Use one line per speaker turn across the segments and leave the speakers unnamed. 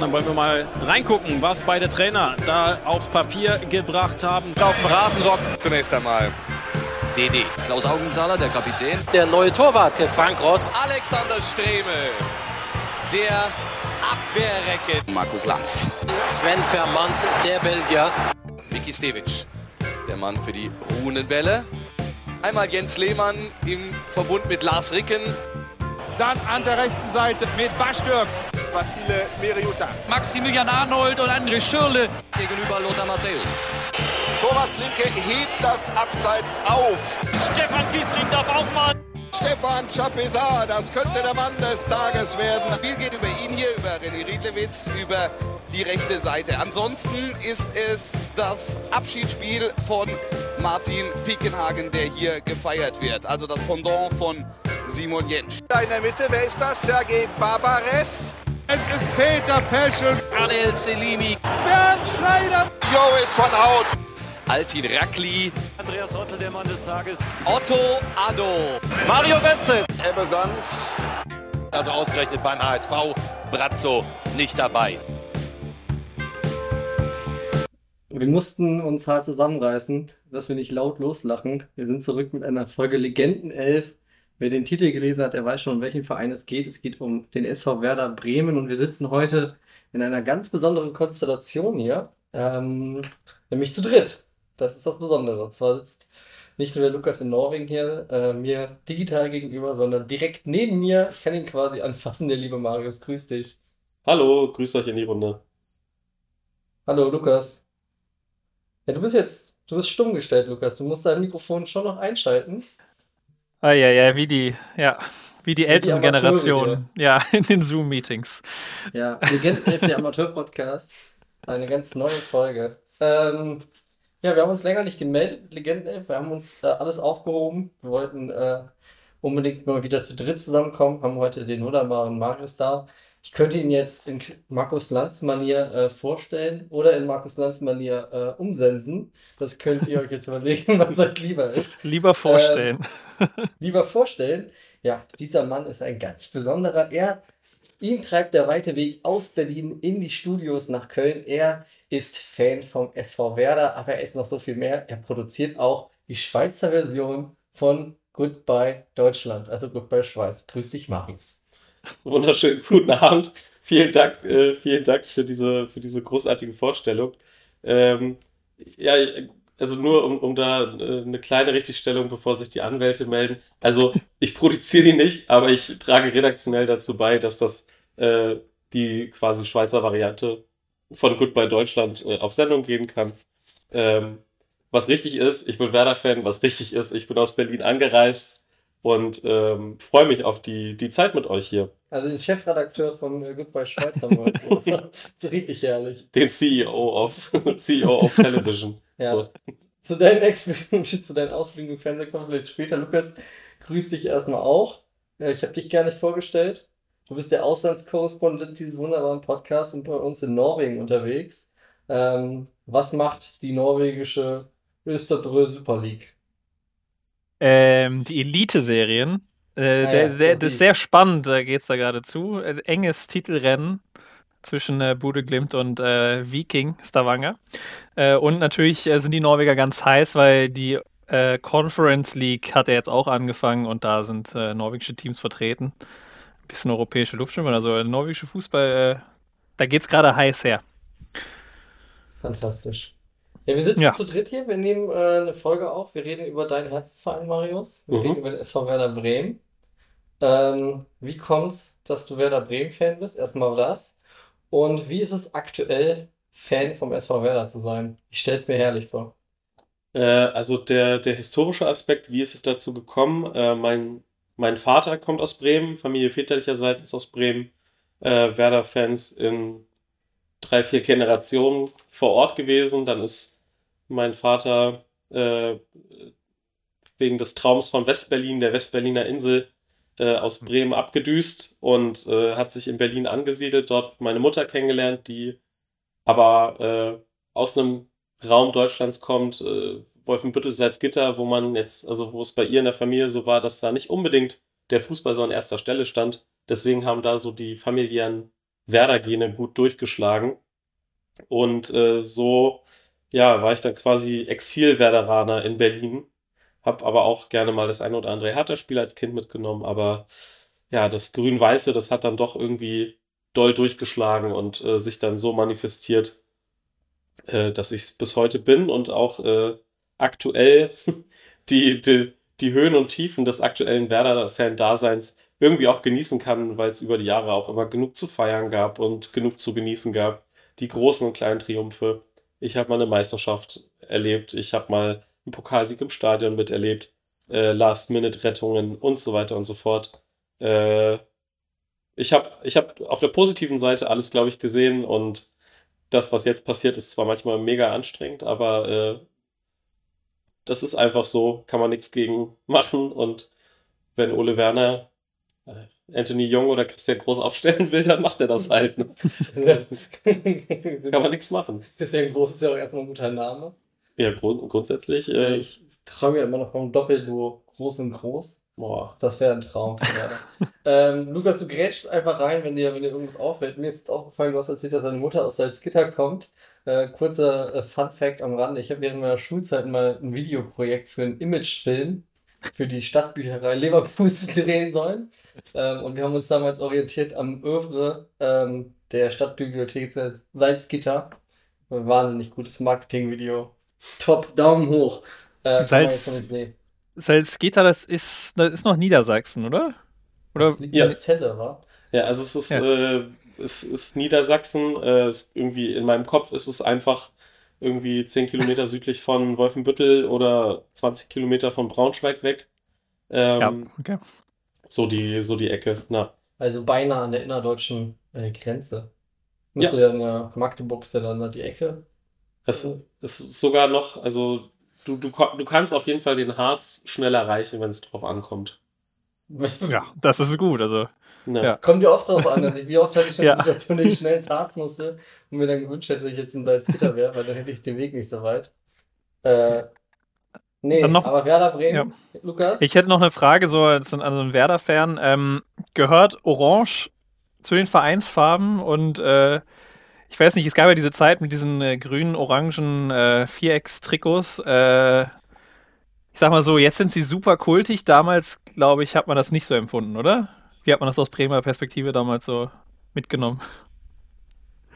Dann wollen wir mal reingucken, was beide Trainer da aufs Papier gebracht haben.
Auf dem Rasenrock zunächst einmal. DD.
Klaus Augenthaler, der Kapitän.
Der neue Torwart, Frank Ross.
Alexander Stremel. Der Abwehrrecke.
Markus Lanz.
Sven Vermand, der Belgier.
Miki Stevic. Der Mann für die ruhenden Bälle. Einmal Jens Lehmann im Verbund mit Lars Ricken.
Dann an der rechten Seite mit Bastürk. Vassile Meriuta.
Maximilian Arnold und André Schürle.
Gegenüber Lothar Matthäus.
Thomas Linke hebt das Abseits auf.
Stefan Kiesling darf auch mal.
Stefan Chapezar, das könnte der Mann des Tages werden.
Das Spiel geht über ihn hier, über René Riedlewitz, über die rechte Seite. Ansonsten ist es das Abschiedsspiel von Martin Piekenhagen, der hier gefeiert wird. Also das Pendant von Simon Jentsch.
In der Mitte, wer ist das? Sergei Barbares. Es ist Peter Peschel.
Adel Selimi.
Bernd Schneider. Jo ist von Haut.
Altin Rackli.
Andreas Rottel, der Mann des Tages.
Otto Addo.
Mario Götze. Ebbe Sand.
Also ausgerechnet beim HSV. Brazzo nicht dabei.
Wir mussten uns halt zusammenreißen, dass wir nicht laut loslachen. Wir sind zurück mit einer Folge Legenden 11. Wer den Titel gelesen hat, der weiß schon, um welchen Verein es geht. Es geht um den SV Werder Bremen und wir sitzen heute in einer ganz besonderen Konstellation hier, ähm, nämlich zu dritt. Das ist das Besondere. Und zwar sitzt nicht nur der Lukas in Norwegen hier äh, mir digital gegenüber, sondern direkt neben mir. Ich kann ihn quasi anfassen, der liebe Marius. Grüß dich.
Hallo, grüßt euch in die Runde.
Hallo, Lukas. Ja, du bist jetzt, du bist stumm gestellt, Lukas. Du musst dein Mikrofon schon noch einschalten.
Ah ja, ja, wie die, ja, wie die älteren Generationen. Ja, in den Zoom-Meetings.
Ja, 11, der Amateur-Podcast. Eine ganz neue Folge. Ähm, ja, wir haben uns länger nicht gemeldet, Legenden 11. Wir haben uns äh, alles aufgehoben. Wir wollten äh, unbedingt mal wieder zu dritt zusammenkommen. Haben heute den wunderbaren Marius da. Ich könnte ihn jetzt in Markus Lanz-Manier äh, vorstellen oder in Markus Lanz-Manier äh, umsensen. Das könnt ihr euch jetzt überlegen, was euch lieber ist.
Lieber vorstellen.
Lieber vorstellen, ja, dieser Mann ist ein ganz besonderer. Er, ihn treibt der weite Weg aus Berlin in die Studios nach Köln. Er ist Fan vom SV Werder, aber er ist noch so viel mehr. Er produziert auch die Schweizer Version von Goodbye Deutschland, also Goodbye Schweiz. Grüß dich, Marius.
Wunderschönen guten Abend. vielen Dank, äh, vielen Dank für diese, für diese großartige Vorstellung. Ähm, ja, also nur um, um da äh, eine kleine Richtigstellung, bevor sich die Anwälte melden. Also ich produziere die nicht, aber ich trage redaktionell dazu bei, dass das äh, die quasi Schweizer Variante von Goodbye Deutschland äh, auf Sendung gehen kann. Ähm, was richtig ist, ich bin Werder-Fan, was richtig ist, ich bin aus Berlin angereist und ähm, freue mich auf die, die Zeit mit euch hier.
Also den Chefredakteur von äh, Goodbye Schweiz haben wir. Das ist richtig herrlich.
Den CEO of, CEO of Television.
Ja.
So.
Zu deinen Experten, zu deinen Ausflügen im Fernsehen kommen vielleicht später. Lukas, grüß dich erstmal auch. Äh, Ich habe dich gar nicht vorgestellt. Du bist der Auslandskorrespondent dieses wunderbaren Podcasts und bei uns in Norwegen unterwegs. Ähm, was macht die norwegische Österbrö Super League?
Ähm, die Elite-Serien. Äh, der,
ja,
der,
so
das ist sehr spannend, da geht es da gerade zu. Äh, enges Titelrennen zwischen äh, Bude Glimt und äh, Viking Stavanger. Äh, und natürlich äh, sind die Norweger ganz heiß, weil die äh, Conference League hat ja jetzt auch angefangen und da sind norwegische Teams vertreten. Ein bisschen europäische Luftschwimmer, also norwegische Fußball, da geht es gerade heiß her.
Fantastisch. Ja, wir sitzen
Ja.
zu dritt hier. Wir nehmen äh, eine Folge auf. Wir reden über deinen Herzensverein, Marius. Wir
Mhm.
reden über den SV Werder Bremen. Ähm, wie kommt's, dass du Werder Bremen-Fan bist? Erstmal das. Und wie ist es aktuell, Fan vom SV Werder zu sein? Ich stell's mir herrlich vor.
Äh, also der, der historische Aspekt, wie ist es dazu gekommen? Äh, mein, mein Vater kommt aus Bremen, Familie väterlicherseits ist aus Bremen, äh, Werder-Fans in drei, vier Generationen vor Ort gewesen. Dann ist mein Vater äh, wegen des Traums von Westberlin, der Westberliner Insel, äh, aus Bremen abgedüst und äh, hat sich in Berlin angesiedelt, dort meine Mutter kennengelernt, die aber äh, aus einem Raum Deutschlands kommt, äh, Wolfenbüttel, Salzgitter, wo man jetzt, also wo es bei ihr in der Familie so war, dass da nicht unbedingt der Fußball so an erster Stelle stand. Deswegen haben da so die familiären Werder-Gene gut durchgeschlagen. Und äh, so, ja, war ich dann quasi Exil-Werderaner in Berlin. Hab aber auch gerne mal das ein oder andere Hertha-Spiel als Kind mitgenommen. Aber ja, das Grün-Weiße, das hat dann doch irgendwie doll durchgeschlagen und äh, sich dann so manifestiert, äh, dass ich es bis heute bin und auch äh, aktuell die, die, die Höhen und Tiefen des aktuellen Werder-Fan-Daseins irgendwie auch genießen kann, weil es über die Jahre auch immer genug zu feiern gab und genug zu genießen gab. Die großen und kleinen Triumphe. Ich habe mal eine Meisterschaft erlebt, ich habe mal einen Pokalsieg im Stadion miterlebt, äh, Last-Minute-Rettungen und so weiter und so fort. Äh, ich habe ich hab auf der positiven Seite alles, glaube ich, gesehen und das, was jetzt passiert, ist zwar manchmal mega anstrengend, aber äh, das ist einfach so, kann man nichts gegen machen und wenn Ole Werner Anthony Jung oder Christian Groß aufstellen will, dann macht er das halt. Ne? kann man nichts machen.
Christian Groß ist ja auch erstmal ein guter Name.
Ja, grund grundsätzlich. Äh,
ich träume ja immer noch vom Doppelduo Groß und Groß. Boah, das wäre ein Traum. ähm, Lukas, du grätschst einfach rein, wenn dir, wenn dir irgendwas auffällt. Mir ist jetzt aufgefallen, du hast erzählt, dass deine Mutter aus Salzgitter kommt. Äh, kurzer äh, Fun Fact am Rande. Ich habe während meiner Schulzeit mal ein Videoprojekt für einen Imagefilm für die Stadtbücherei Leverkusen drehen sollen. Ähm, und wir haben uns damals orientiert am Övre ähm, der Stadtbibliothek Salzgitter. Ein wahnsinnig gutes Marketingvideo. Top, Daumen hoch.
Äh, Salz, Salzgitter, das ist, das ist noch Niedersachsen, oder?
Oder das liegt ja. in Zelle, wa?
Ja, also es ist, ja. äh, es ist Niedersachsen. Äh, es irgendwie in meinem Kopf ist es einfach irgendwie 10 Kilometer südlich von Wolfenbüttel oder 20 Kilometer von Braunschweig weg. Ähm, ja, okay. So die, so die Ecke, na.
Also beinahe an der innerdeutschen äh, Grenze. Müsste ja. ja Magdeburg ist ja dann die Ecke.
Das ist sogar noch, also du, du, du kannst auf jeden Fall den Harz schnell erreichen, wenn es drauf ankommt.
Ja, das ist gut. Also,
ja. ja. Kommt ja oft darauf an, dass ich, wie oft hatte ich schon ja. die Situation, dass ich schnell ins Harz musste und mir dann gewünscht hätte, dass ich jetzt in Salzgitter wäre, weil dann hätte ich den Weg nicht so weit. Äh, nee, noch, aber Werder Bremen, ja. Lukas?
Ich hätte noch eine Frage so an einen Werder-Fan. Ähm, gehört Orange zu den Vereinsfarben und äh, ich weiß nicht, es gab ja diese Zeit mit diesen äh, grünen, orangen äh, Vierecks-Trikots. Äh, ich sag mal so, jetzt sind sie super kultig. Damals, glaube ich, hat man das nicht so empfunden, oder? Wie hat man das aus Bremer Perspektive damals so mitgenommen?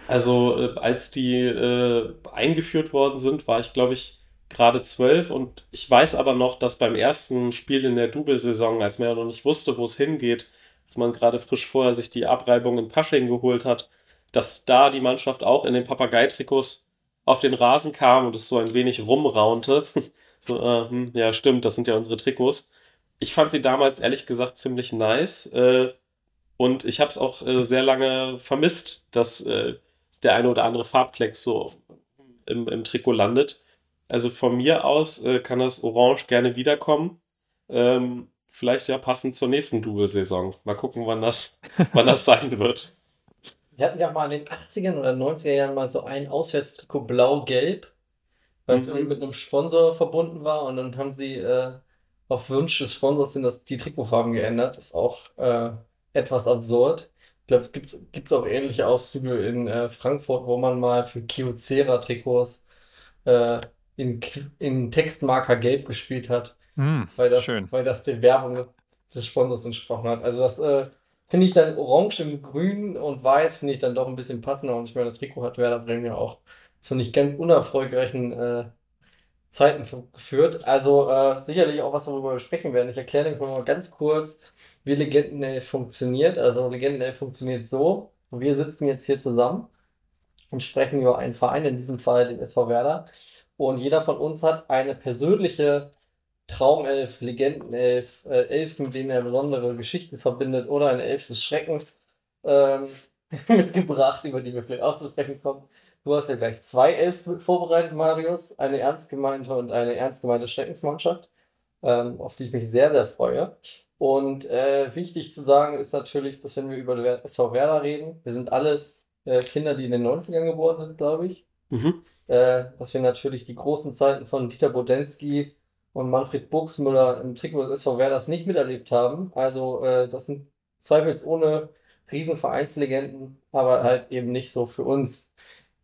Also, äh, als die äh, eingeführt worden sind, war ich, glaube ich, gerade zwölf und ich weiß aber noch, dass beim ersten Spiel in der Double-Saison, als man ja noch nicht wusste, wo es hingeht, als man gerade frisch vorher sich die Abreibung in Pasching geholt hat, dass da die Mannschaft auch in den Papagei-Trikots auf den Rasen kam und es so ein wenig rumraunte. so, äh, hm, ja, stimmt, das sind ja unsere Trikots. Ich fand sie damals ehrlich gesagt ziemlich nice äh, und ich habe es auch äh, sehr lange vermisst, dass äh, der eine oder andere Farbklecks so im, im Trikot landet. Also von mir aus äh, kann das Orange gerne wiederkommen. Ähm, vielleicht ja passend zur nächsten Double-Saison. Mal gucken, wann das, wann das sein wird.
Wir hatten ja mal in den 80ern oder 90er Jahren mal so ein Auswärtstrikot blau-gelb, was mhm. irgendwie mit einem Sponsor verbunden war und dann haben sie äh, auf Wunsch des Sponsors sind das, die Trikotfarben geändert. Ist auch äh, etwas absurd. Ich glaube, es gibt gibt's auch ähnliche Auszüge in äh, Frankfurt, wo man mal für Kyocera-Trikots äh, in, in Textmarker Gelb gespielt hat,
mm,
weil, das, schön. weil das der Werbung des Sponsors entsprochen hat. Also das äh, finde ich dann orange im Grün und Weiß finde ich dann doch ein bisschen passender. Und ich meine, das Trikot hat Werder Bremen ja auch zu nicht ganz unerfolgreichen äh, Zeiten geführt. Also äh, sicherlich auch was, worüber wir sprechen werden. Ich erkläre dir mal ganz kurz, wie Legendenelf funktioniert. Also Legendenelf funktioniert so. Wir sitzen jetzt hier zusammen und sprechen über einen Verein, in diesem Fall den SV Werder. Und jeder von uns hat eine persönliche Traumelf, Legendenelf, äh, Elf, mit denen er besondere Geschichten verbindet oder ein Elf des Schreckens ähm, mitgebracht, über die wir vielleicht auch zu sprechen kommen. Du hast ja gleich zwei Elfs vorbereitet, Marius. Eine ernst gemeinte und eine ernst gemeinte Schreckensmannschaft, ähm, auf die ich mich sehr, sehr freue. Und äh, wichtig zu sagen ist natürlich, dass wenn wir über SV Werder reden, wir sind alles äh, Kinder, die in den 90ern geboren sind, glaube ich. Mhm. Äh, dass wir natürlich die großen Zeiten von Dieter Bodensky, und Manfred Buchsmüller im Trikot des SV Werder das nicht miterlebt haben. Also äh, das sind zweifelsohne Riesenvereinslegenden, aber halt eben nicht so für uns,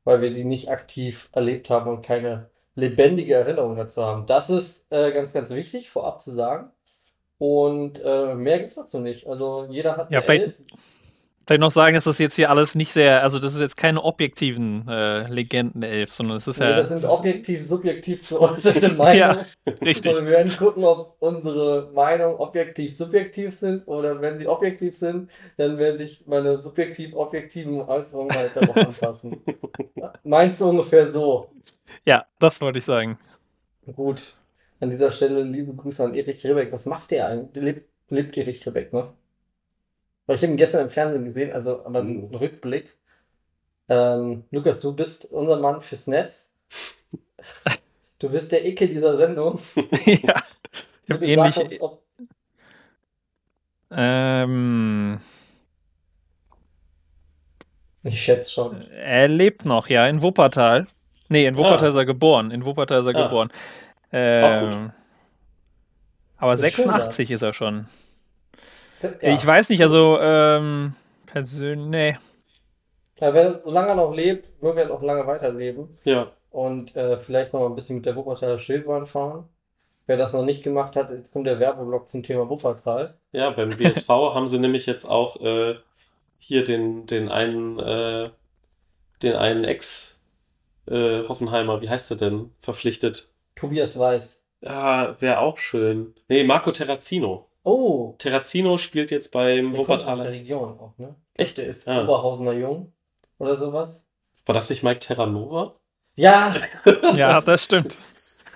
weil wir die nicht aktiv erlebt haben und keine lebendige Erinnerung dazu haben. Das ist äh, ganz, ganz wichtig, vorab zu sagen. Und äh, mehr gibt es dazu nicht. Also jeder hat
Ja,
eine
vielleicht-
Elf.
Vielleicht noch sagen, dass das jetzt hier alles nicht sehr, also das ist jetzt keine objektiven äh, Legenden-Elf, sondern es ist
Nee,
ja.
das sind objektiv, subjektiv geäußerte Meinungen.
richtig.
Und wir werden gucken, ob unsere Meinungen objektiv, subjektiv sind. Oder wenn sie objektiv sind, dann werde ich meine subjektiv, objektiven Äußerungen halt darauf anpassen. Meinst du ungefähr so?
Ja, das wollte ich sagen.
Gut. An dieser Stelle liebe Grüße an Erich Ribbeck. Was macht der eigentlich? Lebt, lebt Erich Ribbeck noch? Weil ich habe ihn gestern im Fernsehen gesehen, also aber ein Rückblick. Ähm, Lukas, du bist unser Mann fürs Netz. Du bist der Icke dieser Sendung.
ja. Ich habe ähnlich.
sag ob,
Ähm,
ich schätze schon.
er lebt noch, ja, in Wuppertal. Nee, in Wuppertal
Ah.
ist er geboren. In Wuppertal ist er
Ah.
geboren. Ähm, aber
Ist schön,
86 ist er schon.
Ja.
Ich weiß nicht, also ähm, persönlich, nee.
Ja, wenn, solange er noch lebt, wird er noch lange weiterleben.
Ja.
Und äh, vielleicht noch mal ein bisschen mit der Wuppertaler Schildbahn fahren. Wer das noch nicht gemacht hat, jetzt kommt der Werbeblock zum Thema Wuppertal.
Ja, beim WSV haben sie nämlich jetzt auch äh, hier den, den einen, äh, den einen Ex äh, Hoffenheimer, wie heißt er denn, verpflichtet.
Tobias Weiß.
Ja, wäre auch schön. Nee, Marco Terrazino.
Oh,
Terrazino spielt jetzt beim
der kommt aus der
Wuppertaler.
Region auch, ne?
Echt?
Der ist
Ah.
Oberhausener Jung oder sowas.
War das nicht Mike Terranova?
Ja,
Ja, das stimmt.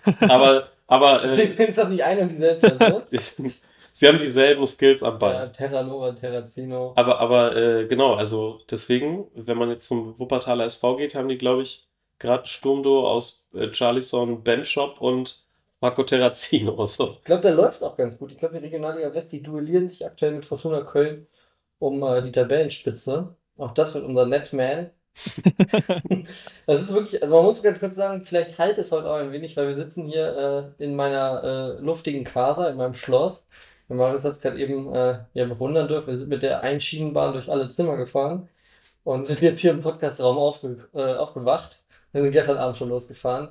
Aber, aber äh,
ist das nicht eine und dieselbe Person?
sie haben dieselben Skills am Ball.
Ja, Terranova, Terrazino.
Aber, aber äh, genau, also deswegen, wenn man jetzt zum Wuppertaler SV geht, haben die, glaube ich, gerade ein Sturmduo aus äh, Charlison Benchop und Marco Terrazino. So.
Ich glaube, der läuft auch ganz gut. Ich glaube, die Regionalliga West, die duellieren sich aktuell mit Fortuna Köln um äh, die Tabellenspitze. Auch das wird unser Netman. Das ist wirklich, also man muss ganz kurz sagen, vielleicht halt es heute auch ein wenig, weil wir sitzen hier äh, in meiner äh, luftigen Casa, in meinem Schloss. Wir haben das jetzt gerade eben äh, ja, bewundern dürfen. Wir sind mit der Einschienenbahn durch alle Zimmer gefahren und sind jetzt hier im Podcastraum aufge, äh, aufgewacht. Wir sind gestern Abend schon losgefahren.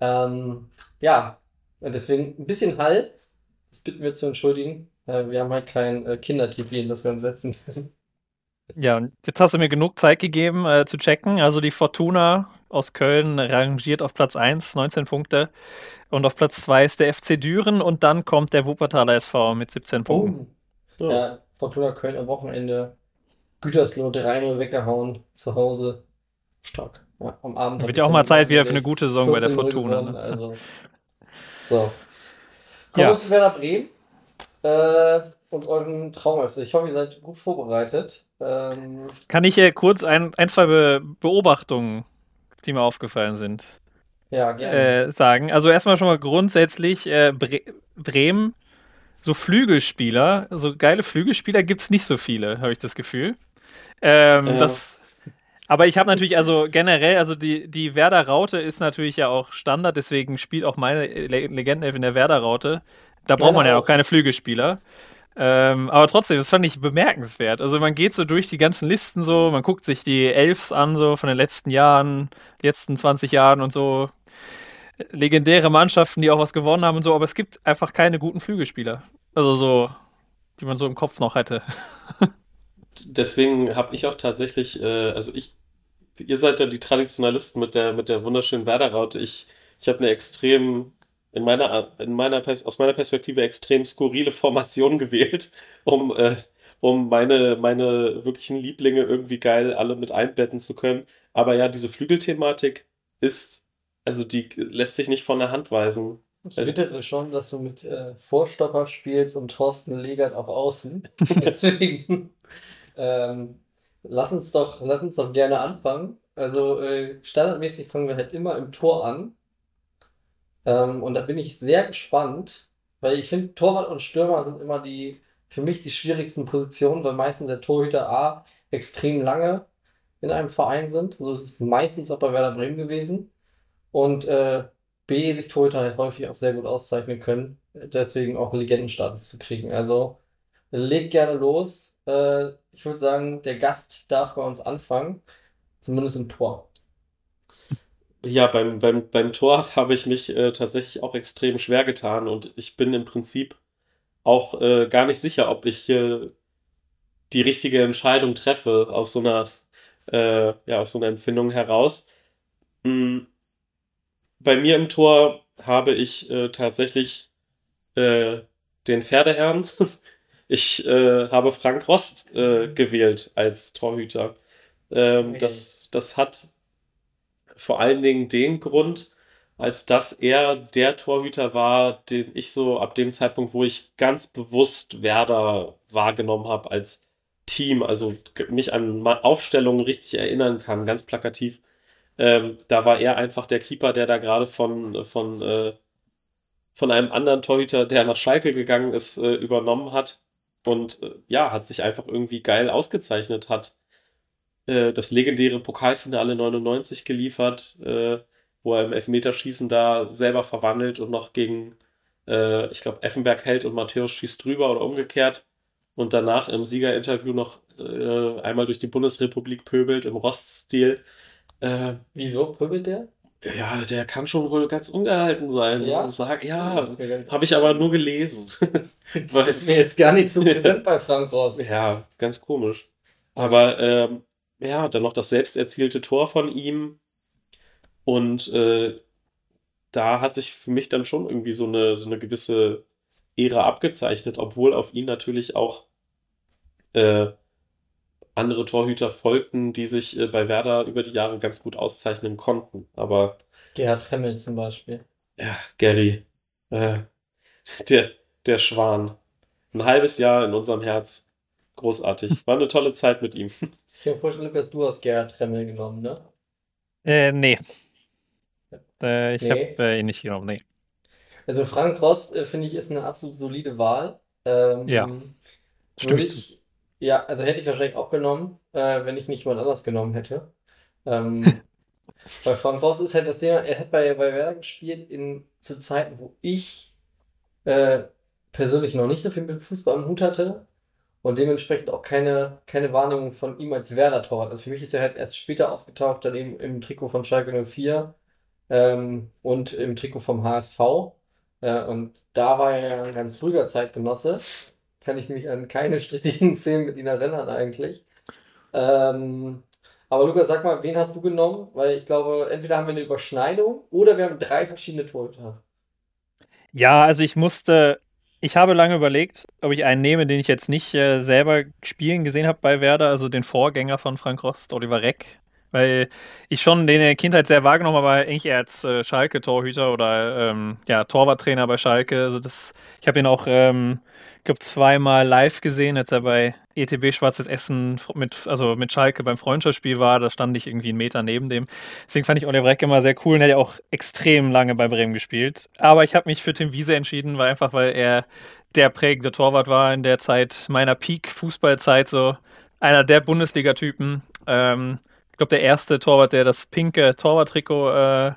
Ähm, ja, deswegen ein bisschen Hall. Das bitten wir zu entschuldigen. Äh, wir haben halt kein äh, Kinder-TV, in das wir uns setzen können.
Ja, und jetzt hast du mir genug Zeit gegeben äh, zu checken. Also die Fortuna aus Köln rangiert auf Platz 1, 19 Punkte. Und auf Platz 2 ist der FC Düren und dann kommt der Wuppertaler SV mit 17 Punkten.
Oh. Ja, Fortuna Köln am Wochenende Gütersloh 3-0 weggehauen zu Hause.
Stark.
Ja, am Abend
Wird
hab
ja auch mal Zeit wieder für eine gute Saison bei der
14-0
Fortuna, ne?
Also. So. Kommen
Ja.
wir zu Werder Bremen äh, und euren Traumöffner. Ich hoffe, ihr seid gut vorbereitet. Ähm,
Kann ich äh, kurz ein, ein zwei Be Beobachtungen, die mir aufgefallen sind,
ja, gerne.
äh, sagen? Also erstmal schon mal grundsätzlich äh, Bre Bremen, so Flügelspieler, so geile Flügelspieler gibt es nicht so viele, habe ich das Gefühl. Ähm,
Ja.
das, aber ich habe natürlich, also generell, also die, die Werder-Raute ist natürlich ja auch Standard, deswegen spielt auch meine Le Legendenelf in der Werder-Raute. Da braucht man ja
auch.
auch keine Flügelspieler. Ähm, aber trotzdem, das fand ich bemerkenswert. Also man geht so durch die ganzen Listen so, man guckt sich die Elfs an, so von den letzten Jahren, letzten 20 Jahren und so. Legendäre Mannschaften, die auch was gewonnen haben und so, aber es gibt einfach keine guten Flügelspieler. Also so, die man so im Kopf noch hätte.
Deswegen habe ich auch tatsächlich, äh, also ich, ihr seid ja die Traditionalisten mit der, mit der wunderschönen Werder-Raute. Ich, ich habe eine extrem, in meiner, in meiner, aus meiner Perspektive extrem skurrile Formation gewählt, um, äh, um meine, meine wirklichen Lieblinge irgendwie geil alle mit einbetten zu können. Aber ja, diese Flügelthematik ist, also die lässt sich nicht von der Hand weisen.
Ich wittere schon, dass du mit äh, Vorstopper spielst und Thorsten Legert auf Außen. Deswegen ähm, lass uns doch, lass uns doch gerne anfangen. Also äh, standardmäßig fangen wir halt immer im Tor an. Ähm, und da bin ich sehr gespannt, weil ich finde, Torwart und Stürmer sind immer die, für mich die schwierigsten Positionen, weil meistens der Torhüter A extrem lange in einem Verein sind. So ist es meistens auch bei Werder Bremen gewesen. Und äh, B, sich Torhüter halt häufig auch sehr gut auszeichnen können. Deswegen auch Legendenstatus zu kriegen. Also Leg gerne los. Äh, ich würde sagen, der Gast darf bei uns anfangen. Zumindest im Tor.
Ja, beim, beim, beim Tor habe ich mich äh, tatsächlich auch extrem schwer getan und ich bin im Prinzip auch äh, gar nicht sicher, ob ich äh, die richtige Entscheidung treffe aus so einer, äh, ja, aus so einer Empfindung heraus. Mhm. Bei mir im Tor habe ich äh, tatsächlich äh, den Pferdeherrn. Ich habe Frank Rost gewählt als Torhüter. Ähm,
Okay.
das, das hat vor allen Dingen den Grund, als dass er der Torhüter war, den ich so ab dem Zeitpunkt, wo ich ganz bewusst Werder wahrgenommen habe als Team, also mich an Aufstellungen richtig erinnern kann, ganz plakativ. Ähm, da war er einfach der Keeper, der da gerade von, von, äh, von einem anderen Torhüter, der nach Schalke gegangen ist, äh, übernommen hat. Und äh, ja, hat sich einfach irgendwie geil ausgezeichnet, hat äh, das legendäre Pokalfinale 99 geliefert, äh, wo er im Elfmeterschießen da selber verwandelt und noch gegen, äh, ich glaube, Effenberg hält und Matthäus schießt drüber oder umgekehrt und danach im Siegerinterview noch äh, einmal durch die Bundesrepublik pöbelt im Rost-Stil. Äh,
Wieso pöbelt der?
Ja, der kann schon wohl ganz ungehalten sein.
Ja?
Sag, ja, habe ich aber nur gelesen. Weil
ist mir jetzt gar nicht so präsent bei Frank Rost.
ja, ganz komisch. Aber ähm, ja, dann noch das selbst erzielte Tor von ihm. Und äh, da hat sich für mich dann schon irgendwie so eine, so eine gewisse Ära abgezeichnet, obwohl auf ihn natürlich auch äh, andere Torhüter folgten, die sich äh, bei Werder über die Jahre ganz gut auszeichnen konnten. Aber
Gerhard Tremmel zum Beispiel.
ja, Gary, äh, der, der Schwan. Ein halbes Jahr in unserem Herz. Großartig. War eine tolle Zeit mit ihm.
Ich mir vorstellen, Lukas, du hast Gerhard Tremmel genommen, ne?
Äh, nee. Äh, ich
Nee.
habe äh, ihn nicht genommen, nee.
Also Frank Rost, äh, finde ich, ist eine absolut solide Wahl. Ähm,
Ja.
Würde
ich,
ja, also hätte ich wahrscheinlich auch genommen, äh, wenn ich nicht jemand anders genommen hätte. Ähm, bei Frank Rost ist halt das Thema, er hat bei, bei Werder gespielt in, zu Zeiten, wo ich äh, persönlich noch nicht so viel mit Fußball am Hut hatte und dementsprechend auch keine, keine Wahrnehmung von ihm als Werder-Torwart. Also für mich ist er halt erst später aufgetaucht, dann eben im Trikot von Schalke 04 ähm, und im Trikot vom HSV. Äh, und da war er ja ein ganz früher Zeitgenosse. Kann ich mich an keine strittigen Szenen mit ihm erinnern eigentlich. Ähm, aber Lukas, sag mal, wen hast du genommen? Weil ich glaube, entweder haben wir eine Überschneidung oder wir haben drei verschiedene Torhüter.
Ja, also ich musste, ich habe lange überlegt, ob ich einen nehme, den ich jetzt nicht äh, selber spielen gesehen habe bei Werder, also den Vorgänger von Frank Rost, Oliver Reck, weil ich schon den in der Kindheit sehr wahrgenommen habe, aber eigentlich eher als äh, Schalke-Torhüter oder ähm, ja, Torwarttrainer bei Schalke. Also das, ich habe ihn auch, ähm, ich glaube, zweimal live gesehen, als er bei ETB Schwarzes Essen mit, also mit Schalke beim Freundschaftsspiel war. Da stand ich irgendwie einen Meter neben dem. Deswegen fand ich Oliver Reck immer sehr cool und er hat ja auch extrem lange bei Bremen gespielt. Aber ich habe mich für Tim Wiese entschieden, weil einfach, weil er der prägende Torwart war in der Zeit meiner Peak-Fußballzeit, so einer der Bundesliga-Typen. Ähm, ich glaube, der erste Torwart, der das pinke Torwarttrikot äh,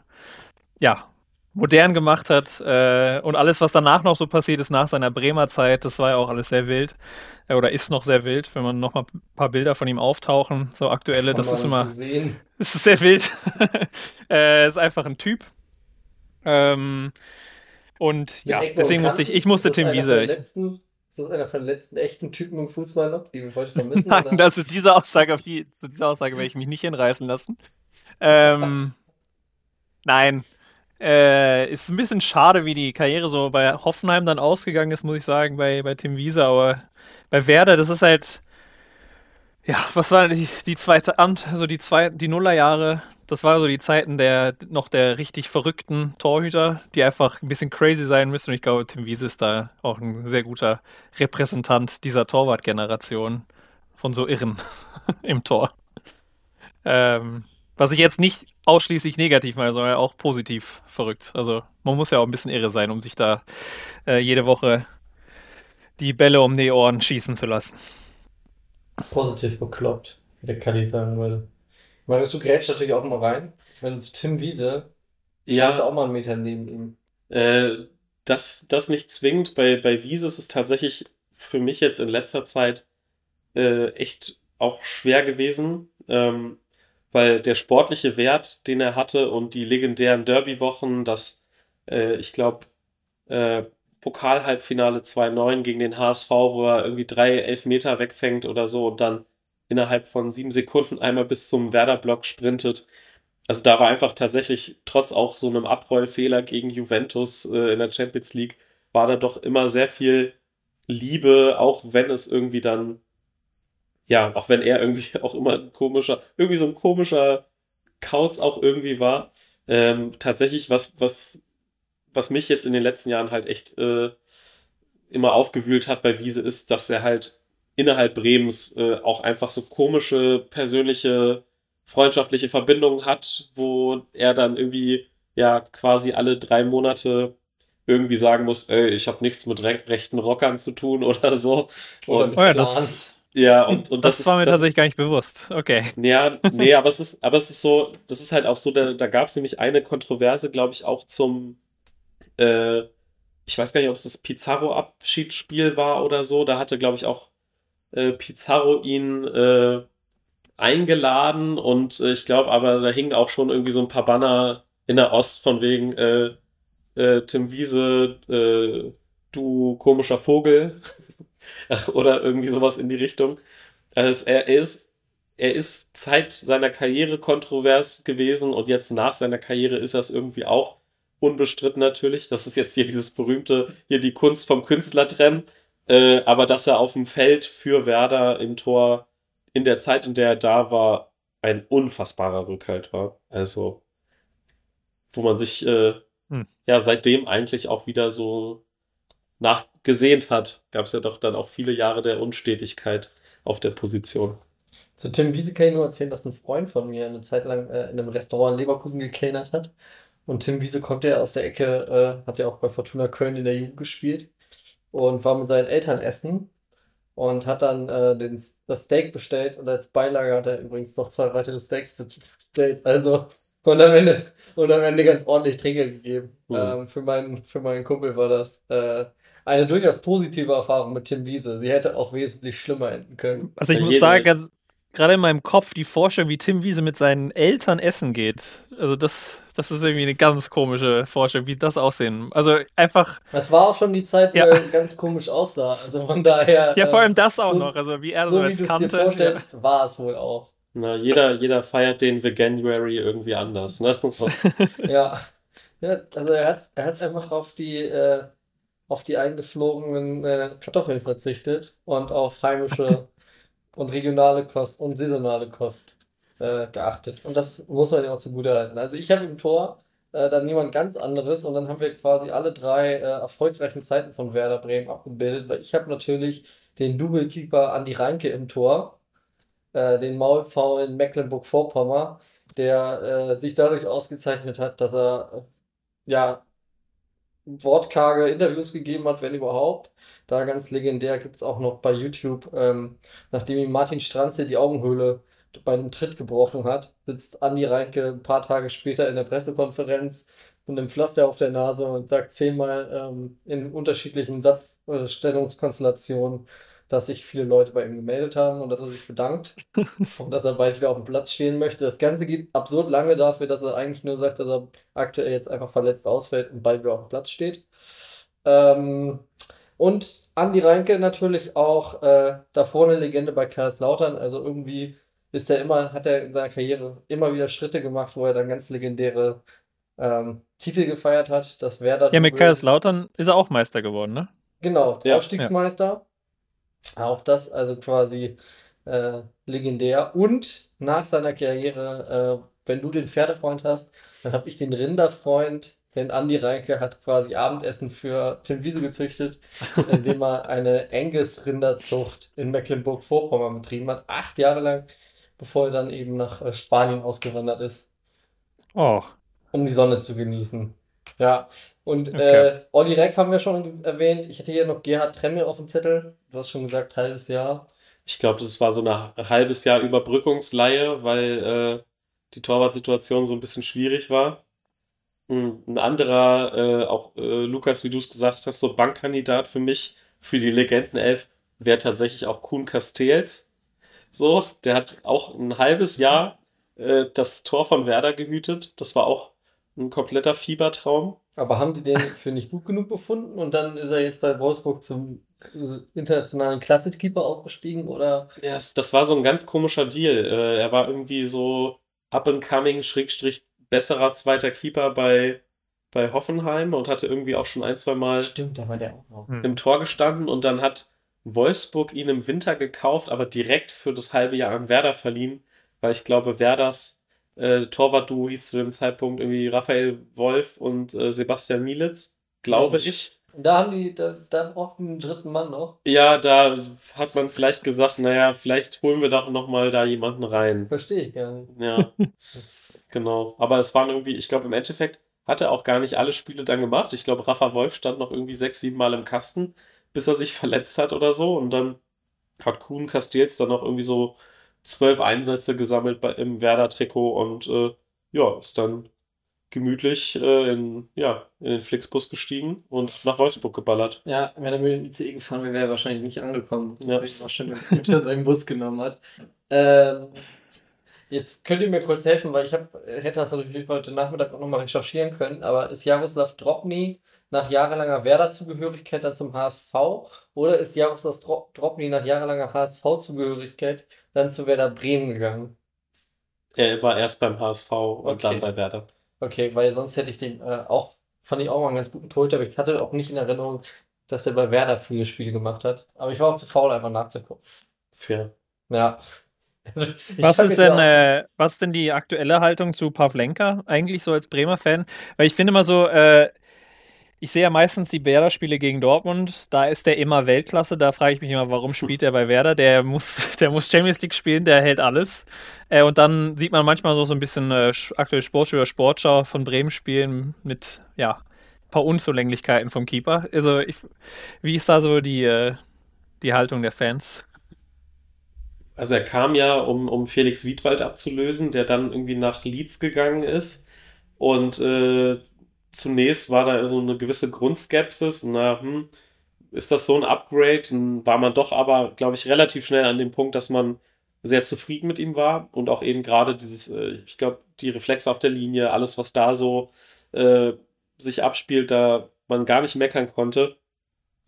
ja, modern gemacht hat. Äh, und alles, was danach noch so passiert ist, nach seiner Bremer Zeit, das war ja auch alles sehr wild. Äh, oder ist noch sehr wild, wenn man noch mal ein paar Bilder von ihm auftauchen, so aktuelle, das ist immer.
sehen.
Es ist sehr wild. äh, ist einfach ein Typ. Ähm, und ja,
Ecken
deswegen musste ich, ich musste Tim Wiese.
ist das einer von den letzten echten Typen im Fußball noch, die wir heute vermissen?
nein,
oder?
das diese Aussage, auf die, zu dieser Aussage werde ich mich nicht hinreißen lassen. Ähm, nein. Äh, ist ein bisschen schade, wie die Karriere so bei Hoffenheim dann ausgegangen ist, muss ich sagen, bei, bei Tim Wiese, aber bei Werder, das ist halt. Ja, was war die, die zweite Amt, also die zwei, die Nullerjahre, das war so die Zeiten der noch der richtig verrückten Torhüter, die einfach ein bisschen crazy sein müssen. Und ich glaube, Tim Wiese ist da auch ein sehr guter Repräsentant dieser Torwartgeneration von so Irren im Tor. Ähm, was ich jetzt nicht ausschließlich negativ meine, sondern auch positiv verrückt. Also man muss ja auch ein bisschen irre sein, um sich da äh, jede Woche die Bälle um die Ohren schießen zu lassen.
Positiv bekloppt, wie der Kali sagen würde. Marius, du grätsch natürlich auch mal rein. Wenn du zu Tim Wiese,
Ja.
du auch mal einen Meter neben ihm.
Äh, das, das nicht zwingend. Bei, bei Wiese ist es tatsächlich für mich jetzt in letzter Zeit äh, echt auch schwer gewesen, ähm, weil der sportliche Wert, den er hatte und die legendären Derby-Wochen, das, äh, ich glaube, äh, Pokal-Halbfinale 2-9 gegen den HSV, wo er irgendwie drei Elfmeter wegfängt oder so und dann innerhalb von sieben Sekunden einmal bis zum Werder-Block sprintet. Also da war einfach tatsächlich, trotz auch so einem Abrollfehler gegen Juventus äh, in der Champions League, war da doch immer sehr viel Liebe, auch wenn es irgendwie dann, ja, auch wenn er irgendwie auch immer ein komischer, irgendwie so ein komischer Kauz auch irgendwie war. Ähm, tatsächlich, was, was, was mich jetzt in den letzten Jahren halt echt äh, immer aufgewühlt hat bei Wiese, ist, dass er halt innerhalb Bremens äh, auch einfach so komische persönliche freundschaftliche Verbindungen hat, wo er dann irgendwie ja quasi alle drei Monate irgendwie sagen muss, ey, ich habe nichts mit re rechten Rockern zu tun oder so.
Oder
und,
mit
Oh ja,
Clans.
Ja, und, und
das,
das,
war mir
ist, das
tatsächlich
ist,
gar nicht bewusst. Okay.
ja, nee, aber es ist, aber es ist so, das ist halt auch so, da, da gab es nämlich eine Kontroverse, glaube ich, auch zum, äh, ich weiß gar nicht, ob es das Pizarro-Abschiedsspiel war oder so. Da hatte, glaube ich, auch äh, Pizarro ihn äh, eingeladen und äh, ich glaube, aber da hingen auch schon irgendwie so ein paar Banner in der Ost von wegen äh, äh, Tim Wiese, äh, du komischer Vogel oder irgendwie sowas in die Richtung. Also er, er ist er ist Zeit seiner Karriere kontrovers gewesen und jetzt nach seiner Karriere ist er es irgendwie auch unbestritten natürlich. Das ist jetzt hier dieses berühmte, hier die Kunst vom Künstler trennen. Äh, aber dass er auf dem Feld für Werder im Tor in der Zeit, in der er da war, ein unfassbarer Rückhalt war. Also, wo man sich äh,
Hm.
ja seitdem eigentlich auch wieder so nachgesehnt hat. Gab es ja doch dann auch viele Jahre der Unstetigkeit auf der Position.
Zu Tim Wiese kann ich nur erzählen, dass ein Freund von mir eine Zeit lang äh, in einem Restaurant in Leverkusen gekellnert hat. Und Tim Wiese kommt ja aus der Ecke, äh, hat ja auch bei Fortuna Köln in der Jugend gespielt und war mit seinen Eltern essen und hat dann äh, den, das Steak bestellt und als Beilage hat er übrigens noch zwei weitere Steaks bestellt. Also und am Ende, und am Ende ganz ordentlich Trinkgeld gegeben.
Mhm.
Ähm, für meinen, für meinen Kumpel war das äh, eine durchaus positive Erfahrung mit Tim Wiese. Sie hätte auch wesentlich schlimmer enden können.
Also ich muss sagen, ganz, gerade in meinem Kopf die Vorstellung, wie Tim Wiese mit seinen Eltern essen geht. Also das, das ist irgendwie eine ganz komische Vorstellung, wie das aussehen. Also einfach,
Es war auch schon die Zeit, wo
Ja.
er ganz komisch aussah. Also von daher.
ja vor allem das auch
so-
noch, also wie er so,
so wie
als
du es dir
kannte. Ja.
vorstellst, war es wohl auch.
Na, jeder, jeder feiert den Veganuary irgendwie anders. Ne? So.
Ja. ja also er hat, er hat einfach auf die, äh, auf die eingeflogenen äh, Kartoffeln verzichtet und auf heimische und regionale Kost und saisonale Kost äh, geachtet. Und das muss man ihm auch zugutehalten. Also ich habe im Tor äh, dann jemand ganz anderes und dann haben wir quasi alle drei äh, erfolgreichen Zeiten von Werder Bremen abgebildet, weil ich habe natürlich den Double-Keeper Andi Reinke im Tor, äh, den maulfaulen Mecklenburg-Vorpommern, der äh, sich dadurch ausgezeichnet hat, dass er äh, ja wortkarge Interviews gegeben hat, wenn überhaupt. Da ganz legendär gibt es auch noch bei YouTube, ähm, nachdem ihm Martin Stranze die Augenhöhle bei einem Tritt gebrochen hat, sitzt Andi Reinke ein paar Tage später in der Pressekonferenz mit einem Pflaster auf der Nase und sagt zehnmal ähm, in unterschiedlichen Satzstellungskonstellationen, dass sich viele Leute bei ihm gemeldet haben und dass er sich bedankt und dass er bald wieder auf dem Platz stehen möchte. Das Ganze geht absurd lange dafür, dass er eigentlich nur sagt, dass er aktuell jetzt einfach verletzt ausfällt und bald wieder auf dem Platz steht. Ähm, und Andi Reinke natürlich auch äh, davor eine Legende bei Kaiserslautern. Also irgendwie ist er immer, hat er in seiner Karriere immer wieder Schritte gemacht, wo er dann ganz legendäre ähm, Titel gefeiert hat. Das Werder
Ja, mit. Kaiserslautern ist er auch Meister geworden, ne?
Genau,
Ja.
Aufstiegsmeister. Auch das also quasi äh, legendär. Und nach seiner Karriere, äh, wenn du den Pferdefreund hast, dann habe ich den Rinderfreund. Denn Andi Reinke hat quasi Abendessen für Tim Wiese gezüchtet, indem er eine Angus-Rinderzucht in Mecklenburg-Vorpommern betrieben hat. Acht Jahre lang, bevor er dann eben nach äh, Spanien ausgewandert ist
Oh,
um die Sonne zu genießen. Ja, und
Okay.
äh, Olli Reck haben wir schon erwähnt. Ich hätte hier noch Gerhard Tremme auf dem Zettel. Du hast schon gesagt, halbes Jahr.
Ich glaube, das war so ein halbes Jahr Überbrückungsleihe, weil äh, die Torwartsituation so ein bisschen schwierig war. Ein, ein anderer, äh, auch äh, Lukas, wie du es gesagt hast, so Bankkandidat für mich, für die Legendenelf, wäre tatsächlich auch Kuhn Castells. So, der hat auch ein halbes Jahr äh, das Tor von Werder gehütet. Das war auch ein kompletter Fiebertraum.
Aber haben die den für nicht gut genug befunden und dann ist er jetzt bei Wolfsburg zum äh, internationalen Klassikkeeper aufgestiegen oder?
Ja, das, das war so ein ganz komischer Deal. Äh, er war irgendwie so up and coming, Schrägstrich, besserer zweiter Keeper bei, bei Hoffenheim und hatte irgendwie auch schon ein, zwei Mal
Stimmt, da war der auch noch.
im Tor gestanden und dann hat Wolfsburg ihn im Winter gekauft, aber direkt für das halbe Jahr an Werder verliehen, weil ich glaube, Werders äh, Torwart-Duo hieß zu dem Zeitpunkt irgendwie Raphael Wolf und äh, Sebastian Mielitz, glaube
Mensch.
ich.
Da haben die, da, da brauchten einen dritten Mann noch.
Ja, da hat man vielleicht gesagt, naja, vielleicht holen wir doch nochmal da jemanden rein.
Verstehe ich gar nicht.
Ja, genau. Aber es waren irgendwie, ich glaube, im Endeffekt hat er auch gar nicht alle Spiele dann gemacht. Ich glaube, Rafa Wolf stand noch irgendwie sechs, sieben Mal im Kasten, bis er sich verletzt hat oder so. Und dann hat Kuhn Castells dann noch irgendwie so zwölf Einsätze gesammelt bei, im Werder-Trikot und äh, ja, ist dann gemütlich äh, in, ja, in den Flixbus gestiegen und nach Wolfsburg geballert.
Ja, wenn er mit dem ICE gefahren wäre, wäre er wahrscheinlich nicht angekommen.
Ja.
Deswegen war schön, dass er seinen Bus genommen hat. Ähm, jetzt könnt ihr mir kurz helfen, weil ich hab, hätte das natürlich heute Nachmittag auch nochmal recherchieren können, aber ist Jaroslav Drobny nach jahrelanger Werder-Zugehörigkeit dann zum HSV oder ist Jaroslav Dro- Drobny nach jahrelanger HSV-Zugehörigkeit dann zu Werder Bremen gegangen?
Er war erst beim HSV und
Okay.
dann bei Werder.
Okay, weil sonst hätte ich den äh, auch, fand ich auch mal einen ganz guten Torhüter, aber ich hatte auch nicht in Erinnerung, dass er bei Werder viele Spiele gemacht hat. Aber ich war auch zu faul, einfach nachzugucken.
Fair.
Ja. Also,
Was ist denn, äh, was ist denn die aktuelle Haltung zu Pavlenka eigentlich so als Bremer Fan? Weil ich finde immer so, äh, ich sehe ja meistens die Werder-Spiele gegen Dortmund, da ist der immer Weltklasse, da frage ich mich immer, warum spielt er bei Werder? Der muss, der muss Champions League spielen, der hält alles. Äh, und dann sieht man manchmal so, so ein bisschen äh, aktuell Sportschau oder Sportschau von Bremen spielen mit, ja, ein paar Unzulänglichkeiten vom Keeper. Also, ich, wie ist da so die, äh, die Haltung der Fans?
Also er kam ja, um, um Felix Wiedwald abzulösen, der dann irgendwie nach Leeds gegangen ist. Und äh, zunächst war da so eine gewisse Grundskepsis. Na, hm, ist das so ein Upgrade? Dann war man doch aber, glaube ich, relativ schnell an dem Punkt, dass man sehr zufrieden mit ihm war und auch eben gerade dieses, äh, ich glaube, die Reflexe auf der Linie, alles, was da so äh, sich abspielt, da man gar nicht meckern konnte.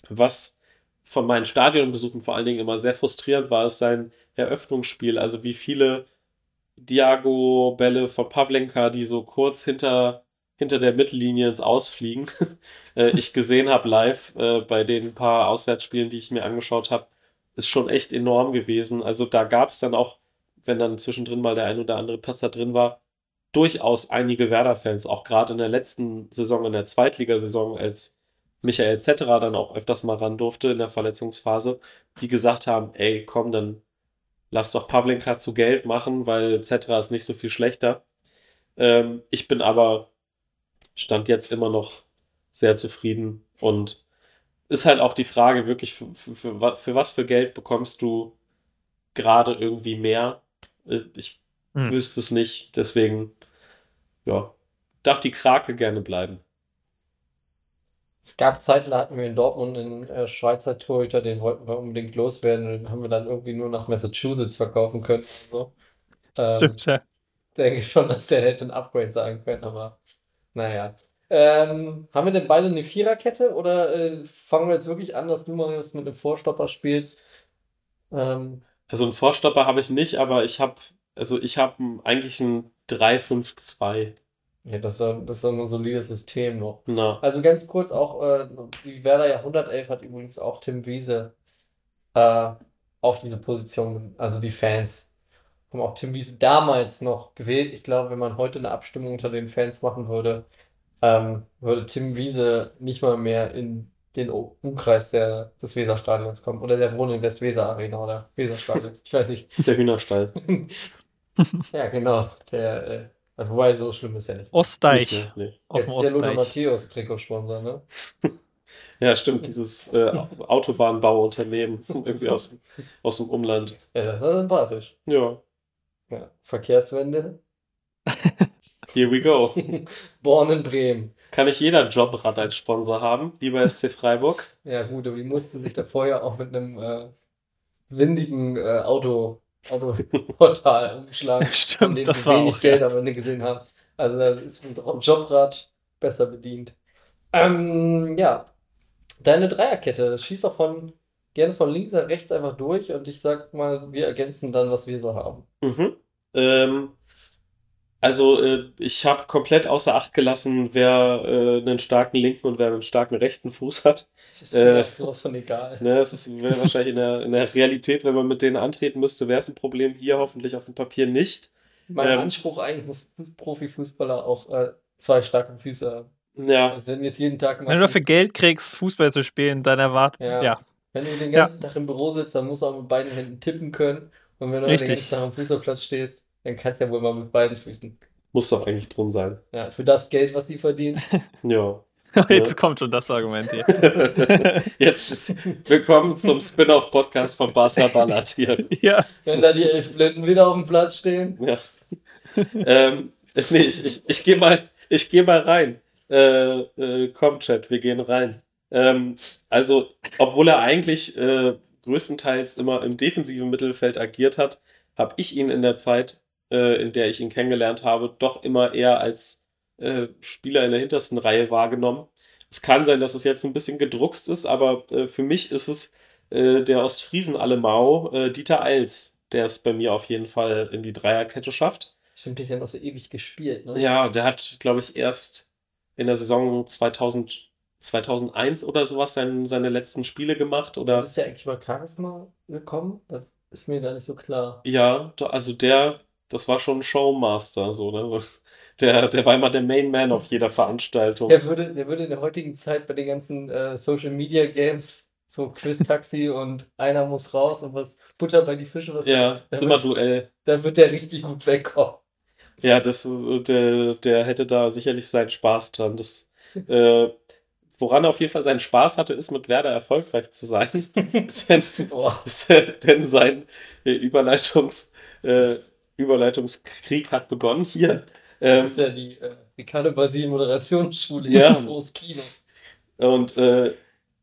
Was von meinen Stadionbesuchen vor allen Dingen immer sehr frustrierend war, ist sein Eröffnungsspiel. Also wie viele Diago-Bälle von Pavlenka, die so kurz hinter, hinter der Mittellinie ins Ausfliegen, äh, ich gesehen habe live äh, bei den paar Auswärtsspielen, die ich mir angeschaut habe, ist schon echt enorm gewesen. Also da gab es dann auch, wenn dann zwischendrin mal der ein oder andere Patzer drin war, durchaus einige Werder-Fans, auch gerade in der letzten Saison, in der Zweitligasaison, als Michael Zetterer dann auch öfters mal ran durfte in der Verletzungsphase, die gesagt haben, ey, komm, dann lass doch Pavlenka zu Geld machen, weil Zetterer ist nicht so viel schlechter. Ähm, ich bin aber stand jetzt immer noch sehr zufrieden und ist halt auch die Frage wirklich, für, für, für, wa- für was für Geld bekommst du gerade irgendwie mehr? Äh, Ich
Hm.
wüsste es nicht, deswegen, ja, darf die Krake gerne bleiben.
Es gab Zeiten, da hatten wir in Dortmund einen äh, Schweizer Torhüter, den wollten wir unbedingt loswerden. Den haben wir dann irgendwie nur nach Massachusetts verkaufen können. und So. Ähm,
Stimmt, ja.
denke ich schon, dass der hätte ein Upgrade sein können, aber naja. Ähm, haben wir denn beide eine Viererkette oder äh, fangen wir jetzt wirklich an, dass du Marius mit einem Vorstopper spielst? Ähm,
Also einen Vorstopper habe ich nicht, aber ich habe, also ich habe eigentlich ein 3-5-2.
ja, das ist, das ist ein solides System noch.
Na,
Also ganz kurz auch, äh, die Werder Jahrhundertelf hat übrigens auch Tim Wiese äh, auf diese Position, also die Fans haben auch Tim Wiese damals noch gewählt. Ich glaube, wenn man heute eine Abstimmung unter den Fans machen würde, ähm, würde Tim Wiese nicht mal mehr in den Umkreis der, des Weserstadions kommen. Oder der wohnt in Westweser Arena oder Weserstadions. Ich weiß nicht.
der Hühnerstall.
Ja, genau. Der, äh, also, wobei so schlimm ist ja nicht.
Nicht
Ostdeich.
mehr, nee.
Auf dem
Jetzt ist ja Lothar. Matthäus Trikotsponsor, ne?
Ja, stimmt, dieses äh, Autobahnbauunternehmen irgendwie aus, dem- aus dem Umland.
Ja, das ist sympathisch.
Ja,
Ja, Verkehrswende.
Here we go.
Born in Bremen.
Kann nicht jeder Jobrad als Sponsor haben, lieber SC Freiburg?
Ja, gut, aber die mussten sich da vorher auch mit einem äh, windigen äh, Auto, Autoportal umschlagen,
Stimmt,
von dem
das
sie
war
wenig
auch,
Geld
ja.
am Ende gesehen haben. Also da ist ein Jobrad besser bedient. Ähm, ja, deine Dreierkette, schieß doch von gerne von links nach rechts einfach durch und ich sag mal, wir ergänzen dann, was wir so haben.
Mhm. Ähm, also, äh, ich habe komplett außer Acht gelassen, wer äh, einen starken linken und wer einen starken rechten Fuß hat.
Das ist
Äh,
sowas von egal.
Ne, es ist wäre wahrscheinlich in der, in der Realität, wenn man mit denen antreten müsste, wäre es ein Problem. Hier hoffentlich auf dem Papier nicht.
Mein
ähm,
Anspruch eigentlich muss Fuß- Profifußballer auch äh, zwei starke Füße haben.
Ja,
Also wenn jeden Tag
Wenn du dafür Geld kriegst, Fußball zu spielen, dann erwartet.
Ja.
Ja.
Wenn du den
Ja.
ganzen Tag im Büro sitzt, dann musst du auch mit beiden Händen tippen können. Und wenn du den
Richtig.
ganzen Tag am Fußballplatz stehst, dann kannst du ja wohl mal mit beiden Füßen.
muss doch eigentlich drin sein.
Ja, für das Geld, was die verdienen.
Ja.
Jetzt kommt schon das Argument hier.
Jetzt ist willkommen zum Spin-off-Podcast von Basler Ballard hier.
ja.
Wenn da die elf Blinden wieder auf dem Platz stehen.
Ja. ähm, nee, ich, ich, ich gehe mal, ich geh mal rein. Äh, äh, komm, Chat, wir gehen rein. Ähm, also, obwohl er eigentlich äh, größtenteils immer im defensiven Mittelfeld agiert hat, habe ich ihn in der Zeit, äh, in der ich ihn kennengelernt habe, doch immer eher als äh, Spieler in der hintersten Reihe wahrgenommen. Es kann sein, dass es jetzt ein bisschen gedruckst ist, aber äh, für mich ist es äh, der Ostfriesen Alemau, äh, Dieter Eils, der es bei mir auf jeden Fall in die Dreierkette schafft.
Stimmt, ich ja noch so ewig gespielt, ne?
Ja, der hat, glaube ich, erst in der Saison 2000, 2001 oder sowas sein, seine letzten Spiele gemacht. Oder
Ist der eigentlich mal Charisma gekommen? Das ist mir da nicht so klar.
ja, also der, das war schon ein Showmaster, so, ne? Der, der war immer der Main Man auf jeder Veranstaltung.
Der würde, der würde in der heutigen Zeit bei den ganzen äh, Social Media Games, so Quiz-Taxi und einer muss raus und was Butter bei die Fische, was
Ja, Zimmerduell.
da wird der richtig gut wegkommen.
Ja, das, äh, der, der hätte da sicherlich seinen Spaß dran. Das, äh, woran er auf jeden Fall seinen Spaß hatte, ist mit Werder erfolgreich zu sein. denn, denn sein äh, Überleitungs, äh, Überleitungskrieg hat begonnen hier.
Das
Ähm,
ist ja die äh, Ricardo Basil Moderationsschule
Ja.
ins Groß Kino.
Und äh,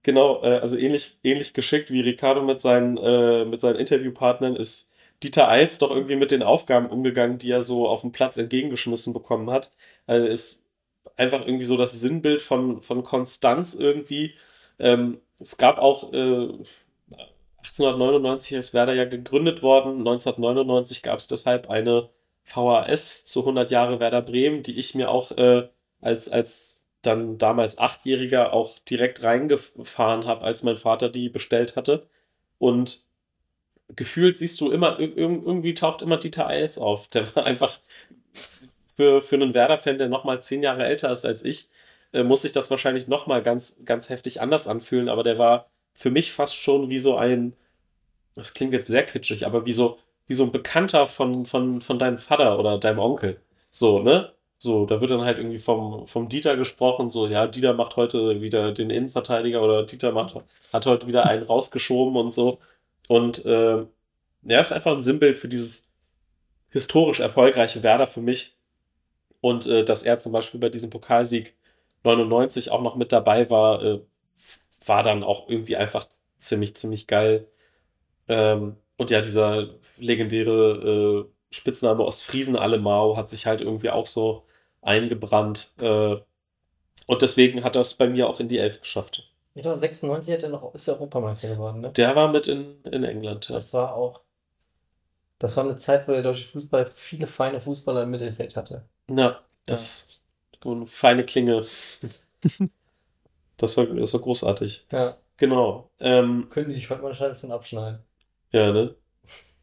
genau, äh, also ähnlich, ähnlich geschickt wie Ricardo mit seinen, äh, mit seinen Interviewpartnern ist Dieter Eils doch irgendwie mit den Aufgaben umgegangen, die er so auf dem Platz entgegengeschmissen bekommen hat. Also ist einfach irgendwie so das Sinnbild von, von Konstanz irgendwie. Ähm, es gab auch äh, 1899 ist Werder ja gegründet worden. 1999 gab es deshalb eine VHS zu 100 Jahre Werder Bremen, die ich mir auch äh, als, als dann damals Achtjähriger auch direkt reingefahren habe, als mein Vater die bestellt hatte. Und gefühlt siehst du immer, ir- ir- irgendwie taucht immer Dieter Eils auf. Der war einfach für, für einen Werder-Fan, der nochmal zehn Jahre älter ist als ich, äh, muss sich das wahrscheinlich nochmal ganz, ganz heftig anders anfühlen. Aber der war für mich fast schon wie so ein, das klingt jetzt sehr kitschig, aber wie so, wie so ein Bekannter von, von, von deinem Vater oder deinem Onkel. So, ne? So, da wird dann halt irgendwie vom, vom Dieter gesprochen, so, ja, Dieter macht heute wieder den Innenverteidiger oder Dieter macht, hat heute wieder einen rausgeschoben und so. Und äh, ja, ist einfach ein Sinnbild für dieses historisch erfolgreiche Werder für mich. Und äh, dass er zum Beispiel bei diesem Pokalsieg 99 auch noch mit dabei war, äh, war dann auch irgendwie einfach ziemlich, ziemlich geil. Ähm, und ja, dieser legendäre äh, Spitzname Ostfriesen Alemau hat sich halt irgendwie auch so eingebrannt. Äh, und deswegen hat das bei mir auch in die Elf geschafft.
Ja, doch, 96 hat er noch, ist er Europameister geworden, ne?
Der war mit in, in England. Ja.
Das war auch. Das war eine Zeit, wo der deutsche Fußball viele feine Fußballer im Mittelfeld hatte.
Na, das so eine feine Klinge. Das war, das war großartig.
Ja.
Genau. Ähm,
Können die sich heute mal Scheibe von abschneiden.
ja, ne?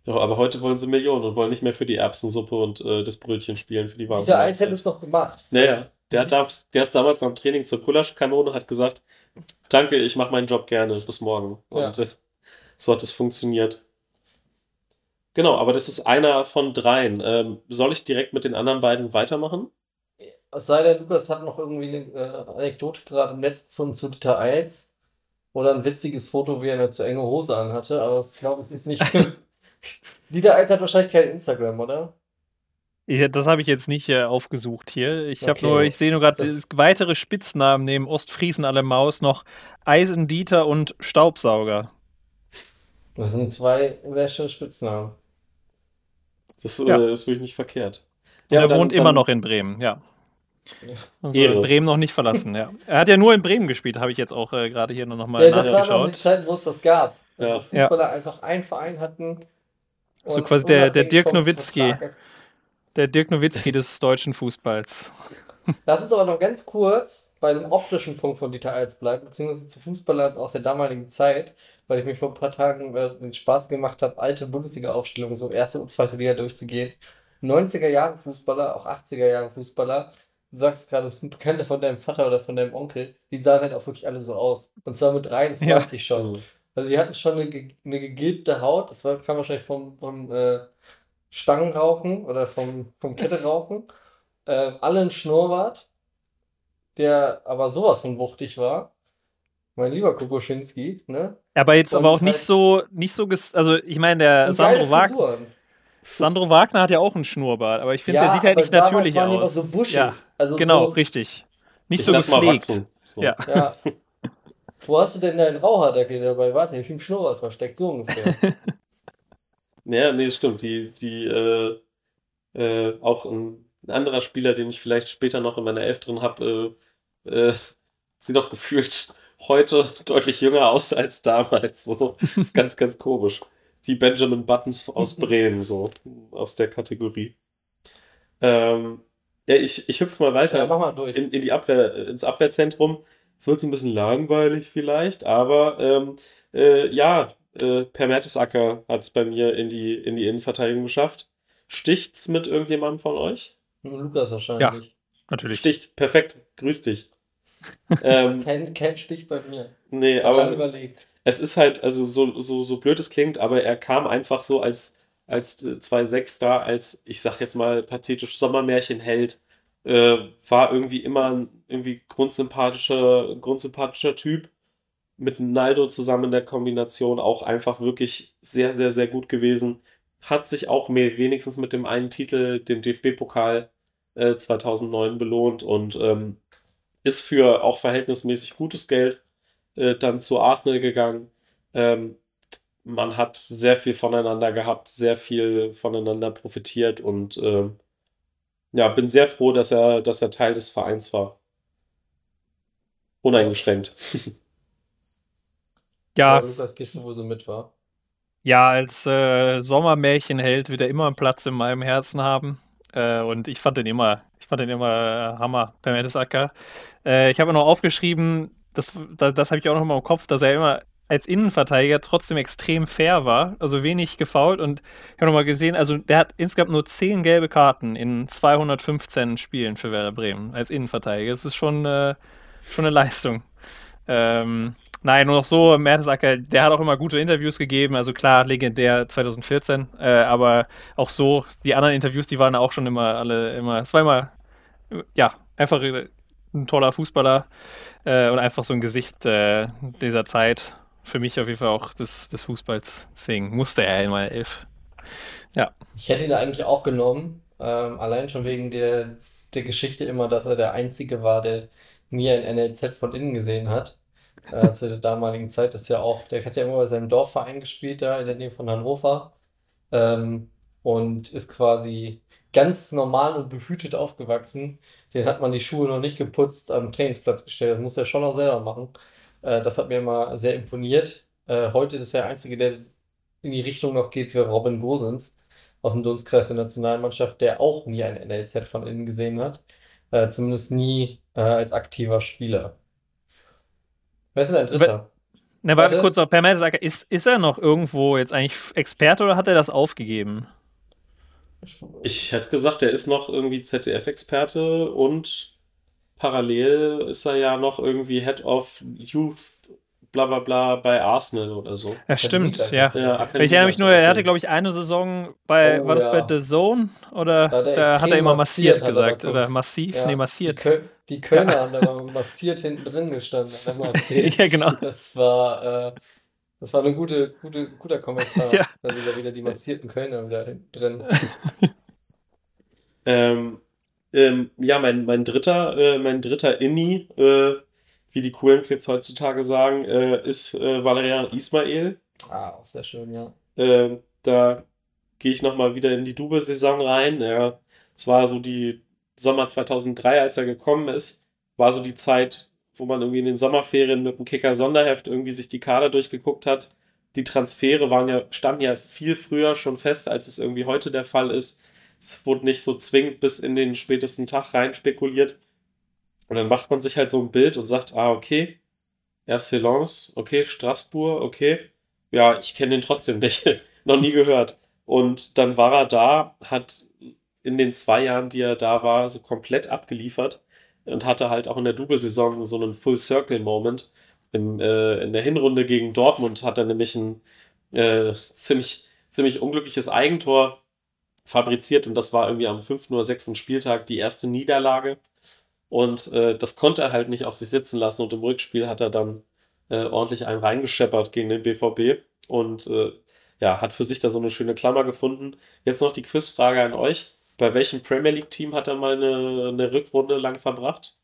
Ja, aber heute wollen sie Millionen und wollen nicht mehr für die Erbsensuppe und äh, das Brötchen spielen, für die warme
Der Eins hätte es doch gemacht.
Naja, der, hat da, der ist damals am Training zur Gulaschkanone, hat gesagt, danke, ich mache meinen Job gerne, bis morgen.
Ja.
Und äh, so hat es funktioniert. Genau, aber das ist einer von dreien. Ähm, soll ich direkt mit den anderen beiden weitermachen?
Es sei denn, Lukas hat noch irgendwie eine äh, Anekdote gerade im Netz gefunden zu Dieter Eils. Oder ein witziges Foto, wie er eine zu enge Hose anhatte, aber das glaube ich ist nicht. Dieter Eils hat wahrscheinlich kein Instagram, oder?
Ja, das habe ich jetzt nicht äh, aufgesucht hier. Ich habe
Okay.
nur, ich sehe nur gerade weitere Spitznamen neben Ostfriesen alle Maus noch Eisendieter und Staubsauger.
Das sind zwei sehr schöne Spitznamen.
Das
Ja.
äh, ist wirklich nicht verkehrt.
Und er
dann-
wohnt
dann-
immer noch in Bremen, ja. Also
Ehre.
Bremen noch nicht verlassen, ja. Er hat ja nur in Bremen gespielt, habe ich jetzt auch äh, gerade hier noch mal
Ja, das war noch die
nachgeschaut.
Zeit, wo es das gab.
Ja.
Also Fußballer einfach einen Verein hatten.
So quasi der- der Dirk Nowitzki. Der Dirk Nowitzki des deutschen Fußballs.
Lass uns aber noch ganz kurz bei dem optischen Punkt von Dieter Eils bleiben, beziehungsweise zu Fußballern aus der damaligen Zeit, weil ich mich vor ein paar Tagen äh, den Spaß gemacht habe, alte Bundesliga-Aufstellungen, so erste und zweite Liga durchzugehen. 90er Jahre Fußballer, auch 80er Jahre Fußballer. Du sagst gerade, das sind Bekannte von deinem Vater oder von deinem Onkel, die sahen halt auch wirklich alle so aus. Und zwar mit 23 schon.
Mhm.
Also die hatten schon eine, eine gegilbte Haut, das war, kam wahrscheinlich vom, vom äh, Stangenrauchen oder vom, vom Ketterauchen. Ähm, alle ein Schnurrbart, der aber sowas von wuchtig war. Mein lieber Kokoschinski, ne?
Aber jetzt
Und
aber auch nicht
halt-
so, nicht so, ges also ich meine, der Sandro, Wag
Frisuren.
Sandro Wagner hat ja auch einen Schnurrbart, aber ich finde,
Ja,
der sieht halt nicht natürlich
waren
aus.
so buschig.
Ja,
Also
genau,
so,
richtig. Nicht
Ich
so gepflegt.
So.
Ja.
Ja. Wo hast du denn deinen Raucherdeckel dabei? Warte, ich hab im Schnurrbart versteckt, so ungefähr.
Ja, nee, stimmt. Die, die, äh, äh, auch ein, ein anderer Spieler, den ich vielleicht später noch in meiner Elf drin habe, äh, äh, sieht auch gefühlt heute deutlich jünger aus als damals. So. ist ganz, ganz komisch. Die Benjamin Buttons aus Bremen, so aus der Kategorie. Ähm, ja, ich, ich hüpfe mal weiter
ja, mach mal durch.
in, in die Abwehr, ins Abwehrzentrum. Es wird so ein bisschen langweilig vielleicht, aber ähm, äh, ja, äh, Per Mertesacker hat es bei mir in die, in die Innenverteidigung geschafft. Sticht's mit irgendjemandem von euch?
Lukas wahrscheinlich.
Natürlich.
Sticht, perfekt, grüß dich. Ähm,
Kein, kein Stich bei mir.
nee,
Aber
es ist halt, also so, so, so blöd es klingt, aber er kam einfach so als, als äh, 2-6 da, als, ich sag jetzt mal, pathetisch Sommermärchenheld, äh, war irgendwie immer ein irgendwie grundsympathischer, grundsympathischer Typ. Mit Naldo zusammen in der Kombination auch einfach wirklich sehr, sehr, sehr gut gewesen. Hat sich auch mehr, wenigstens mit dem einen Titel, dem DFB-Pokal äh, 2009 belohnt und ähm, ist für auch verhältnismäßig gutes Geld äh, dann zu Arsenal gegangen. Ähm, man hat sehr viel voneinander gehabt, sehr viel voneinander profitiert und ähm, ja, bin sehr froh, dass er, dass er Teil des Vereins war. Uneingeschränkt.
Ja,
Lukas gehst du, wo so mit war.
Ja, als äh, Sommermärchenheld wird er immer einen Platz in meinem Herzen haben. Äh, und ich fand den immer, fand den immer äh, Hammer, Per Mertesacker. Äh, ich habe noch aufgeschrieben, das, das, das habe ich auch noch mal im Kopf, dass er immer als Innenverteidiger trotzdem extrem fair war, also wenig gefault. Und ich habe noch mal gesehen, also der hat insgesamt nur 10 gelbe Karten in 215 Spielen für Werder Bremen als Innenverteidiger. Das ist schon, äh, schon eine Leistung. Ähm, Nein, nur noch so, Mertesacker, der hat auch immer gute Interviews gegeben, also klar, legendär 2014, äh, aber auch so, die anderen Interviews, die waren auch schon immer alle, immer, es war immer, ja, einfach ein toller Fußballer äh, und einfach so ein Gesicht äh, dieser Zeit, für mich auf jeden Fall auch des, des Fußballs, deswegen musste er in meine Elf. Ja.
Ich hätte ihn eigentlich auch genommen, ähm, allein schon wegen der, der Geschichte immer, dass er der Einzige war, der nie ein NLZ von innen gesehen hat. Äh, zu der damaligen Zeit ist ja auch, der hat ja immer bei seinem Dorfverein gespielt, da in der Nähe von Hannover. Ähm, und ist quasi ganz normal und behütet aufgewachsen. Den hat man die Schuhe noch nicht geputzt am Trainingsplatz gestellt. Das muss er schon auch selber machen. Äh, das hat mir immer sehr imponiert. Äh, heute ist der Einzige, der in die Richtung noch geht, wie Robin Gosens aus dem Dunstkreis der Nationalmannschaft, der auch nie ein NLZ von innen gesehen hat. Äh, zumindest nie äh, als aktiver Spieler. Wer ist denn dein Dritter?
Na, warte
Warte.
kurz noch, Per Mertesacker, ist, ist er noch irgendwo jetzt eigentlich Experte oder hat er das aufgegeben?
Ich hätte gesagt, er ist noch irgendwie ZDF-Experte und parallel ist er ja noch irgendwie Head of Youth, bla bla bla bei Arsenal oder so.
Ja, stimmt, ja.
Ja,
Ich erinnere mich nur, er hatte, glaube ich, eine Saison bei,
Oh,
war das
ja.
bei The Zone? Oder
Da hat er
da hat er immer massiert,
er
gesagt. Oder massiv?
Ja,
Nee,
Die,
massiert.
Köl die Kölner haben da massiert hinten drin gestanden.
Ja, genau.
Das war, äh, das war ein gute, gute, guter Kommentar.
Ja.
Da sind ja wieder die massierten Kölner wieder drin.
Ähm, ähm, ja, mein, mein dritter, äh, mein dritter Inni, äh, wie die coolen Kids heutzutage sagen, äh, ist äh, Valerian Ismail.
Ah, auch sehr schön, ja.
Ähm, da gehe ich nochmal wieder in die Double-Saison rein. Es war so die Sommer 2003, als er gekommen ist, war so die Zeit, wo man irgendwie in den Sommerferien mit dem Kicker-Sonderheft irgendwie sich die Kader durchgeguckt hat. Die Transfere waren ja, standen ja viel früher schon fest, als es irgendwie heute der Fall ist. Es wurde nicht so zwingend bis in den spätesten Tag rein spekuliert. Und dann macht man sich halt so ein Bild und sagt, ah, okay, erste Lens, okay, Straßburg, okay. Ja, ich kenne den trotzdem nicht. Noch nie gehört. Und dann war er da, hat in den zwei Jahren, die er da war, so komplett abgeliefert und hatte halt auch in der Double-Saison so einen Full-Circle-Moment. Äh, in der Hinrunde gegen Dortmund hat er nämlich ein äh, ziemlich, ziemlich unglückliches Eigentor fabriziert und das war irgendwie am fünften oder sechsten Spieltag die erste Niederlage. Und äh, das konnte er halt nicht auf sich sitzen lassen und im Rückspiel hat er dann äh, ordentlich einen reingescheppert gegen den BVB und äh, ja, hat für sich da so eine schöne Klammer gefunden. Jetzt noch die Quizfrage an euch. Bei welchem Premier League-Team hat er mal eine, eine Rückrunde lang verbracht?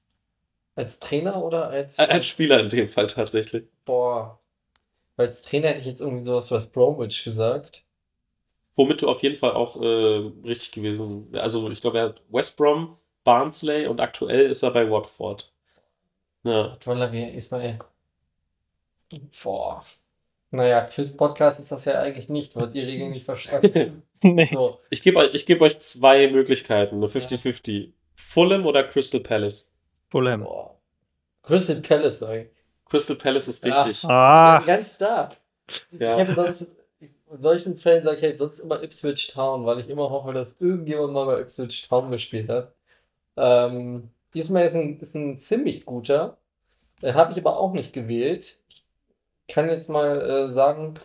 Als Trainer oder als.
Als Spieler in dem Fall tatsächlich.
Boah. Als Trainer hätte ich jetzt irgendwie sowas wie West Bromwich gesagt.
Womit du auf jeden Fall auch äh, richtig gewesen Also, ich glaube, er hat West Brom, Barnsley und aktuell ist er bei Watford. Ja.
Ismail. Boah. Naja, Quiz-Podcast ist das ja eigentlich nicht, hast die Regeln nicht verstanden.
nee. So. Ich gebe euch, geb euch zwei Möglichkeiten, eine 50-50. Ja. Fulham oder Crystal Palace?
Fulham. Boah.
Crystal Palace, sag ich.
Crystal Palace ist richtig.
Ah. Ganz stark. Ja. Ich habe sonst, in solchen Fällen sage ich halt sonst immer Ipswich Town, weil ich immer hoffe, dass irgendjemand mal bei Ipswich Town gespielt hat. Ähm, diesmal ist ein, ist ein ziemlich guter. Den habe ich aber auch nicht gewählt. Ich kann jetzt mal äh, sagen,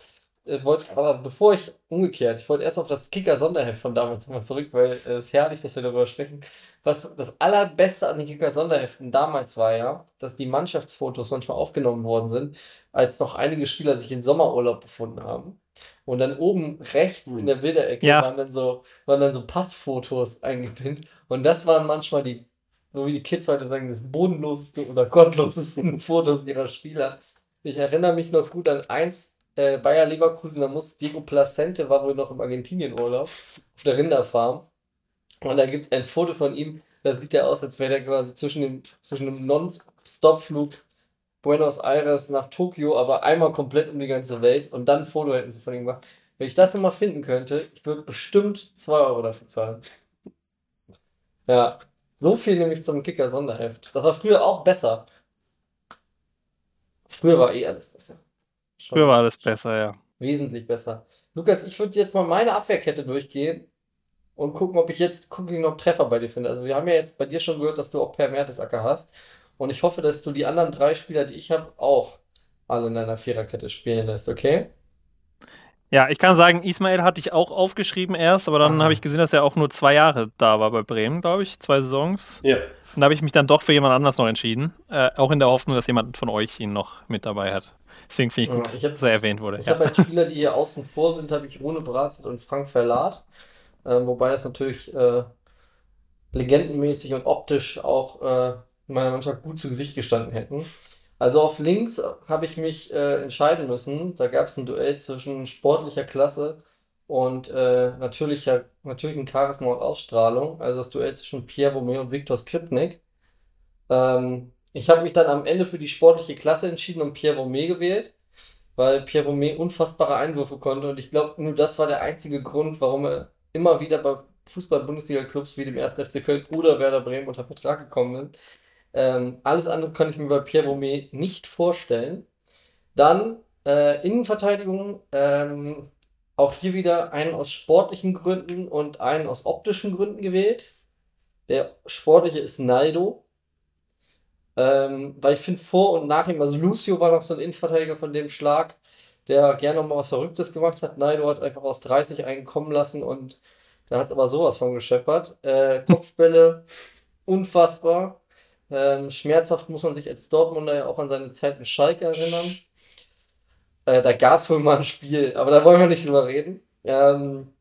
ich wollte, aber bevor ich umgekehrt, ich wollte erst auf das Kicker-Sonderheft von damals mal zurück, weil es äh, ist herrlich, dass wir darüber sprechen. Was das allerbeste an den Kicker-Sonderheften damals war ja, dass die Mannschaftsfotos manchmal aufgenommen worden sind, als noch einige Spieler sich im Sommerurlaub befunden haben. Und dann oben rechts in der Bilderecke ja. waren, dann so, waren dann so Passfotos eingepinnt. Und das waren manchmal die, so wie die Kids heute sagen, das bodenloseste oder gottlosesten Fotos ihrer Spieler. Ich erinnere mich noch gut an eins, äh, Bayer Leverkusen, da muss Diego Placente war wohl noch im Argentinien-Urlaub auf der Rinderfarm. Und da gibt es ein Foto von ihm, da sieht er aus, als wäre er quasi zwischen dem, zwischen dem Non-Stop-Flug Buenos Aires nach Tokio, aber einmal komplett um die ganze Welt und dann ein Foto hätten sie von ihm gemacht. Wenn ich das nochmal finden könnte, ich würde bestimmt 2 Euro dafür zahlen. Ja, so viel nämlich zum Kicker-Sonderheft. Das war früher auch besser. Früher war eh alles besser.
Schon früher war alles besser, ja.
Wesentlich besser. Lukas, ich würde jetzt mal meine Abwehrkette durchgehen und gucken, ob ich jetzt gucken, noch Treffer bei dir finde. Also wir haben ja jetzt bei dir schon gehört, dass du auch Per Mertesacker hast. Und ich hoffe, dass du die anderen drei Spieler, die ich habe, auch alle in deiner Viererkette spielen lässt, okay?
Ja, ich kann sagen, Ismail hatte ich auch aufgeschrieben erst, aber dann habe ich gesehen, dass er auch nur zwei Jahre da war bei Bremen, glaube ich, zwei Saisons.
Ja.
Und da habe ich mich dann doch für jemand anders noch entschieden, äh, auch in der Hoffnung, dass jemand von euch ihn noch mit dabei hat. Deswegen finde ich gut, ja, ich hab, dass er erwähnt wurde.
Ich ja. habe als Spieler, die hier außen vor sind, habe ich Rune Bratzit und Frank Verlat, äh, wobei das natürlich äh, legendenmäßig und optisch auch äh, meiner Mannschaft gut zu Gesicht gestanden hätten. Also auf links habe ich mich äh, entscheiden müssen. Da gab es ein Duell zwischen sportlicher Klasse und äh, natürlicher, natürlichen Charisma und Ausstrahlung. Also das Duell zwischen Pierre Vomé und Viktor Skripnik. Ähm, ich habe mich dann am Ende für die sportliche Klasse entschieden und Pierre Vomé gewählt, weil Pierre Vomé unfassbare Einwürfe konnte und ich glaube, nur das war der einzige Grund, warum er immer wieder bei Fußball-Bundesliga-Clubs wie dem 1. FC Köln oder Werder Bremen unter Vertrag gekommen ist. Ähm, alles andere kann ich mir bei Pierre Vomé nicht vorstellen. Dann äh, Innenverteidigung, ähm, auch hier wieder einen aus sportlichen Gründen und einen aus optischen Gründen gewählt. Der sportliche ist Naldo. Ähm, weil ich finde, vor und nach ihm, also Lucio war noch so ein Innenverteidiger von dem Schlag, der gerne noch mal was Verrücktes gemacht hat. Naldo hat einfach aus 30 einen kommen lassen und da hat es aber sowas von gescheppert. Äh, Kopfbälle, unfassbar. Ähm, schmerzhaft muss man sich als Dortmunder ja auch an seine Zeit mit Schalke erinnern. Äh, da gab es wohl mal ein Spiel, aber da wollen wir nicht drüber reden. Ähm,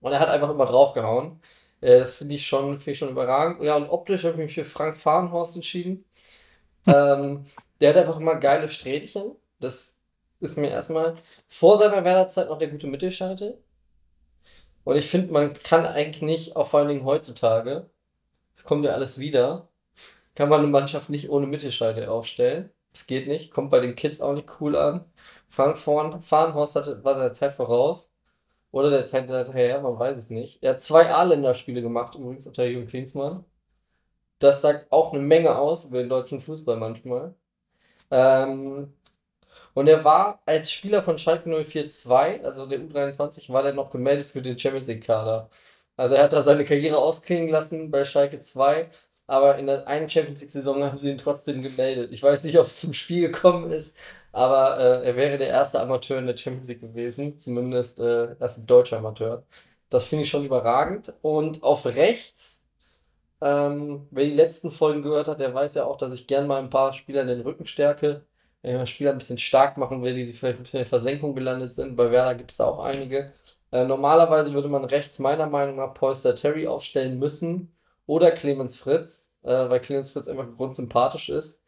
und er hat einfach immer draufgehauen. Äh, das finde ich schon, finde ich schon überragend. Ja, und optisch habe ich mich für Frank Fahrenhorst entschieden. ähm, der hat einfach immer geile Strähnchen. Das ist mir erstmal vor seiner Werderzeit noch der gute Mittelscheitel. Und ich finde, man kann eigentlich nicht, auch vor allen Dingen heutzutage, es kommt ja alles wieder, kann man eine Mannschaft nicht ohne Mittelscheitel aufstellen. Das geht nicht, kommt bei den Kids auch nicht cool an. Frank Fahrenhorst hatte, war seiner Zeit voraus. Oder der Zeit hinterher, man weiß es nicht. Er hat zwei A-Länderspiele gemacht, übrigens unter Jürgen Klinsmann. Das sagt auch eine Menge aus über den deutschen Fußball manchmal. Ähm, und er war als Spieler von Schalke 04-2, also der U23, war er noch gemeldet für den Champions League-Kader. Also er hat da seine Karriere ausklingen lassen bei Schalke 2, aber in der einen Champions League-Saison haben sie ihn trotzdem gemeldet. Ich weiß nicht, ob es zum Spiel gekommen ist, aber äh, er wäre der erste Amateur in der Champions League gewesen, zumindest äh, erste deutsche Amateur. Das finde ich schon überragend. Und auf rechts, ähm, wer die letzten Folgen gehört hat, der weiß ja auch, dass ich gern mal ein paar Spieler in den Rücken stärke. Wenn ich mal Spieler ein bisschen stark machen will, die vielleicht ein bisschen in Versenkung gelandet sind. Bei Werder gibt es da auch einige. Äh, normalerweise würde man rechts meiner Meinung nach Polster Terry aufstellen müssen oder Clemens Fritz, äh, weil Clemens Fritz einfach grundsympathisch ist.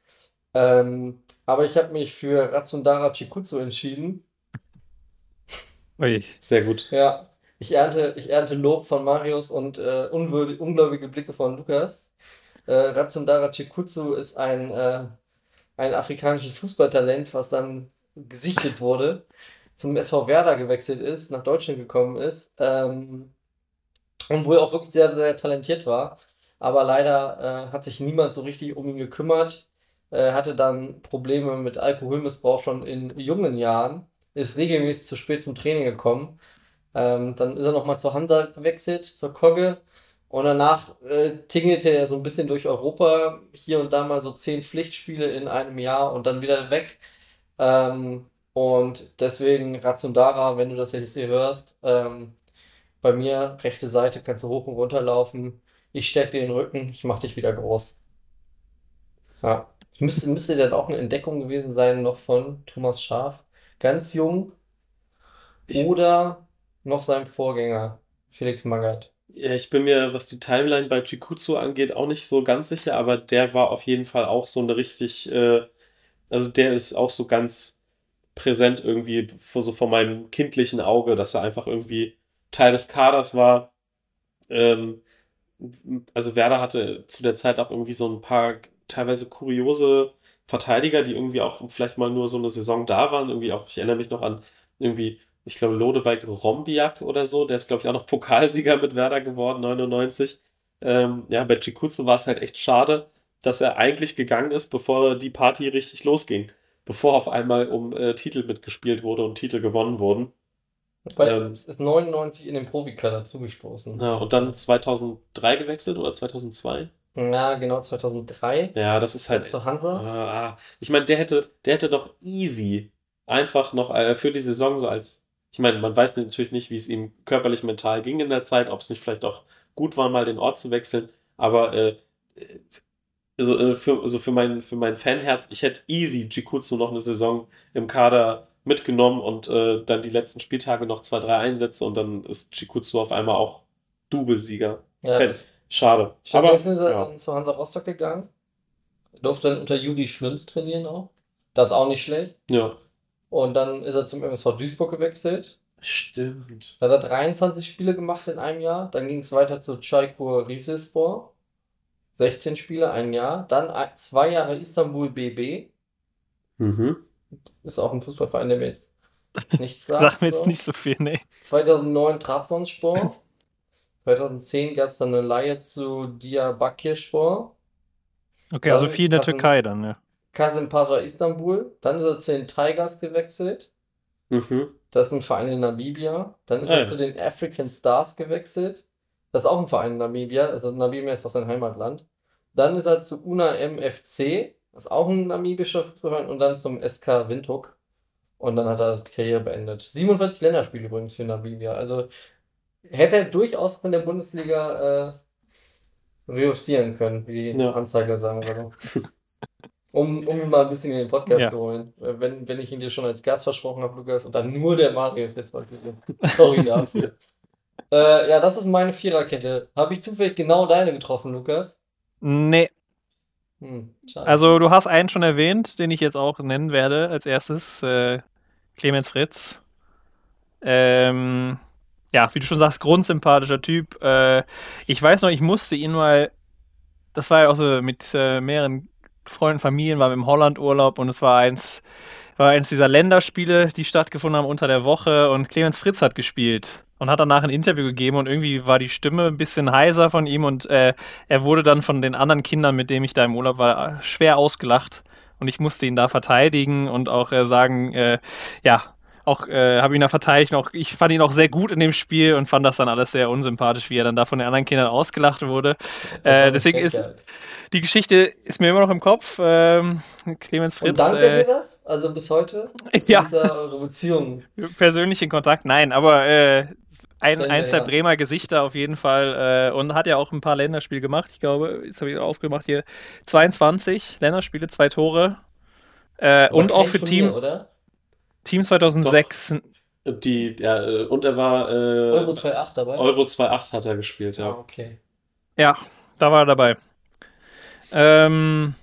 Ähm, aber ich habe mich für Ratsundara Chikutsu entschieden.
Ui. Sehr gut.
Ja, ich ernte, ich ernte Lob von Marius und äh, unwürdig, ungläubige Blicke von Lukas. Äh, Ratsundara Chikutsu ist ein, äh, ein afrikanisches Fußballtalent, was dann gesichtet wurde, zum SV Werder gewechselt ist, nach Deutschland gekommen ist ähm, und wohl auch wirklich sehr, sehr talentiert war. Aber leider äh, hat sich niemand so richtig um ihn gekümmert äh, hatte dann Probleme mit Alkoholmissbrauch schon in jungen Jahren, ist regelmäßig zu spät zum Training gekommen. Ähm, dann ist er nochmal zur Hansa gewechselt, zur Kogge. Und danach äh, tingelte er so ein bisschen durch Europa, hier und da mal so zehn Pflichtspiele in einem Jahr und dann wieder weg. Ähm, und deswegen Ratsundara, wenn du das jetzt hier hörst, ähm, bei mir, rechte Seite, kannst du hoch und runter laufen. Ich stärke dir den Rücken, ich mach dich wieder groß. Ja. Es müsste, müsste dann auch eine Entdeckung gewesen sein, noch von Thomas Schaf. Ganz jung.
Ich-
Oder noch seinem Vorgänger, Felix Magath.
Ja, ich bin mir, was die Timeline bei Chikutsu angeht, auch nicht so ganz sicher, aber der war auf jeden Fall auch so eine richtig, äh, also der ist auch so ganz präsent irgendwie vor, so vor meinem kindlichen Auge, dass er einfach irgendwie Teil des Kaders war. Ähm, also Werder hatte zu der Zeit auch irgendwie so ein paar teilweise kuriose Verteidiger, die irgendwie auch vielleicht mal nur so eine Saison da waren. Irgendwie auch, ich erinnere mich noch an irgendwie, ich glaube, Lodewijk Rombiak oder so. Der ist, glaube ich, auch noch Pokalsieger mit Werder geworden, 99. Ähm, ja, bei Chikutsu war es halt echt schade, dass er eigentlich gegangen ist, bevor die Party richtig losging. Bevor auf einmal um äh, Titel mitgespielt wurde und Titel gewonnen wurden.
Weil
Ähm.
es ist 99 in den Profikader zugestoßen.
Ja, und dann 2003 gewechselt oder 2002?
Ja, genau, 2003.
Ja, das ist halt.
Zur Hansa.
Ah. ich meine, der hätte, der hätte doch easy einfach noch äh, für die Saison so als. Ich meine, man weiß natürlich nicht, wie es ihm körperlich mental ging in der Zeit, ob es nicht vielleicht auch gut war, mal den Ort zu wechseln. Aber äh, also, äh, für, also für, mein, für mein Fanherz, ich hätte easy Jikutsu noch eine Saison im Kader mitgenommen und äh, dann die letzten Spieltage noch zwei, drei Einsätze und dann ist Jikutsu auf einmal auch Doublesieger.
Ja,
Schade.
Stattdessen ist er
ja.
dann zu Hansa Rostock gegangen. Durfte dann unter Juli Schwimms trainieren auch. Das ist auch nicht schlecht.
ja.
Und dann ist er zum MSV Duisburg gewechselt.
Stimmt.
Da hat er 23 Spiele gemacht in einem Jahr. Dann ging es weiter zu Çaykur Rizespor. 16 Spiele, ein Jahr. Dann zwei Jahre Istanbul BB.
Mhm.
Ist auch ein Fußballverein, der mir jetzt nichts sagt.
Sag mir jetzt
so.
nicht so viel, nee.
2009 Trabzonspor. 2010 gab es dann eine Leihe zu Diyarbakirspor.
Okay, also
Dann
viel in der
passen-
Türkei dann, ja.
Kasimpasa Istanbul. Dann ist er zu den Tigers gewechselt.
Mhm.
Das ist ein Verein in Namibia. Dann ist
Ah,
er
ja.
zu den African Stars gewechselt. Das ist auch ein Verein in Namibia. Also Namibia ist auch sein Heimatland. Dann ist er zu Una MFC. Ist auch ein namibischer Fußballverein. Und dann zum SK Windhoek. Und dann hat er die Karriere beendet. 47 Länderspiele übrigens für Namibia. Also hätte er durchaus von der Bundesliga äh, reüssieren können, wie die
Ja.
Anzeiger sagen würde. Um, um ihn mal ein bisschen in den Podcast
Ja.
zu holen. Äh, Wenn, wenn ich ihn dir schon als Gast versprochen habe, Lukas, und dann nur der Marius jetzt mal bitte. Sorry dafür. Äh, ja, das ist meine Viererkette. Habe ich zufällig genau deine getroffen, Lukas?
Nee.
Hm.
Also du hast einen schon erwähnt, den ich jetzt auch nennen werde als erstes. Äh, Clemens Fritz. Ähm, ja, wie du schon sagst, grundsympathischer Typ. Äh, ich weiß noch, ich musste ihn mal, das war ja auch so mit äh, mehreren Freunden, Familien, war im Holland-Urlaub und es war eins, war eins dieser Länderspiele, die stattgefunden haben unter der Woche und Clemens Fritz hat gespielt und hat danach ein Interview gegeben und irgendwie war die Stimme ein bisschen heiser von ihm und äh, er wurde dann von den anderen Kindern, mit denen ich da im Urlaub war, schwer ausgelacht und ich musste ihn da verteidigen und auch äh, sagen, äh, ja, auch äh, habe ihn da verteidigt. Auch, ich fand ihn auch sehr gut in dem Spiel und fand das dann alles sehr unsympathisch, wie er dann da von den anderen Kindern ausgelacht wurde. Äh, deswegen ist die Geschichte ist mir immer noch im Kopf. Ähm, Clemens Fritz.
Und dankt er dir das? Also bis heute? Ist
Ja.
Äh, eure Beziehung?
persönlichen Kontakt, nein, aber äh, ein, eins der. Bremer Gesichter auf jeden Fall äh, und hat ja auch ein paar Länderspiele gemacht. Ich glaube, jetzt habe ich aufgemacht hier 22 Länderspiele, zwei Tore. Äh, und auch für Team,
oder?
Team 2006.
Die, ja, und er war äh,
Euro 2.8 dabei?
Euro 2.8 hat er gespielt, ja.
okay.
Ja, da war er dabei. Ähm,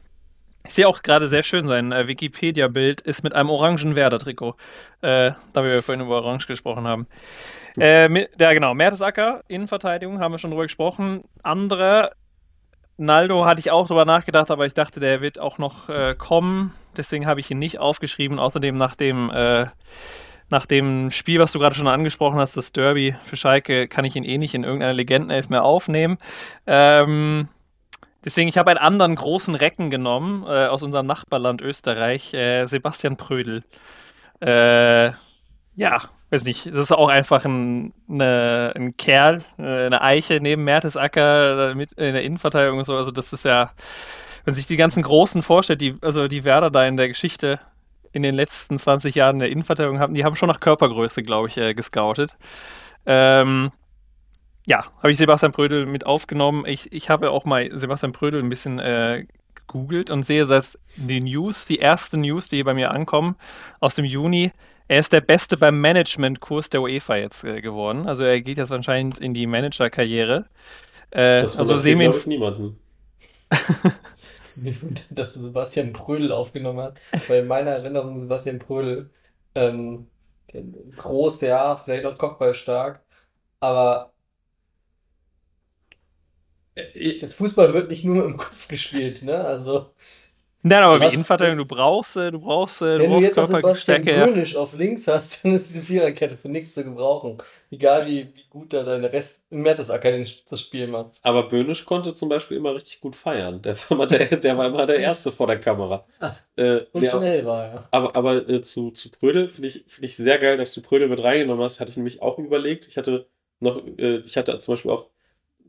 ich sehe auch gerade sehr schön, sein äh, Wikipedia-Bild ist mit einem orangen Werder-Trikot. Äh, da wir ja vorhin über Orange gesprochen haben. Äh, ja, genau. Mertesacker, Innenverteidigung, haben wir schon drüber gesprochen. Andere, Naldo hatte ich auch drüber nachgedacht, aber ich dachte, der wird auch noch äh, kommen. Deswegen habe ich ihn nicht aufgeschrieben. Außerdem nach dem, äh, nach dem Spiel, was du gerade schon angesprochen hast, das Derby für Schalke, kann ich ihn eh nicht in irgendeiner Legendenelf mehr aufnehmen. Ähm, deswegen, ich habe einen anderen großen Recken genommen äh, aus unserem Nachbarland Österreich, äh, Sebastian Prödel. Äh, ja, weiß nicht, das ist auch einfach ein, eine, ein Kerl, eine Eiche neben Mertesacker mit in der Innenverteidigung und so. Also das ist ja, wenn sich die ganzen Großen vorstellt, die, also die Werder da in der Geschichte in den letzten 20 Jahren in der Innenverteidigung haben, die haben schon nach Körpergröße, glaube ich, äh, gescoutet. Ähm, ja, habe ich Sebastian Prödel mit aufgenommen. Ich, ich habe auch mal Sebastian Prödel ein bisschen äh, gegoogelt und sehe, dass die News, die erste News, die bei mir ankommen, aus dem Juni, er ist der Beste beim Managementkurs der UEFA jetzt äh, geworden. Also er geht jetzt anscheinend in die Managerkarriere. Äh,
Das
also sehen wir ihn
niemanden.
Dass du Sebastian Prödel aufgenommen hast, weil in meiner Erinnerung Sebastian Prödel ähm, groß, ja, vielleicht auch kopfballstark, aber der Fußball wird nicht nur im Kopf gespielt, ne? Also,
Nein, aber wie
Was-
Innenverteidigung, du brauchst, äh, du brauchst, du
wenn du
brauchst
jetzt noch Sebastian
Körperstärke. Ja.
Grönisch auf links hast, dann ist diese Viererkette für nichts zu gebrauchen. Egal wie, wie gut da deine Rest Mertesacker den- das Spiel macht.
Aber Böhnisch konnte zum Beispiel immer richtig gut feiern. Der war, immer der, der war immer der Erste vor der Kamera.
Ah,
Äh,
Und schnell war er.
Aber, aber äh, zu, zu Prödel finde ich, find ich sehr geil, dass du Prödel mit reingenommen hast. Hatte ich nämlich auch überlegt. Ich hatte noch, äh, ich hatte zum Beispiel auch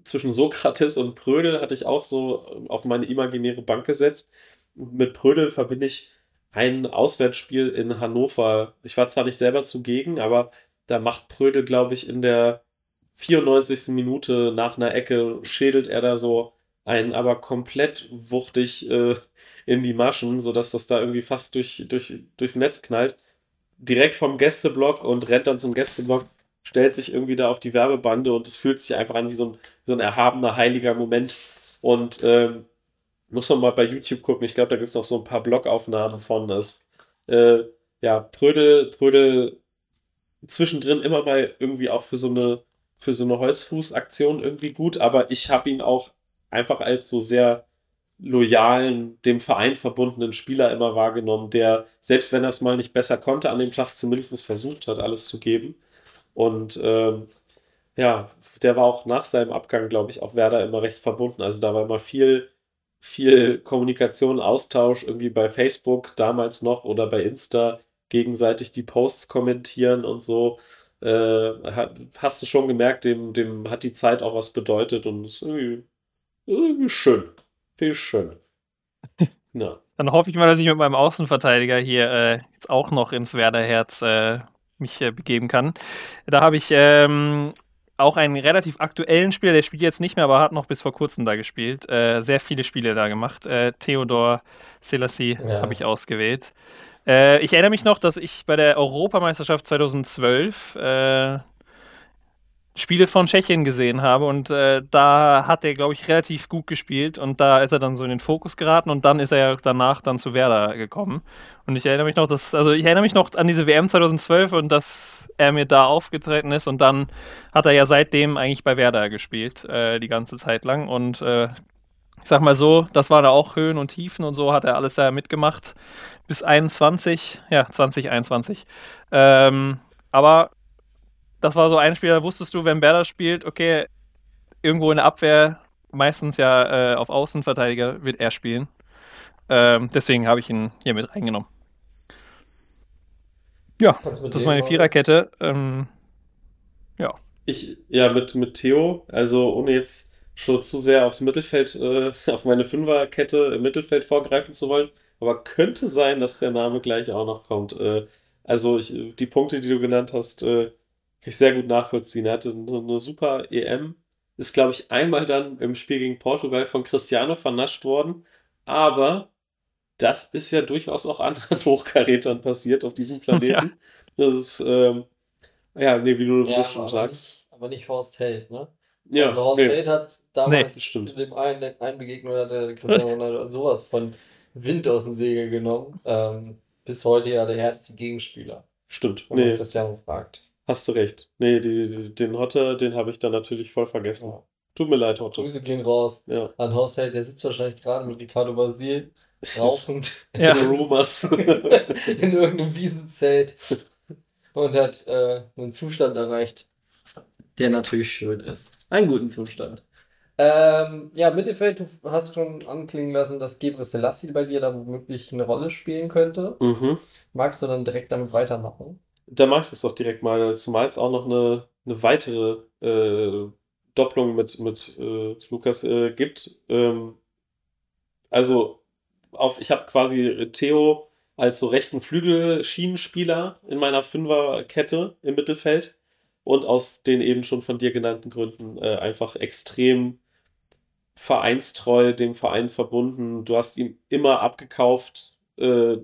zwischen Sokrates und Prödel hatte ich auch so auf meine imaginäre Bank gesetzt. Mit Prödel verbinde ich ein Auswärtsspiel in Hannover. Ich war zwar nicht selber zugegen, aber da macht Prödel, glaube ich, in der 94. Minute nach einer Ecke schädelt er da so einen aber komplett wuchtig äh, in die Maschen, sodass das da irgendwie fast durch, durch, durchs Netz knallt. Direkt vom Gästeblock und rennt dann zum Gästeblock, stellt sich irgendwie da auf die Werbebande und es fühlt sich einfach an wie so ein, so ein erhabener, heiliger Moment. Und ähm, muss man mal bei YouTube gucken. Ich glaube, da gibt es auch so ein paar Blockaufnahmen von das. Äh, ja, Prödel, Prödel zwischendrin immer mal irgendwie auch für so eine, für so eine Holzfußaktion irgendwie gut, aber ich habe ihn auch einfach als so sehr loyalen, dem Verein verbundenen Spieler immer wahrgenommen, der, selbst wenn er es mal nicht besser konnte, an dem Tag zumindest versucht hat, alles zu geben. Und ähm, ja, der war auch nach seinem Abgang, glaube ich, auch Werder immer recht verbunden. Also da war immer viel, viel Kommunikation, Austausch irgendwie bei Facebook damals noch oder bei Insta, gegenseitig die Posts kommentieren und so. Äh, hast du schon gemerkt, dem, dem hat die Zeit auch was bedeutet und ist irgendwie, irgendwie schön. Viel schön. Ja.
Dann hoffe ich mal, dass ich mit meinem Außenverteidiger hier äh, jetzt auch noch ins Werderherz äh, mich äh, begeben kann. Da habe ich ähm, auch einen relativ aktuellen Spieler, der spielt jetzt nicht mehr, aber hat noch bis vor kurzem da gespielt. Äh, sehr viele Spiele da gemacht. Äh, Theodor Selassie
Ja.
habe ich ausgewählt. Äh, ich erinnere mich noch, dass ich bei der Europameisterschaft 2012 äh, Spiele von Tschechien gesehen habe und äh, da hat er, glaube ich, relativ gut gespielt und da ist er dann so in den Fokus geraten und dann ist er ja danach dann zu Werder gekommen. Und ich erinnere mich noch, dass, also ich erinnere mich noch an diese WM 2012 und dass er mir da aufgetreten ist und dann hat er ja seitdem eigentlich bei Werder gespielt, äh, die ganze Zeit lang und äh, ich sag mal so, das waren da auch Höhen und Tiefen und so hat er alles da mitgemacht bis 21, ja, 2021. Ähm, aber das war so ein Spiel, da wusstest du, wenn Werder spielt, okay, irgendwo in der Abwehr, meistens ja äh, auf Außenverteidiger, wird er spielen. Ähm, deswegen habe ich ihn hier mit reingenommen. Ja, das ist meine Viererkette. Ähm, ja.
Ich, ja, mit, mit Theo, also ohne jetzt schon zu sehr aufs Mittelfeld, äh, auf meine Fünferkette im Mittelfeld vorgreifen zu wollen, aber könnte sein, dass der Name gleich auch noch kommt. Äh, also ich, die Punkte, die du genannt hast, äh, kann ich sehr gut nachvollziehen. Er hatte eine, eine super EM, ist, glaube ich, einmal dann im Spiel gegen Portugal von Cristiano vernascht worden. Aber das ist ja durchaus auch anderen Hochkarätern passiert auf diesem Planeten. Ja. Das ist, ähm, ja, nee, wie du
ja,
schon
aber
sagst.
Nicht, aber nicht Horst Held, ne?
Ja,
also Horst
nee.
Held hat damals
Nee, stimmt.
dem einen, einen Begegnung hat der Cristiano Ronaldo sowas von Wind aus dem Segel genommen. Ähm, bis heute ja der härteste Gegenspieler,
Stimmt.
wenn man
Nee,
Cristiano fragt.
hast du recht. Nee, die, die, den Hotte, den habe ich dann natürlich voll vergessen.
Ja.
Tut mir leid, Hotte.
Grüße gehen raus
Ja.
an Horst Held, der sitzt wahrscheinlich gerade mit Ricardo Basil rauchend
Ja.
Rumors.
in irgendeinem Wiesenzelt und hat äh, einen Zustand erreicht, der natürlich schön ist. Einen guten Zustand. Ähm, ja, Mittelfeld, du hast schon anklingen lassen, dass Gebre Selassie bei dir da womöglich eine Rolle spielen könnte.
mhm.
Magst du dann direkt damit weitermachen?
Da mache ich das doch direkt mal, zumal es auch noch eine, eine weitere äh, Doppelung mit, mit äh, Lukas äh, gibt. Ähm, also, auf, ich habe quasi Theo als so rechten Flügelschienenspieler in meiner Fünferkette im Mittelfeld und aus den eben schon von dir genannten Gründen äh, einfach extrem vereinstreu, dem Verein verbunden. Du hast ihm immer abgekauft, äh,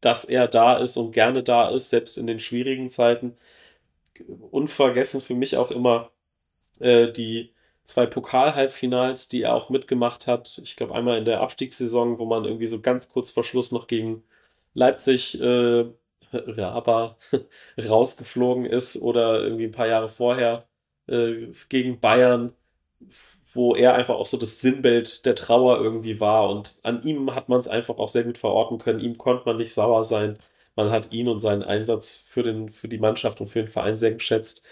dass er da ist und gerne da ist, selbst in den schwierigen Zeiten. Unvergessen für mich auch immer äh, die zwei Pokal-Halbfinals, die er auch mitgemacht hat. Ich glaube, einmal in der Abstiegssaison, wo man irgendwie so ganz kurz vor Schluss noch gegen Leipzig äh, aber rausgeflogen ist oder irgendwie ein paar Jahre vorher äh, gegen Bayern, wo er einfach auch so das Sinnbild der Trauer irgendwie war. Und an ihm hat man es einfach auch sehr gut verorten können. Ihm konnte man nicht sauer sein. Man hat ihn und seinen Einsatz für, den, für die Mannschaft und für den Verein sehr geschätzt.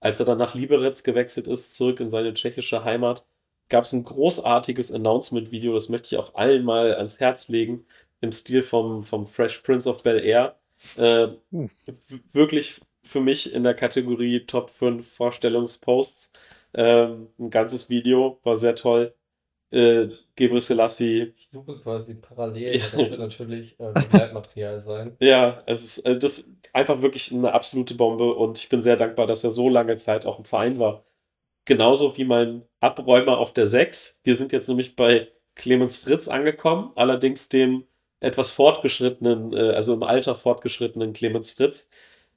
Als er dann nach Liberec gewechselt ist, zurück in seine tschechische Heimat, gab es ein großartiges Announcement-Video, das möchte ich auch allen mal ans Herz legen, im Stil vom, vom Fresh Prince of Bel Air. Äh, w- wirklich für mich in der Kategorie Top 5 Vorstellungsposts. Ähm, ein ganzes Video, war sehr toll. Äh, Gebre Selassie
Ich suche quasi parallel,
Ja.
das wird natürlich äh, Begleitmaterial sein.
Ja, es ist äh, das ist einfach wirklich eine absolute Bombe und ich bin sehr dankbar, dass er so lange Zeit auch im Verein war. Genauso wie mein Abräumer auf der 6. Wir sind jetzt nämlich bei Clemens Fritz angekommen, allerdings dem etwas fortgeschrittenen, äh, also im Alter fortgeschrittenen Clemens Fritz.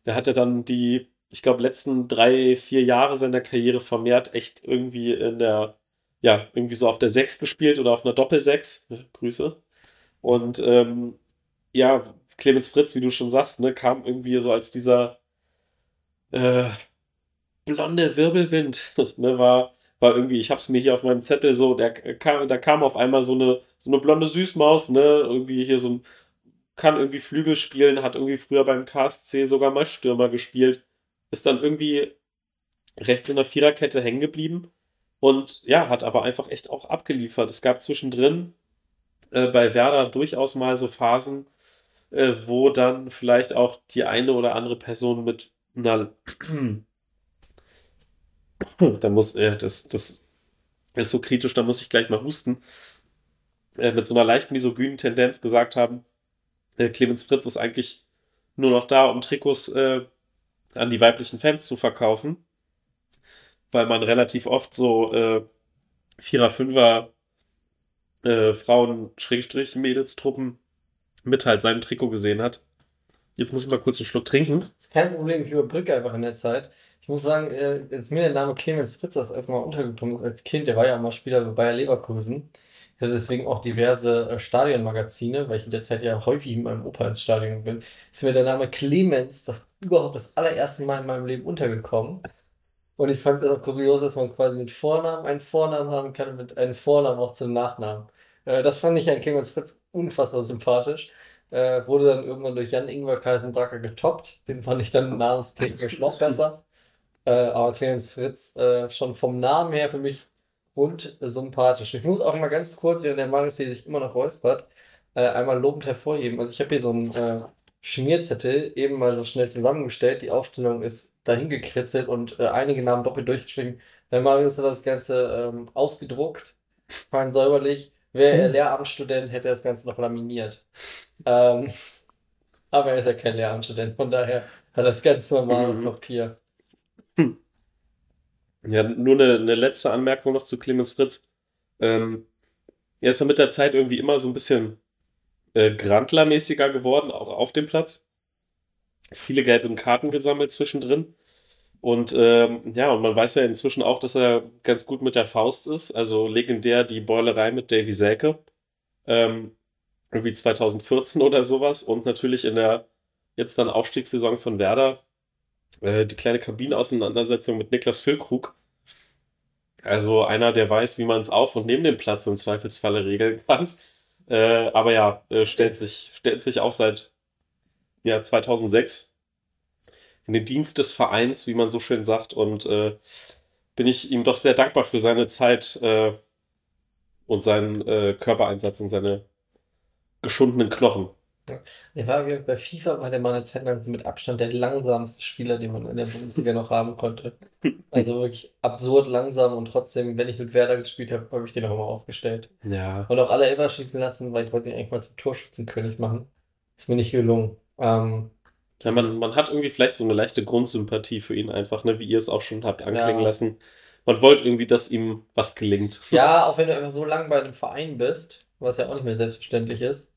Der hatte dann die, ich glaube, letzten drei, vier Jahre seiner Karriere vermehrt echt irgendwie in der, ja, irgendwie so auf der 6 gespielt oder auf einer Doppel-6. Grüße. Und ähm, ja, Clemens Fritz, wie du schon sagst, ne, kam irgendwie so als dieser äh, blonde Wirbelwind, ne, war, war irgendwie, ich hab's mir hier auf meinem Zettel so, der kam, da kam auf einmal so eine, so eine blonde Süßmaus, ne, irgendwie hier so ein, kann irgendwie Flügel spielen, hat irgendwie früher beim KSC sogar mal Stürmer gespielt, ist dann irgendwie rechts in der Viererkette hängen geblieben und ja, hat aber einfach echt auch abgeliefert. Es gab zwischendrin äh, bei Werder durchaus mal so Phasen, äh, wo dann vielleicht auch die eine oder andere Person mit einer da muss, äh, das, das ist so kritisch, da muss ich gleich mal husten, äh, mit so einer leicht misogynen Tendenz gesagt haben, äh, Clemens Fritz ist eigentlich nur noch da, um Trikots äh, an die weiblichen Fans zu verkaufen, weil man relativ oft so äh, Vierer, Fünfer äh, Frauen-Mädelstruppen mit halt seinem Trikot gesehen hat. Jetzt muss ich mal kurz einen Schluck trinken.
Ist kein Problem, ich überbrücke einfach in der Zeit. Ich muss sagen, äh, als mir der Name Clemens Fritz das erstmal untergekommen ist als Kind, der war ja mal Spieler bei Bayer Leverkusen. Ich hatte deswegen auch diverse äh, Stadionmagazine, weil ich in der Zeit ja häufig mit meinem Opa ins Stadion bin. Ist mir der Name Clemens das überhaupt das allererste Mal in meinem Leben untergekommen. Und ich fand es auch kurios, dass man quasi mit Vornamen einen Vornamen haben kann und mit einem Vornamen auch zum Nachnamen. Äh, das fand ich an Clemens Fritz unfassbar sympathisch. Äh, wurde dann irgendwann durch Jan-Ingwer Kaisenbracker getoppt. Den fand ich dann namenstechnisch noch besser. Äh, aber Clemens Fritz äh, schon vom Namen her für mich rund sympathisch. Ich muss auch mal ganz kurz, während der Marius hier sich immer noch räuspert, äh, einmal lobend hervorheben. Also ich habe hier so einen äh, Schmierzettel eben mal so schnell zusammengestellt. Die Aufstellung ist dahin gekritzelt und äh, einige Namen doppelt durchgeschrieben. Der Marius hat das Ganze ähm, ausgedruckt, fein säuberlich. Wäre er Lehramtsstudent, hätte er das Ganze noch laminiert. Ähm, aber er ist ja kein Lehramtsstudent, von daher hat er das ganz normal auf
Mhm.
Papier.
Ja, nur eine, eine letzte Anmerkung noch zu Clemens Fritz. Ähm, er ist ja mit der Zeit irgendwie immer so ein bisschen äh, Grandler-mäßiger geworden, auch auf dem Platz. Viele gelbe Karten gesammelt zwischendrin. Und ähm, ja, und man weiß ja inzwischen auch, dass er ganz gut mit der Faust ist. Also legendär die Beulerei mit Davy Selke. Ähm, irgendwie 2014 oder sowas. Und natürlich in der jetzt dann Aufstiegssaison von Werder äh, die kleine Kabinenauseinandersetzung mit Niklas Füllkrug. Also einer, der weiß, wie man es auf und neben dem Platz im Zweifelsfalle regeln kann. Äh, aber ja, äh, stellt sich, stellt sich auch seit ja, 2006 in den Dienst des Vereins, wie man so schön sagt. Und äh, bin ich ihm doch sehr dankbar für seine Zeit äh, und seinen äh, Körpereinsatz und seine geschundenen Knochen.
Der war wie bei FIFA, war der mal eine Zeit lang mit Abstand der langsamste Spieler, den man in der Bundesliga noch haben konnte. Also wirklich absurd langsam und trotzdem, wenn ich mit Werder gespielt habe, habe ich den auch immer aufgestellt.
Ja.
Und auch alle Elfer schießen lassen, weil ich wollte ihn eigentlich mal zum Torschützenkönig machen. Ist mir nicht gelungen. Ähm,
Ja, man, man hat irgendwie vielleicht so eine leichte Grundsympathie für ihn einfach, ne, wie ihr es auch schon habt anklingen
Ja.
lassen. Man wollte irgendwie, dass ihm was gelingt.
ja, auch wenn du einfach so lange bei einem Verein bist, was ja auch nicht mehr selbstverständlich ist,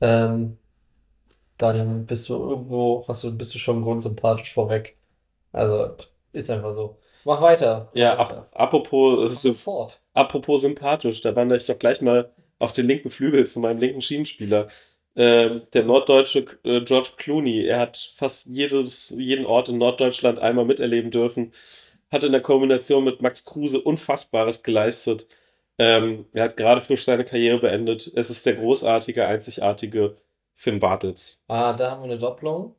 ähm, dann bist du irgendwo, was du, bist du schon grundsympathisch vorweg. Also, ist einfach so. Mach weiter.
Ja,
weiter.
ap apropos, so,
sofort.
apropos sympathisch, da wandere ich doch gleich mal auf den linken Flügel zu meinem linken Schienenspieler. Ähm, der norddeutsche äh, George Clooney, er hat fast jedes, jeden Ort in Norddeutschland einmal miterleben dürfen, hat in der Kombination mit Max Kruse Unfassbares geleistet. Ähm, er hat gerade frisch seine Karriere beendet. Es ist der großartige, einzigartige Finn Bartels.
Ah, da haben wir eine Doppelung.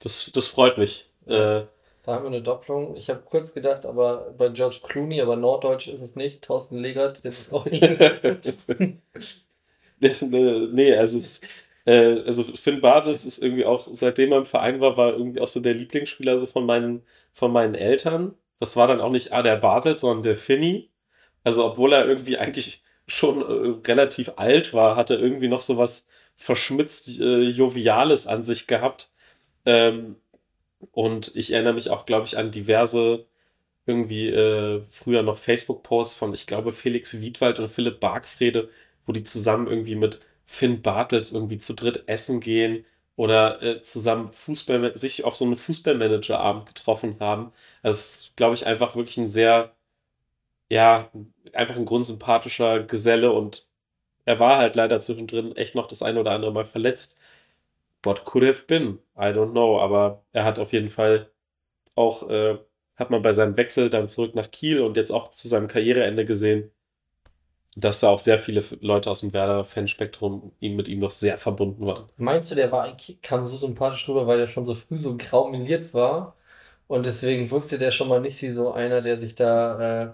Das, das freut mich. Äh,
Da haben wir eine Doppelung. Ich habe kurz gedacht, aber bei George Clooney, aber Norddeutsch ist es nicht. Thorsten Legert, den ist auch nicht.
nee, also, es, äh, also Finn Bartels ist irgendwie auch, seitdem er im Verein war, war irgendwie auch so der Lieblingsspieler so von meinen, von meinen Eltern. Das war dann auch nicht ah, der Bartels, sondern der Finny. Also obwohl er irgendwie eigentlich schon äh, relativ alt war, hat er irgendwie noch so was verschmitzt äh, Joviales an sich gehabt. Ähm, und ich erinnere mich auch, glaube ich, an diverse irgendwie äh, früher noch Facebook-Posts von, ich glaube, Felix Wiedwald und Philipp Bargfrede, wo die zusammen irgendwie mit Finn Bartels irgendwie zu dritt essen gehen oder äh, zusammen Fußball, sich auf so einen Fußballmanager-Abend getroffen haben. Das ist, glaube ich, einfach wirklich ein sehr, ja, einfach ein grundsympathischer Geselle und er war halt leider zwischendrin echt noch das eine oder andere Mal verletzt. What could have been? I don't know, aber er hat auf jeden Fall auch, äh, hat man bei seinem Wechsel dann zurück nach Kiel und jetzt auch zu seinem Karriereende gesehen, dass da auch sehr viele Leute aus dem Werder-Fanspektrum ihm mit ihm noch sehr verbunden waren.
Meinst du, der war eigentlich, kam so sympathisch rüber, weil er schon so früh so graumeliert war? Und deswegen wirkte der schon mal nicht wie so einer, der sich da äh,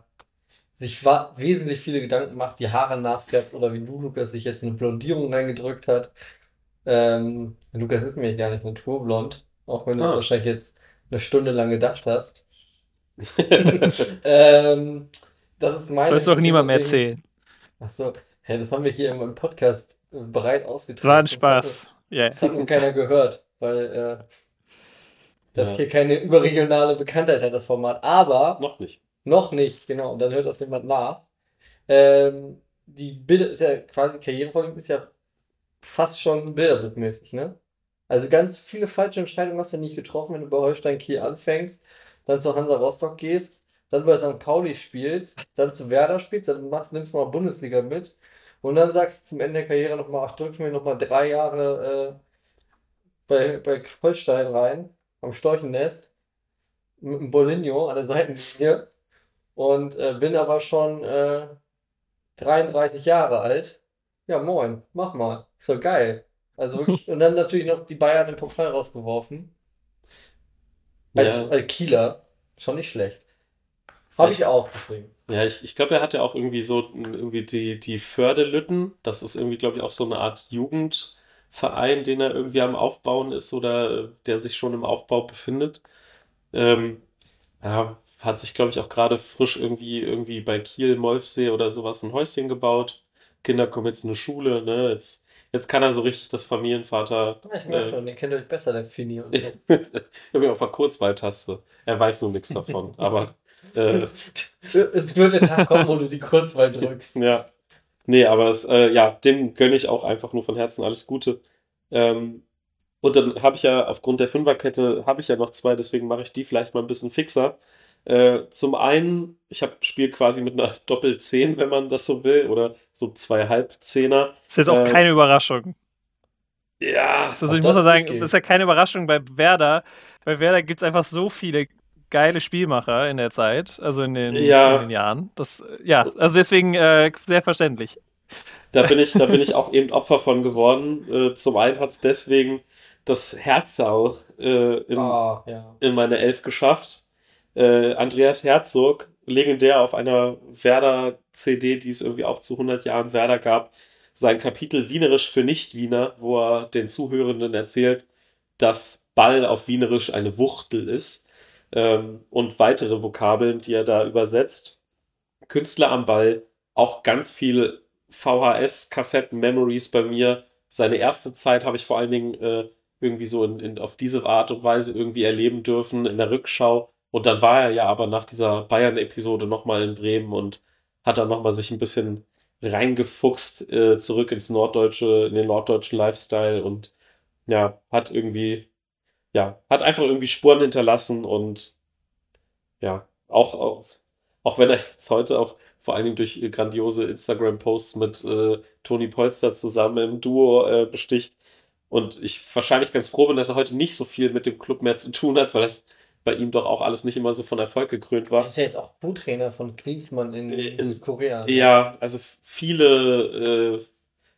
sich wesentlich viele Gedanken macht, die Haare nachfärbt oder wie du, Lukas, sich jetzt eine Blondierung reingedrückt hat. Ähm, Lukas ist mir gar nicht naturblond, auch wenn du es
Ah.
wahrscheinlich jetzt eine Stunde lang gedacht hast. ähm, das ist meine
Soll es doch niemand mehr
Achso, hey, das haben wir hier im Podcast äh, breit ausgetragen.
War ein
Das hat-
Spaß. Ja.
das hat nun keiner gehört, weil äh, das
Ja.
hier keine überregionale Bekanntheit hat, das Format. Aber
Noch nicht.
noch nicht, genau. Und dann hört das jemand nach. Ähm, die Bilder ist ja quasi Karrierefolge ist ja fast schon bilderbildmäßig, ne? Also ganz viele falsche Entscheidungen hast du nicht getroffen, wenn du bei Holstein Kiel anfängst. dann zu Hansa Rostock gehst, dann bei St. Pauli spielst, dann zu Werder spielst, dann machst, nimmst du mal Bundesliga mit und dann sagst du zum Ende der Karriere nochmal, ach, drück mir nochmal drei Jahre äh, bei, bei Holstein rein, am Storchennest, mit dem Bolinho an der Seitenlinie und äh, bin aber schon äh, 33 Jahre alt. Ja, moin, mach mal. Ist doch geil. Also wirklich, und dann natürlich noch die Bayern im Pokal rausgeworfen. Als,
Ja.
als Kieler. Schon nicht schlecht. Habe ich auch, deswegen.
Ja, ich, ich glaube, er hatte auch irgendwie so irgendwie die, die Fördelütten. Das ist irgendwie, glaube ich, auch so eine Art Jugendverein, den er irgendwie am Aufbauen ist oder äh, der sich schon im Aufbau befindet. Ähm, ja, hat sich, glaube ich, auch gerade frisch irgendwie, irgendwie bei Kiel, Molfsee oder sowas ein Häuschen gebaut. Kinder kommen jetzt in eine Schule, ne? Jetzt, jetzt kann er so richtig das Familienvater.
Ja, ich merke
äh,
schon, ihr kennt euch besser, der Fini und so.
ich habe ja auf der Kurzwahltaste. Er weiß nur nichts davon, aber äh,
es wird der Tag kommen, wo du die Kurzwahl drückst.
Ja. Nee, aber es, äh, ja, dem gönne ich auch einfach nur von Herzen alles Gute. Ähm, und dann habe ich ja aufgrund der Fünferkette habe ich ja noch zwei, deswegen mache ich die vielleicht mal ein bisschen fixer. Äh, zum einen, ich habe spiele quasi mit einer Doppel-10, wenn man das so will, oder so zwei Halbzehner.
Das ist jetzt auch
Äh,
keine Überraschung.
Ja,
Also ich
das
muss ja sagen, das ist ja keine Überraschung bei Werder. Bei Werder gibt es einfach so viele geile Spielmacher in der Zeit, also in den,
Ja.
in den Jahren. Das, ja, also deswegen äh, sehr verständlich.
Da bin ich, da bin ich auch eben Opfer von geworden. Äh, zum einen hat es deswegen das Herzau äh, in,
Ah, ja.
in meine Elf geschafft. Äh, Andreas Herzog, legendär auf einer Werder-CD, die es irgendwie auch zu 100 Jahren Werder gab, sein Kapitel Wienerisch für Nicht-Wiener, wo er den Zuhörenden erzählt, dass Ball auf Wienerisch eine Wuchtel ist ähm, und weitere Vokabeln, die er da übersetzt. Künstler am Ball, auch ganz viel VHS-Kassetten-Memories bei mir. Seine erste Zeit habe ich vor allen Dingen äh, irgendwie so in, in, auf diese Art und Weise irgendwie erleben dürfen in der Rückschau. Und dann war er ja aber nach dieser Bayern-Episode nochmal in Bremen und hat dann nochmal sich ein bisschen reingefuchst äh, zurück ins Norddeutsche, in den norddeutschen Lifestyle und ja, hat irgendwie, ja, hat einfach irgendwie Spuren hinterlassen und ja, auch, auch, auch wenn er jetzt heute auch vor allen Dingen durch grandiose Instagram-Posts mit äh, Toni Polster zusammen im Duo äh, besticht und ich wahrscheinlich ganz froh bin, dass er heute nicht so viel mit dem Club mehr zu tun hat, weil das bei ihm doch auch alles nicht immer so von Erfolg gekrönt
Er
war.
ist ja jetzt auch Co-Trainer von Klinsmann in,
In-
Südkorea.
Ja, also viele, äh,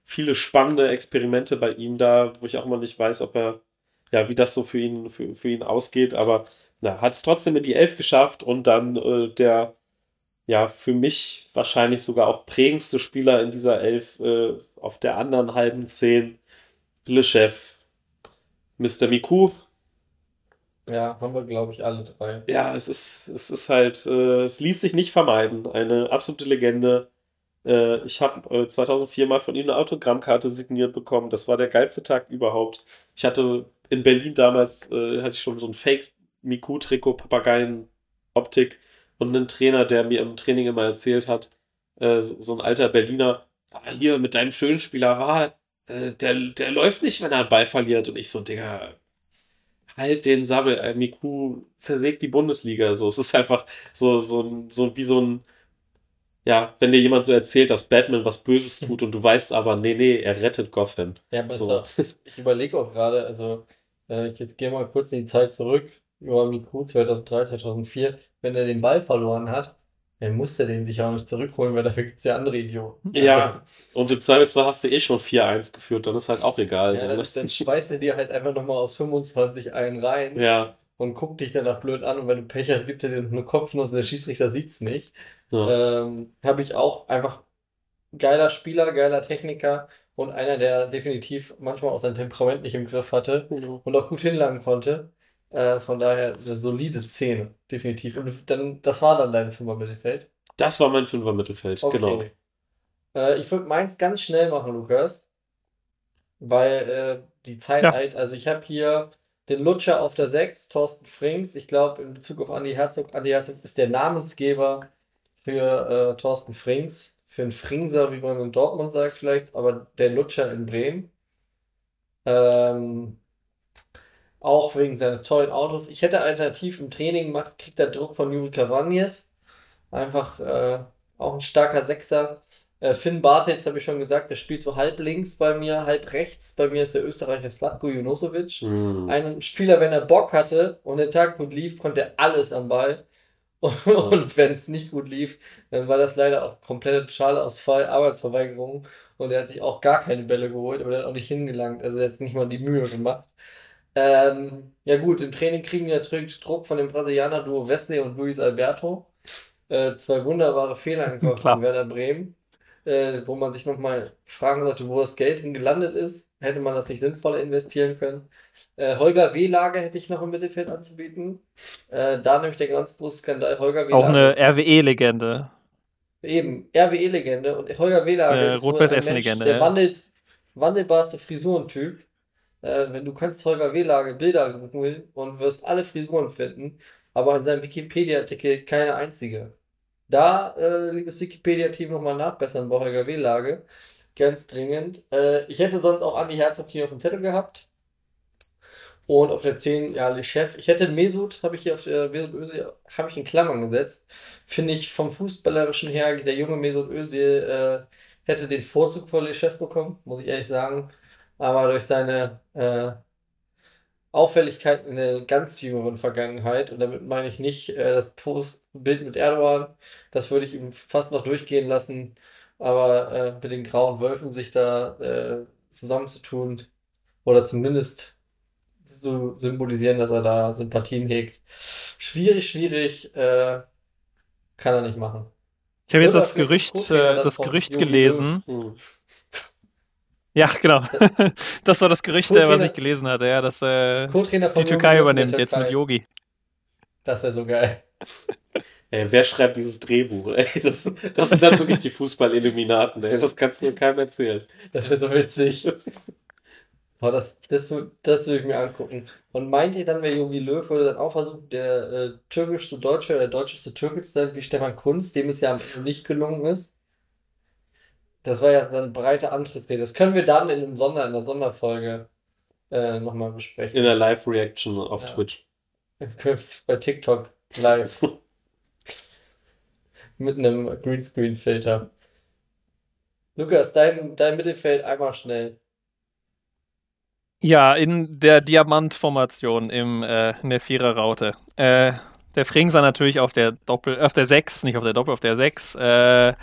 viele spannende Experimente bei ihm da, wo ich auch immer nicht weiß, ob er, ja, wie das so für ihn, für, für ihn ausgeht, aber na, hat es trotzdem in die Elf geschafft und dann äh, der, ja, für mich wahrscheinlich sogar auch prägendste Spieler in dieser Elf äh, auf der anderen halben Zehn, Le Chef, Mr. Miku,
Ja, haben wir, glaube ich, alle drei.
Ja, es ist, es ist halt, äh, es ließ sich nicht vermeiden. Eine absolute Legende. Äh, ich habe äh, 2004 mal von ihm eine Autogrammkarte signiert bekommen. Das war der geilste Tag überhaupt. Ich hatte in Berlin damals, äh, hatte ich schon so ein Fake-Miku-Trikot, Papageien-Optik und einen Trainer, der mir im Training immer erzählt hat, äh, so, so ein alter Berliner, ah, hier mit deinem schönen Spieler war, äh, der, der läuft nicht, wenn er einen Ball verliert. Und ich so, Digga, halt den Sabbel. Äh, Miku zersägt die Bundesliga. So, es ist einfach so, so, so wie so ein, ja, wenn dir jemand so erzählt, dass Batman was Böses tut und du weißt aber, nee, nee, er rettet Gotham.
Ja,
So.
so. ich überlege auch gerade, also äh, ich jetzt gehe mal kurz in die Zeit zurück, über Miku 2003, 2004, wenn er den Ball verloren hat, dann muss er den sich auch nicht zurückholen, weil dafür gibt es ja andere Idioten.
Ja, und im Zweifelsfall hast du eh schon 4-1 geführt, dann ist halt auch egal.
Also,
so,
ja,
ne?
dann, dann schmeißt er dir halt einfach nochmal aus 25 einen rein
ja,
und guckt dich danach blöd an und wenn du Pech hast, gibt er dir eine Kopfnuss und der Schiedsrichter sieht's nicht.
ja.
Ähm, Habe ich auch einfach geiler Spieler, geiler Techniker und einer, der definitiv manchmal auch sein Temperament nicht im Griff hatte und auch gut hinlangen konnte. Äh, von daher eine solide 10, definitiv. Und dann, das war dann dein Fünfer Mittelfeld.
Das war mein Fünfer-Mittelfeld,
Okay.
genau.
Äh, ich würde meins ganz schnell machen, Lukas. Weil äh, die Zeit
Ja.
eilt. Also ich habe hier den Lutscher auf der 6, Thorsten Frings. Ich glaube, in Bezug auf Andi Herzog, Andi Herzog ist der Namensgeber für äh, Thorsten Frings. Für einen Fringser, wie man in Dortmund sagt vielleicht, aber der Lutscher in Bremen. Ähm, Auch wegen seines tollen Autos. Ich hätte alternativ im Training gemacht, kriegt er Druck von Juri Cavagnes. Einfach äh, auch ein starker Sechser. Äh, Finn Bartels, habe ich schon gesagt, der spielt so halb links bei mir, halb rechts. Bei mir ist der Österreicher Slatko Junosovic.
Mhm.
Ein Spieler, wenn er Bock hatte und der Tag gut lief, konnte er alles am Ball. Und, und wenn es nicht gut lief, dann war das leider auch komplett Schalausfall, Arbeitsverweigerung. Und er hat sich auch gar keine Bälle geholt, aber er hat auch nicht hingelangt. Also er hat jetzt nicht mal die Mühe gemacht. Ähm, ja gut, im Training kriegen wir Druck von dem Brasilianer Duo Wesley und Luis Alberto. Äh, zwei wunderbare Fehler von Werder Bremen, äh, wo man sich nochmal fragen sollte, wo das Geld gelandet ist. Hätte man das nicht sinnvoller investieren können. Äh, Holger W-Lager hätte ich noch im Mittelfeld anzubieten. Äh, da nämlich der ganz große Skandal. Holger
Auch
W-Lager.
eine RWE-Legende.
Eben, RWE-Legende und Holger Wehler
Äh,
ist wohl
Rot-Weiß
ein
Essen-Legende,
Mensch, der
ja.
wandelt, wandelbarste Frisurentyp. Äh, wenn du kannst Holger Wehlage Bilder googeln und wirst alle Frisuren finden, aber in seinem Wikipedia-Artikel keine einzige. Da, äh, liebes Wikipedia-Team, nochmal nachbessern bei Holger Wehlage. Ganz dringend. Äh, ich hätte sonst auch Andi Herzog hier auf dem Zettel gehabt. Und auf der 10, ja, Le Chef. Ich hätte Mesut, habe ich hier auf der Mesut Özil, habe ich in Klammern gesetzt. Finde ich vom Fußballerischen her, der junge Mesut Özil äh, hätte den Vorzug vor Le Chef bekommen, muss ich ehrlich sagen. Aber durch seine äh, Auffälligkeit in der ganz jüngeren Vergangenheit, und damit meine ich nicht äh, das Postbild mit Erdogan, das würde ich ihm fast noch durchgehen lassen, aber äh, mit den grauen Wölfen sich da äh, zusammenzutun oder zumindest zu symbolisieren, dass er da Sympathien hegt. Schwierig, schwierig, äh, kann er nicht machen.
Ich habe jetzt das Gerücht, äh, das Gerücht gelesen.
Mhm.
Ja, genau. Das war das Gerücht, äh, was ich gelesen hatte, ja, dass äh, die Türkei übernimmt jetzt mit
Türkei.
Yogi.
Das wäre so geil.
Ey, wer schreibt dieses Drehbuch? Ey, das, das sind dann wirklich die Fußball-Illuminaten. Ey. Das kannst du keinem erzählen.
Das wäre so witzig. Boah, das, das, das würde ich mir angucken. Und meint ihr dann, wer Jogi Löw würde dann auch versuchen, der äh, türkischste Deutsche oder der deutscheste Türke zu sein, wie Stefan Kunz, dem es ja am Ende nicht gelungen ist? Das war ja dann eine breite Antrittsrede. Das können wir dann in einem Sonder, in einer Sonderfolge äh, nochmal besprechen.
In der Live-Reaction auf
Ja.
Twitch.
Bei TikTok live. Mit einem Greenscreen-Filter. Lukas, dein, dein Mittelfeld einmal schnell.
Ja, in der Diamantformation im, äh, in der Viererraute. Äh, der Fringser natürlich auf der Doppel, auf der 6, nicht auf der Doppel, auf der 6. Äh,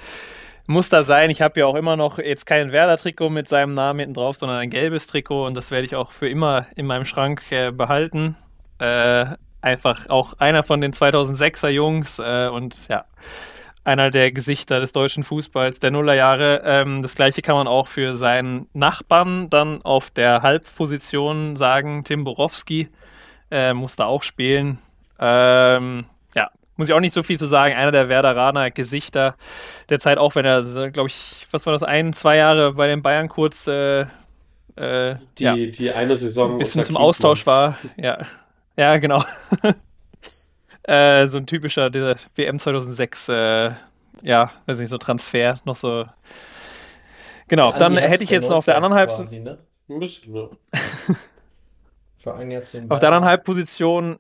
muss da sein. Ich habe ja auch immer noch jetzt kein Werder-Trikot mit seinem Namen hinten drauf, sondern ein gelbes Trikot und das werde ich auch für immer in meinem Schrank äh, behalten. Äh, einfach auch einer von den 2006er Jungs äh, und ja, einer der Gesichter des deutschen Fußballs der Nullerjahre. Ähm, das gleiche kann man auch für seinen Nachbarn dann auf der Halbposition sagen. Tim Borowski äh, muss da auch spielen. Ähm, muss ich auch nicht so viel zu sagen. Einer der Werderaner Gesichter der Zeit, auch wenn er, glaube ich, was war das, ein, zwei Jahre bei den Bayern kurz äh, äh,
Die,
ja,
die eine Saison
ein bisschen zum
Klinsmann.
Austausch war. Ja, ja genau. äh, so ein typischer dieser WM 2006, äh, ja, weiß nicht, so Transfer, noch so. Genau,
Andi
dann hätte ich jetzt noch auf der anderen Halb,
quasi, ne?
Ein bisschen, ja.
Für ein Jahrzehnt.
auf der anderen Halbposition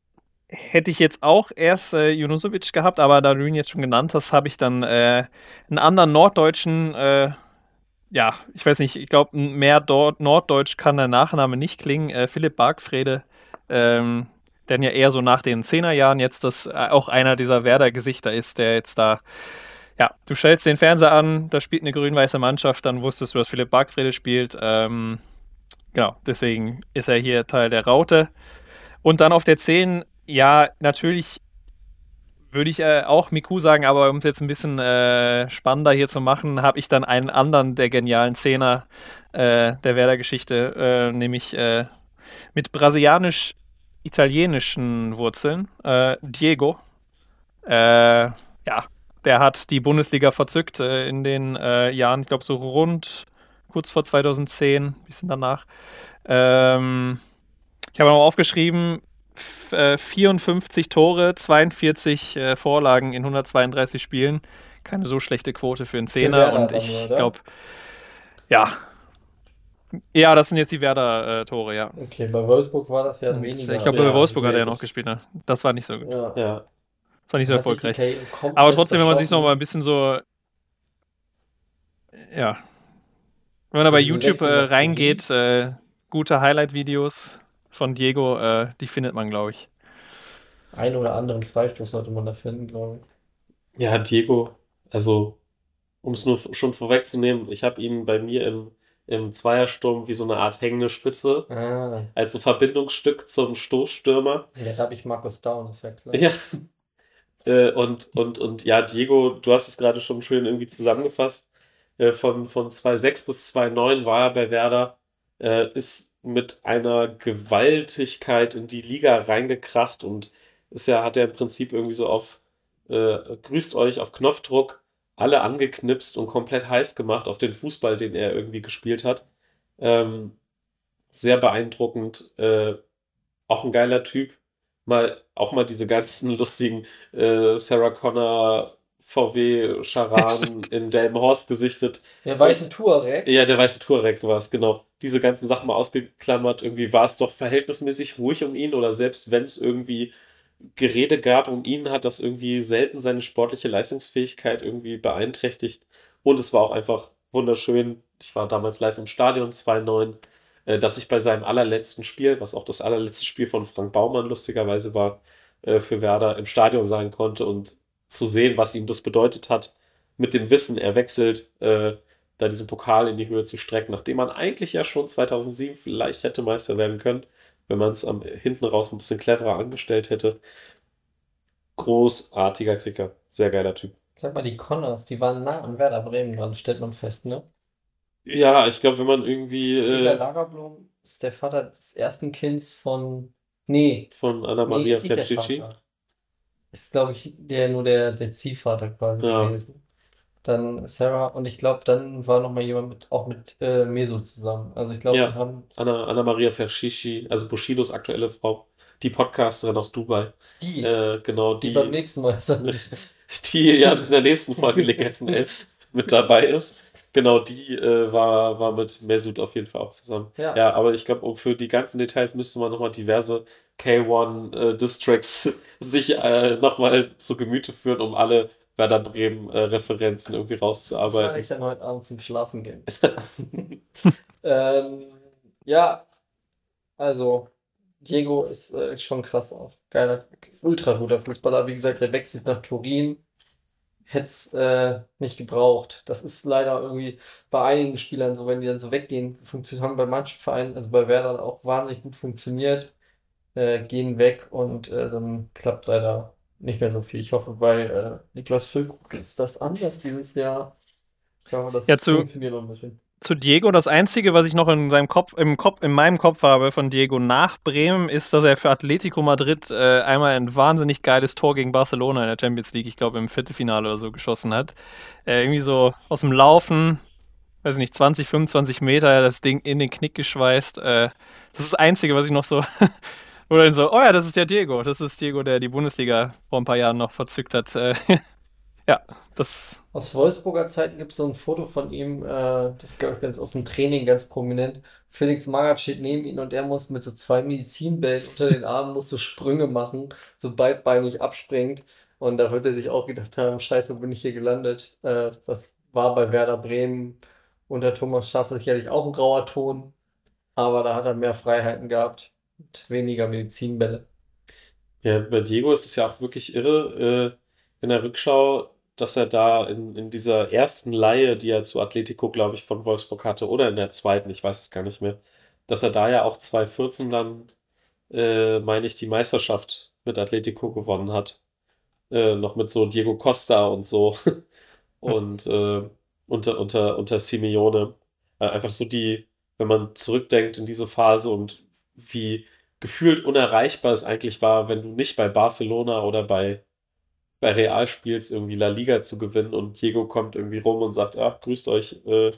hätte ich jetzt auch erst äh, Junusovic gehabt, aber da du ihn jetzt schon genannt hast, habe ich dann äh, einen anderen Norddeutschen, äh, ja, ich weiß nicht, ich glaube, mehr dort Norddeutsch kann der Nachname nicht klingen, äh, Philipp Bargfrede, ähm, der ja eher so nach den Zehnerjahren jetzt das äh, auch einer dieser Werder-Gesichter ist, der jetzt da, ja, du stellst den Fernseher an, da spielt eine grün-weiße Mannschaft, dann wusstest du, dass Philipp Bargfrede spielt, ähm, genau, deswegen ist er hier Teil der Raute. Und dann auf der 10, ja, natürlich würde ich äh, auch Miku sagen, aber um es jetzt ein bisschen äh, spannender hier zu machen, habe ich dann einen anderen der genialen Zehner äh, der Werder-Geschichte, äh, nämlich äh, mit brasilianisch-italienischen Wurzeln, äh, Diego. Ja, der hat die Bundesliga verzückt in den Jahren, ich glaube so rund kurz vor 2010, bisschen danach. Ähm, ich habe noch aufgeschrieben, 54 Tore, 42 äh, Vorlagen in 132 Spielen. Keine so schlechte Quote für einen Zehner. Und ich glaube, ja. Ja, das sind jetzt die Werder-Tore, ja.
Okay, bei Wolfsburg war das ja
Und
weniger.
ich glaube,
Ja,
bei Wolfsburg hat er ja
das-
noch gespielt. Ne? Das war nicht so, das
ja.
Ja.
war nicht so
Hat
erfolgreich. Aber trotzdem, wenn man sich noch mal ein bisschen so. Ja. Wenn man da bei YouTube äh, reingeht, äh, gute Highlight-Videos von Diego, äh, die findet man, glaube ich.
Einen oder anderen Freistoß sollte man da finden, glaube ich.
Ja, Diego, also um es nur schon vorwegzunehmen, ich habe ihn bei mir im, im Zweiersturm wie so eine Art hängende Spitze
Ah,
als so Verbindungsstück zum Stoßstürmer.
ja, da habe ich Markus Down, ist ja klar.
Ja. Äh, und, und, und ja, Diego, du hast es gerade schon schön irgendwie zusammengefasst. Äh, von, von 2,6 bis 2,9 war er bei Werder, äh, ist mit einer Gewaltigkeit in die Liga reingekracht und ist ja, hat er im Prinzip irgendwie so auf äh, grüßt euch auf Knopfdruck alle angeknipst und komplett heiß gemacht auf den Fußball, den er irgendwie gespielt hat. Ähm, sehr beeindruckend, äh, auch ein geiler Typ mal auch mal diese ganzen lustigen äh, Sarah Connor VW Charan in Delmenhorst gesichtet.
Der weiße Tuareg.
Ja, der weiße Tuareg war es, genau. Diese ganzen Sachen mal ausgeklammert. Irgendwie war es doch verhältnismäßig ruhig um ihn oder selbst wenn es irgendwie Gerede gab um ihn, hat das irgendwie selten seine sportliche Leistungsfähigkeit irgendwie beeinträchtigt. Und es war auch einfach wunderschön. Ich war damals live im Stadion 2-9, äh, dass ich bei seinem allerletzten Spiel, was auch das allerletzte Spiel von Frank Baumann lustigerweise war, äh, für Werder im Stadion sein konnte und zu sehen, was ihm das bedeutet hat, mit dem Wissen, er wechselt, äh, da diesen Pokal in die Höhe zu strecken, nachdem man eigentlich ja schon 2007 vielleicht hätte Meister werden können, wenn man es am hinten raus ein bisschen cleverer angestellt hätte. Großartiger Kicker, sehr geiler Typ.
Sag mal, die Connors, die waren nah an Werder Bremen dran, stellt man fest, ne?
Ja, ich glaube, wenn man irgendwie
Peter
äh,
Lagerblom ist der Vater des ersten Kinds von. Nee,
von Anna
nee,
Maria
der
Fercici.
Ist, glaube ich, der nur der, der Ziehvater quasi
Ja.
gewesen. Dann Sarah und ich glaube, dann war noch mal jemand mit, auch mit äh, Meso zusammen. Also ich glaube,
Ja.
wir haben
Anna, Anna Maria Fercici, also Bushidos aktuelle Frau, die Podcasterin aus Dubai.
die,
Äh, genau,
die
die,
beim nächsten Mal sind.
die ja in der nächsten Folge Legenden 11 mit dabei ist. Genau, die äh, war, war mit Mesut auf jeden Fall auch zusammen.
Ja.
Ja, aber ich glaube, um für die ganzen Details müsste man nochmal diverse K1 äh, Distracks sich äh, nochmal zu Gemüte führen, um alle Werder Bremen äh, Referenzen irgendwie
Ja,
rauszuarbeiten.
ich dann heute Abend zum Schlafen gehen. ähm, ja, also Diego ist äh, schon krass auf. Geiler, ultra guter Fußballer. Wie gesagt, der wechselt nach Turin. Hätte es äh, nicht gebraucht. Das ist leider irgendwie bei einigen Spielern so, wenn die dann so weggehen, funktioniert, haben bei manchen Vereinen, also bei Werder auch wahnsinnig gut funktioniert, äh, gehen weg und äh, dann klappt leider nicht mehr so viel. Ich hoffe, bei äh, Niklas Füllkrug ist das anders dieses Jahr. Ich glaube, das
Ja, zu-
funktioniert noch ein bisschen.
Zu Diego, das Einzige, was ich noch in seinem Kopf, im Kopf, in meinem Kopf habe von Diego nach Bremen, ist, dass er für Atletico Madrid äh, einmal ein wahnsinnig geiles Tor gegen Barcelona in der Champions League, ich glaube im Viertelfinale oder so, geschossen hat. Äh, irgendwie so aus dem Laufen, weiß nicht, 20, 25 Meter, das Ding in den Knick geschweißt. Äh, das ist das Einzige, was ich noch so. Oder so, oh ja, das ist der Diego. Das ist Diego, der die Bundesliga vor ein paar Jahren noch verzückt hat. Ja, das.
Aus Wolfsburger Zeiten gibt es so ein Foto von ihm, äh, das ist, glaube ich, ganz aus dem Training ganz prominent. Felix Magath steht neben ihm und er muss mit so zwei Medizinbällen unter den Armen, muss so Sprünge machen, so beidbeinig abspringt. Und da wird er sich auch gedacht haben, scheiße, wo bin ich hier gelandet? Äh, das war bei Werder Bremen unter Thomas Schaffer sicherlich auch ein grauer Ton, aber da hat er mehr Freiheiten gehabt und weniger Medizinbälle.
Ja, bei Diego ist es ja auch wirklich irre, äh, in der Rückschau, dass er da in, in dieser ersten Leihe, die er zu Atletico, glaube ich, von Wolfsburg hatte, oder in der zweiten, ich weiß es gar nicht mehr, dass er da ja auch 2014 dann, äh, meine ich, die Meisterschaft mit Atletico gewonnen hat. Äh, noch mit so Diego Costa und so. und äh, unter, unter, unter Simeone. Äh, einfach so die, wenn man zurückdenkt in diese Phase und wie gefühlt unerreichbar es eigentlich war, wenn du nicht bei Barcelona oder bei, bei Real spielst, irgendwie La Liga zu gewinnen und Diego kommt irgendwie rum und sagt, ach, grüßt euch, äh,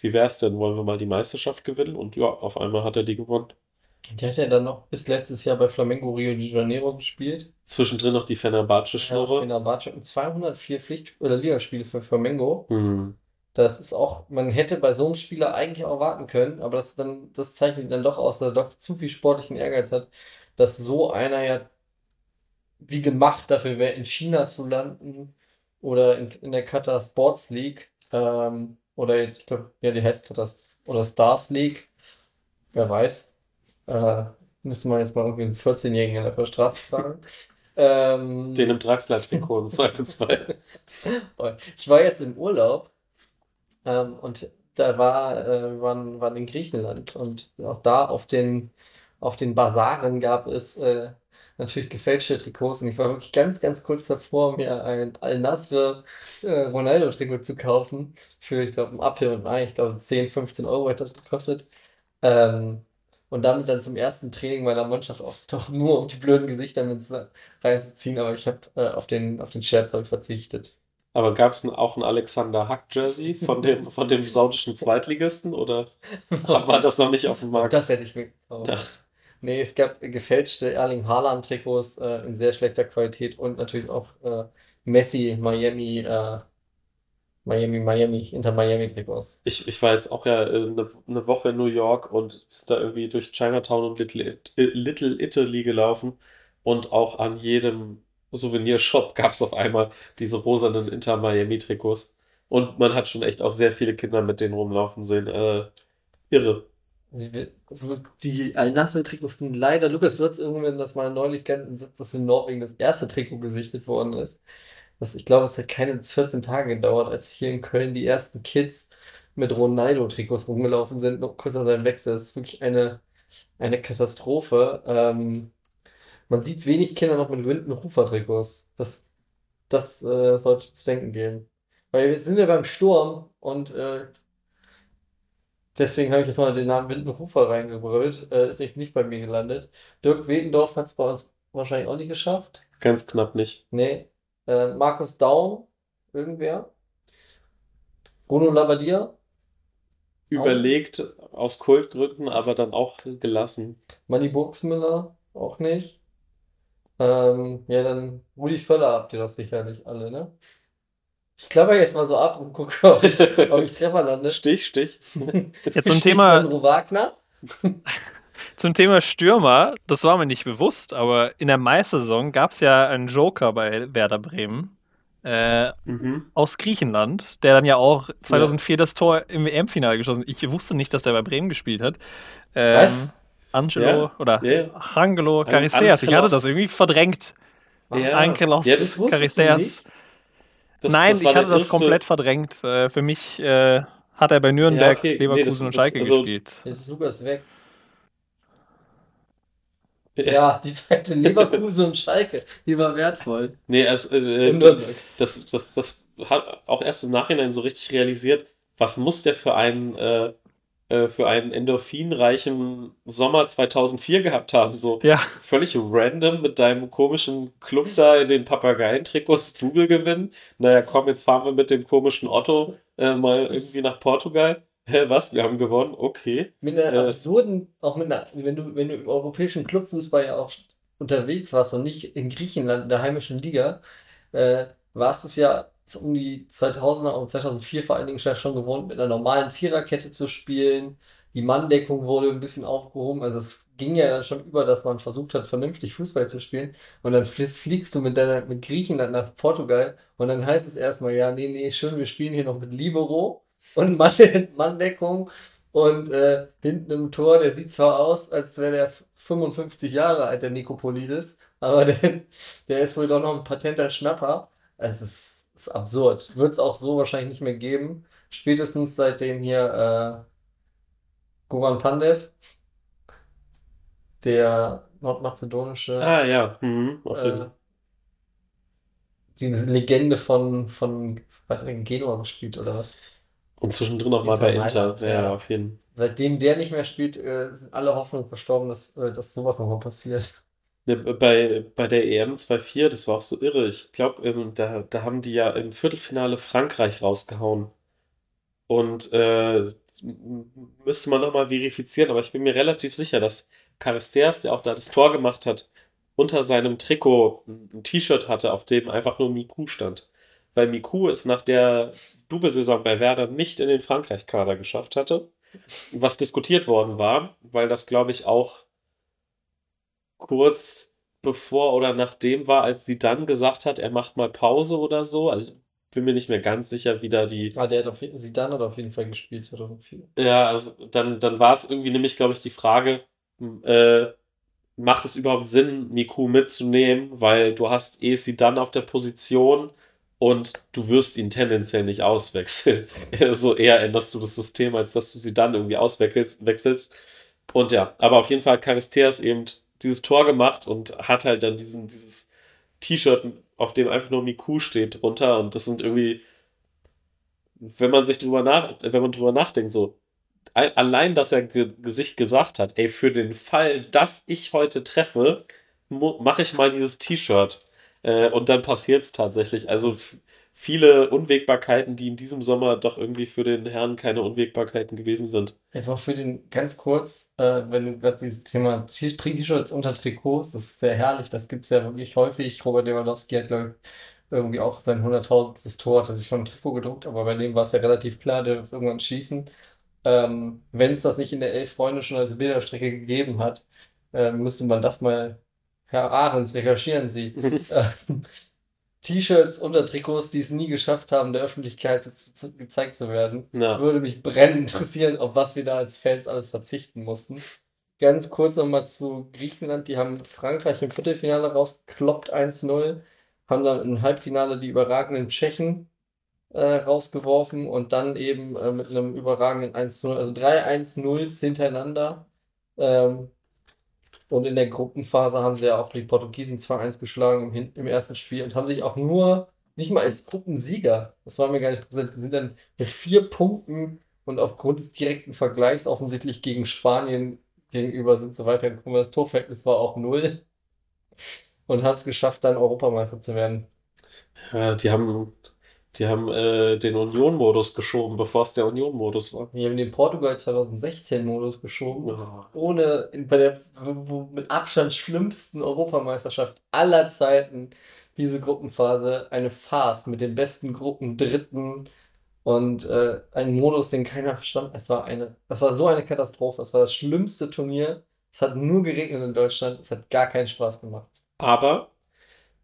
wie wär's denn, wollen wir mal die Meisterschaft gewinnen? Und ja, auf einmal hat er die gewonnen.
Die hat er dann noch bis letztes Jahr bei Flamengo Rio de Janeiro gespielt.
Zwischendrin noch die
Ja,
Fenerbahce-Schnurre.
Fenerbahce und 204 Pflicht- oder Ligaspiele für Flamengo.
Hm.
Das ist auch, man hätte bei so einem Spieler eigentlich auch warten können, aber das dann, das zeichnet ihn dann doch aus, dass er doch zu viel sportlichen Ehrgeiz hat, dass so einer ja wie gemacht dafür wäre, in China zu landen oder in, in der Qatar Sports League ähm, oder jetzt, ich glaube, ja, die heißt Qatar oder Stars League, wer weiß. Äh, müsste man jetzt mal irgendwie einen 14-Jährigen auf der Straße fragen. ähm,
Den im Draxler-Trikot im Zweifelsfall.
ich war jetzt im Urlaub ähm, und da war, äh, waren, waren in Griechenland und auch da auf den, auf den Basaren gab es äh, natürlich gefälschte Trikots und ich war wirklich ganz, ganz kurz davor, mir ein Al-Nasr äh, Ronaldo-Trikot zu kaufen für, ich glaube, ein Apfel und ein, ich glaube, 10, 15 Euro hat das gekostet. Ähm, und damit dann zum ersten Training meiner Mannschaft aufzutauchen, nur um die blöden Gesichter mit reinzuziehen, aber ich habe äh, auf, den, auf den Scherz halt verzichtet.
Aber gab es auch ein Alexander Hack-Jersey von dem, von dem saudischen Zweitligisten oder war das noch nicht auf dem Markt?
Das hätte ich mir gekauft. Ja. Nee, es gab gefälschte Erling Haaland-Trikots äh, in sehr schlechter Qualität und natürlich auch äh, Messi, Miami, äh, Miami, Miami, Inter Miami Trikots.
Ich, ich war jetzt auch ja eine, äh, eine Woche in New York und ist da irgendwie durch Chinatown und Little, Little Italy gelaufen und auch an jedem Souvenirshop gab es auf einmal diese rosanen Inter Miami Trikots. Und man hat schon echt auch sehr viele Kinder mit denen rumlaufen sehen. Äh, irre.
Die Al-Nassr-Trikots sind leider, Lukas wird es irgendwann das mal neulich kennen, dass in Norwegen das erste Trikot gesichtet worden ist. Das, ich glaube, es hat keine 14 Tage gedauert, als hier in Köln die ersten Kids mit Ronaldo-Trikots rumgelaufen sind, noch kurz nach seinem Wechsel. Das ist wirklich eine, eine Katastrophe. Ähm, man sieht wenig Kinder noch mit Winden-Rufer-Trikots. Das, das äh, sollte zu denken geben. Weil wir sind ja beim Sturm und äh, Deswegen habe ich jetzt mal den Namen Windenhofer reingebrüllt. Äh, ist nicht, nicht bei mir gelandet. Dirk Wedendorf hat es bei uns wahrscheinlich auch nicht geschafft.
Ganz knapp nicht.
Nee. Äh, Markus Daum, irgendwer. Bruno Labbadia.
Überlegt auch. aus Kultgründen, aber dann auch gelassen.
Manny Burgsmüller, auch nicht. Ähm, ja, dann Rudi Völler habt ihr das sicherlich alle, ne? Ich klapper jetzt mal so ab und gucke, ob ich, ob ich Treffer lande.
Stich, Stich.
Jetzt zum Thema. Wagner. Zum Thema Stürmer, das war mir nicht bewusst, aber in der Meistersaison gab es ja einen Joker bei Werder Bremen äh, mhm. aus Griechenland, der dann ja auch 2004 ja. das Tor im WM-Finale geschossen hat. Ich wusste nicht, dass der bei Bremen gespielt hat. Ähm, Was? Angelo ja. oder ja. Angelo Charisteas. Ich hatte das irgendwie verdrängt. Ja. Angelos ja, Charisteas. Das, Nein, das ich hatte das komplett verdrängt. Äh, für mich äh, hat er bei Nürnberg, ja, okay. Leverkusen nee, das, und Schalke also, gespielt.
Jetzt ist Lukas weg. Ja, die Zeit in Leverkusen und Schalke, die war wertvoll.
Nee, es, äh, das, das, das hat auch erst im Nachhinein so richtig realisiert, was muss der für einen äh, äh, für einen endorphinreichen Sommer 2004 gehabt haben. So
ja.
völlig random mit deinem komischen Club da in den Papageientrikots Double gewinnen. Naja, komm, jetzt fahren wir mit dem komischen Otto äh, mal irgendwie nach Portugal. Hä, was? Wir haben gewonnen? Okay.
Mit einer äh, absurden, auch mit einer, wenn du, wenn du im europäischen Clubfußball ja auch unterwegs warst und nicht in Griechenland, in der heimischen Liga, äh, warst du es ja um die 2000er und 2004 vor allen Dingen schon gewohnt, mit einer normalen Viererkette zu spielen. Die Manndeckung wurde ein bisschen aufgehoben. Also es ging ja dann schon über, dass man versucht hat, vernünftig Fußball zu spielen. Und dann fliegst du mit deiner, mit Griechenland nach Portugal und dann heißt es erstmal, ja, nee, nee, schön, wir spielen hier noch mit Libero und Manndeckung und äh, hinten im Tor, der sieht zwar aus, als wäre der 55 Jahre alt, der Nikopolidis, aber der, der ist wohl doch noch ein patenter Schnapper. Also es ist ist absurd. Wird es auch so wahrscheinlich nicht mehr geben. Spätestens seitdem hier äh, Goran Pandev, der nordmazedonische.
Ah, ja. Mhm, äh,
diese Legende von, von was hat Genua gespielt oder was?
Und zwischendrin auch mal bei Inter. Ja, ja, auf jeden Fall.
Seitdem der nicht mehr spielt, äh, sind alle Hoffnungen verstorben, dass, äh, dass sowas nochmal passiert.
Ne, bei, bei der EM 2-4, das war auch so irre. Ich glaube, ähm, da, da haben die ja im Viertelfinale Frankreich rausgehauen. Und äh, müsste man nochmal verifizieren, aber ich bin mir relativ sicher, dass Caristeas, der auch da das Tor gemacht hat, unter seinem Trikot ein T-Shirt hatte, auf dem einfach nur Miku stand. Weil Miku ist nach der Double-Saison bei Werder nicht in den Frankreich-Kader geschafft hatte. Was diskutiert worden war, weil das, glaube ich, auch kurz bevor oder nachdem war, als sie dann gesagt hat, er macht mal Pause oder so. Also bin mir nicht mehr ganz sicher, wie da die.
Ah, der hat auf jeden Zidane hat auf jeden Fall gespielt 2004.
Ja, also dann, dann war es irgendwie nämlich, glaube ich, die Frage, äh, macht es überhaupt Sinn, Miku mitzunehmen, weil du hast eh sie dann auf der Position und du wirst ihn tendenziell nicht auswechseln. so eher änderst du das System, als dass du sie dann irgendwie auswechselst. Wechselst. Und ja, aber auf jeden Fall hat Charisteas eben dieses Tor gemacht und hat halt dann diesen, dieses T-Shirt, auf dem einfach nur Miku steht, drunter. Und das sind irgendwie, wenn man sich drüber nach, wenn man drüber nachdenkt, so, allein, dass er ge sich gesagt hat, ey, für den Fall, dass ich heute treffe, mache ich mal dieses T-Shirt. Äh, und dann passiert es tatsächlich. Also viele Unwägbarkeiten, die in diesem Sommer doch irgendwie für den Herrn keine Unwägbarkeiten gewesen sind.
Jetzt auch für den ganz kurz, äh, wenn du gerade dieses Thema T-Shirts unter Trikots, das ist sehr herrlich, das gibt es ja wirklich häufig. Robert Lewandowski hat, glaube ich, irgendwie auch sein 100.000. Tor, hat er sich von Trikot gedruckt, aber bei dem war es ja relativ klar, der wird es irgendwann schießen. Ähm, wenn es das nicht in der Elf Freunde schon als Bilderstrecke gegeben hat, äh, müsste man das mal, Herr Ahrens, recherchieren Sie. T-Shirts unter Trikots, die es nie geschafft haben, der Öffentlichkeit gezeigt zu werden. Ja. Würde mich brennend interessieren, auf was wir da als Fans alles verzichten mussten. Ganz kurz nochmal zu Griechenland. Die haben Frankreich im Viertelfinale rausgekloppt 1-0. Haben dann im Halbfinale die überragenden Tschechen äh, rausgeworfen und dann eben äh, mit einem überragenden 1-0, also 3-1-0 hintereinander. Ähm, und in der Gruppenphase haben sie ja auch die Portugiesen 2-1 geschlagen im, im, ersten Spiel und haben sich auch nur, nicht mal als Gruppensieger, das war mir gar nicht präsent, sind dann mit vier Punkten und aufgrund des direkten Vergleichs offensichtlich gegen Spanien gegenüber sind so weitergekommen. Das Torverhältnis war auch null und haben es geschafft, dann Europameister zu werden.
Ja, die haben die haben äh, den Union-Modus geschoben, bevor es der Union-Modus war.
Die haben den Portugal 2016-Modus geschoben. Oh. Ohne, bei der mit Abstand schlimmsten Europameisterschaft aller Zeiten, diese Gruppenphase, eine Farce mit den besten Gruppen, Dritten und äh, ein Modus, den keiner verstanden. Es war eine, das war so eine Katastrophe. Es war das schlimmste Turnier. Es hat nur geregnet in Deutschland. Es hat gar keinen Spaß gemacht.
Aber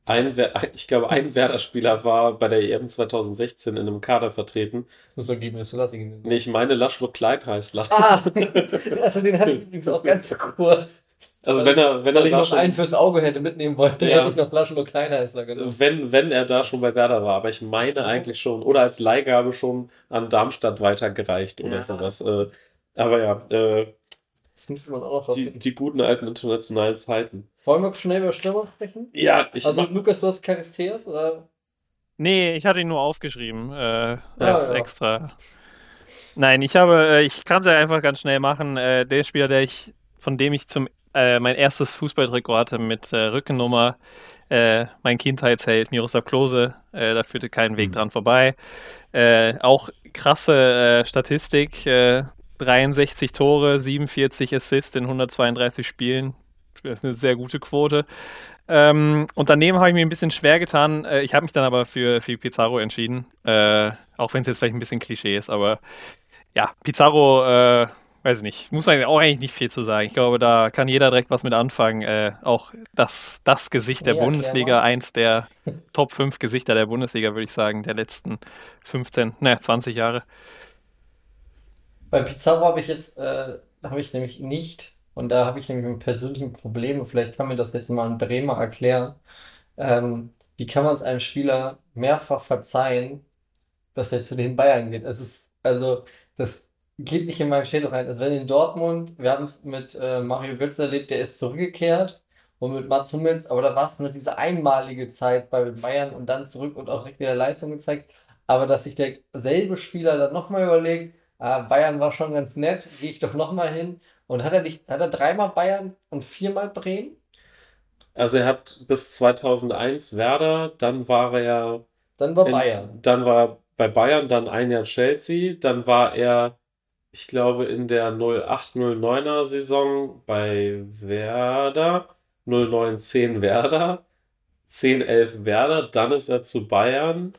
ein, ich glaube, ein Werder-Spieler war bei der EM 2016 in einem Kader vertreten.
Das muss doch geben, Selassie
gewesen. Nee, ich meine Laszlo Kleinheißler.
Ah, also den hatte ich übrigens auch ganz kurz.
Also wenn er, wenn er
ich noch
schon,
einen fürs Auge hätte mitnehmen wollen,
Ja.
hätte ich noch Laszlo Kleinheißler genommen.
wenn, wenn er da schon bei Werder war, aber ich meine eigentlich schon, oder als Leihgabe schon an Darmstadt weitergereicht oder
Ja.
sowas. Äh, aber ja, äh,
Das müsste man auch noch
die,
rausfinden.
die guten alten internationalen Zeiten.
Wollen wir schnell über Stürmer sprechen?
Ja, ich
Also
mach-
Lukas, du hast Charisteas oder?
Nee, ich hatte ihn nur aufgeschrieben, äh,
Ah,
als
ja.
extra. Nein, ich habe, äh, ich kann es ja einfach ganz schnell machen. Äh, der Spieler, der ich, von dem ich zum äh, mein erstes Fußballtrikot hatte mit äh, Rückennummer, äh, mein Kindheitsheld Miroslav Klose, äh, da führte kein Weg dran vorbei. Äh, auch krasse äh, Statistik, äh, 63 Tore, 47 Assists in 132 Spielen. Das ist eine sehr gute Quote. Ähm, und daneben habe ich mir ein bisschen schwer getan. Äh, ich habe mich dann aber für, für Pizarro entschieden. Äh, auch wenn es jetzt vielleicht ein bisschen Klischee ist, aber ja, Pizarro, äh, weiß ich nicht, muss man auch eigentlich nicht viel zu sagen. Ich glaube, da kann jeder direkt was mit anfangen. Äh, auch das, das Gesicht der
Ja,
Bundesliga, eins der Top 5 Gesichter der Bundesliga, würde ich sagen, der letzten 15, ne, 20 Jahre.
Bei Pizarro habe ich jetzt, äh, habe ich nämlich nicht, und da habe ich nämlich ein persönliches Problem, vielleicht kann mir das jetzt mal ein Bremer erklären. Ähm, wie kann man es einem Spieler mehrfach verzeihen, dass er zu den Bayern geht? Es ist, also, das geht nicht in meinen Schädel rein. Also, wenn in Dortmund, wir haben es mit äh, Mario Götze erlebt, der ist zurückgekehrt. Und mit Mats Hummels, aber da war es nur diese einmalige Zeit bei Bayern und dann zurück und auch direkt wieder Leistung gezeigt. Aber dass sich derselbe Spieler dann nochmal überlegt, ah, Bayern war schon ganz nett, gehe ich doch nochmal hin. Und hat er nicht, hat er dreimal Bayern und viermal Bremen?
Also er hat bis 2001 Werder, dann war er
Dann war
in,
Bayern.
dann war er bei Bayern, dann ein Jahr Chelsea, dann war er, ich glaube, in der 08-09er Saison bei Werder, 09-10 Werder, 10-11 Werder, dann ist er zu Bayern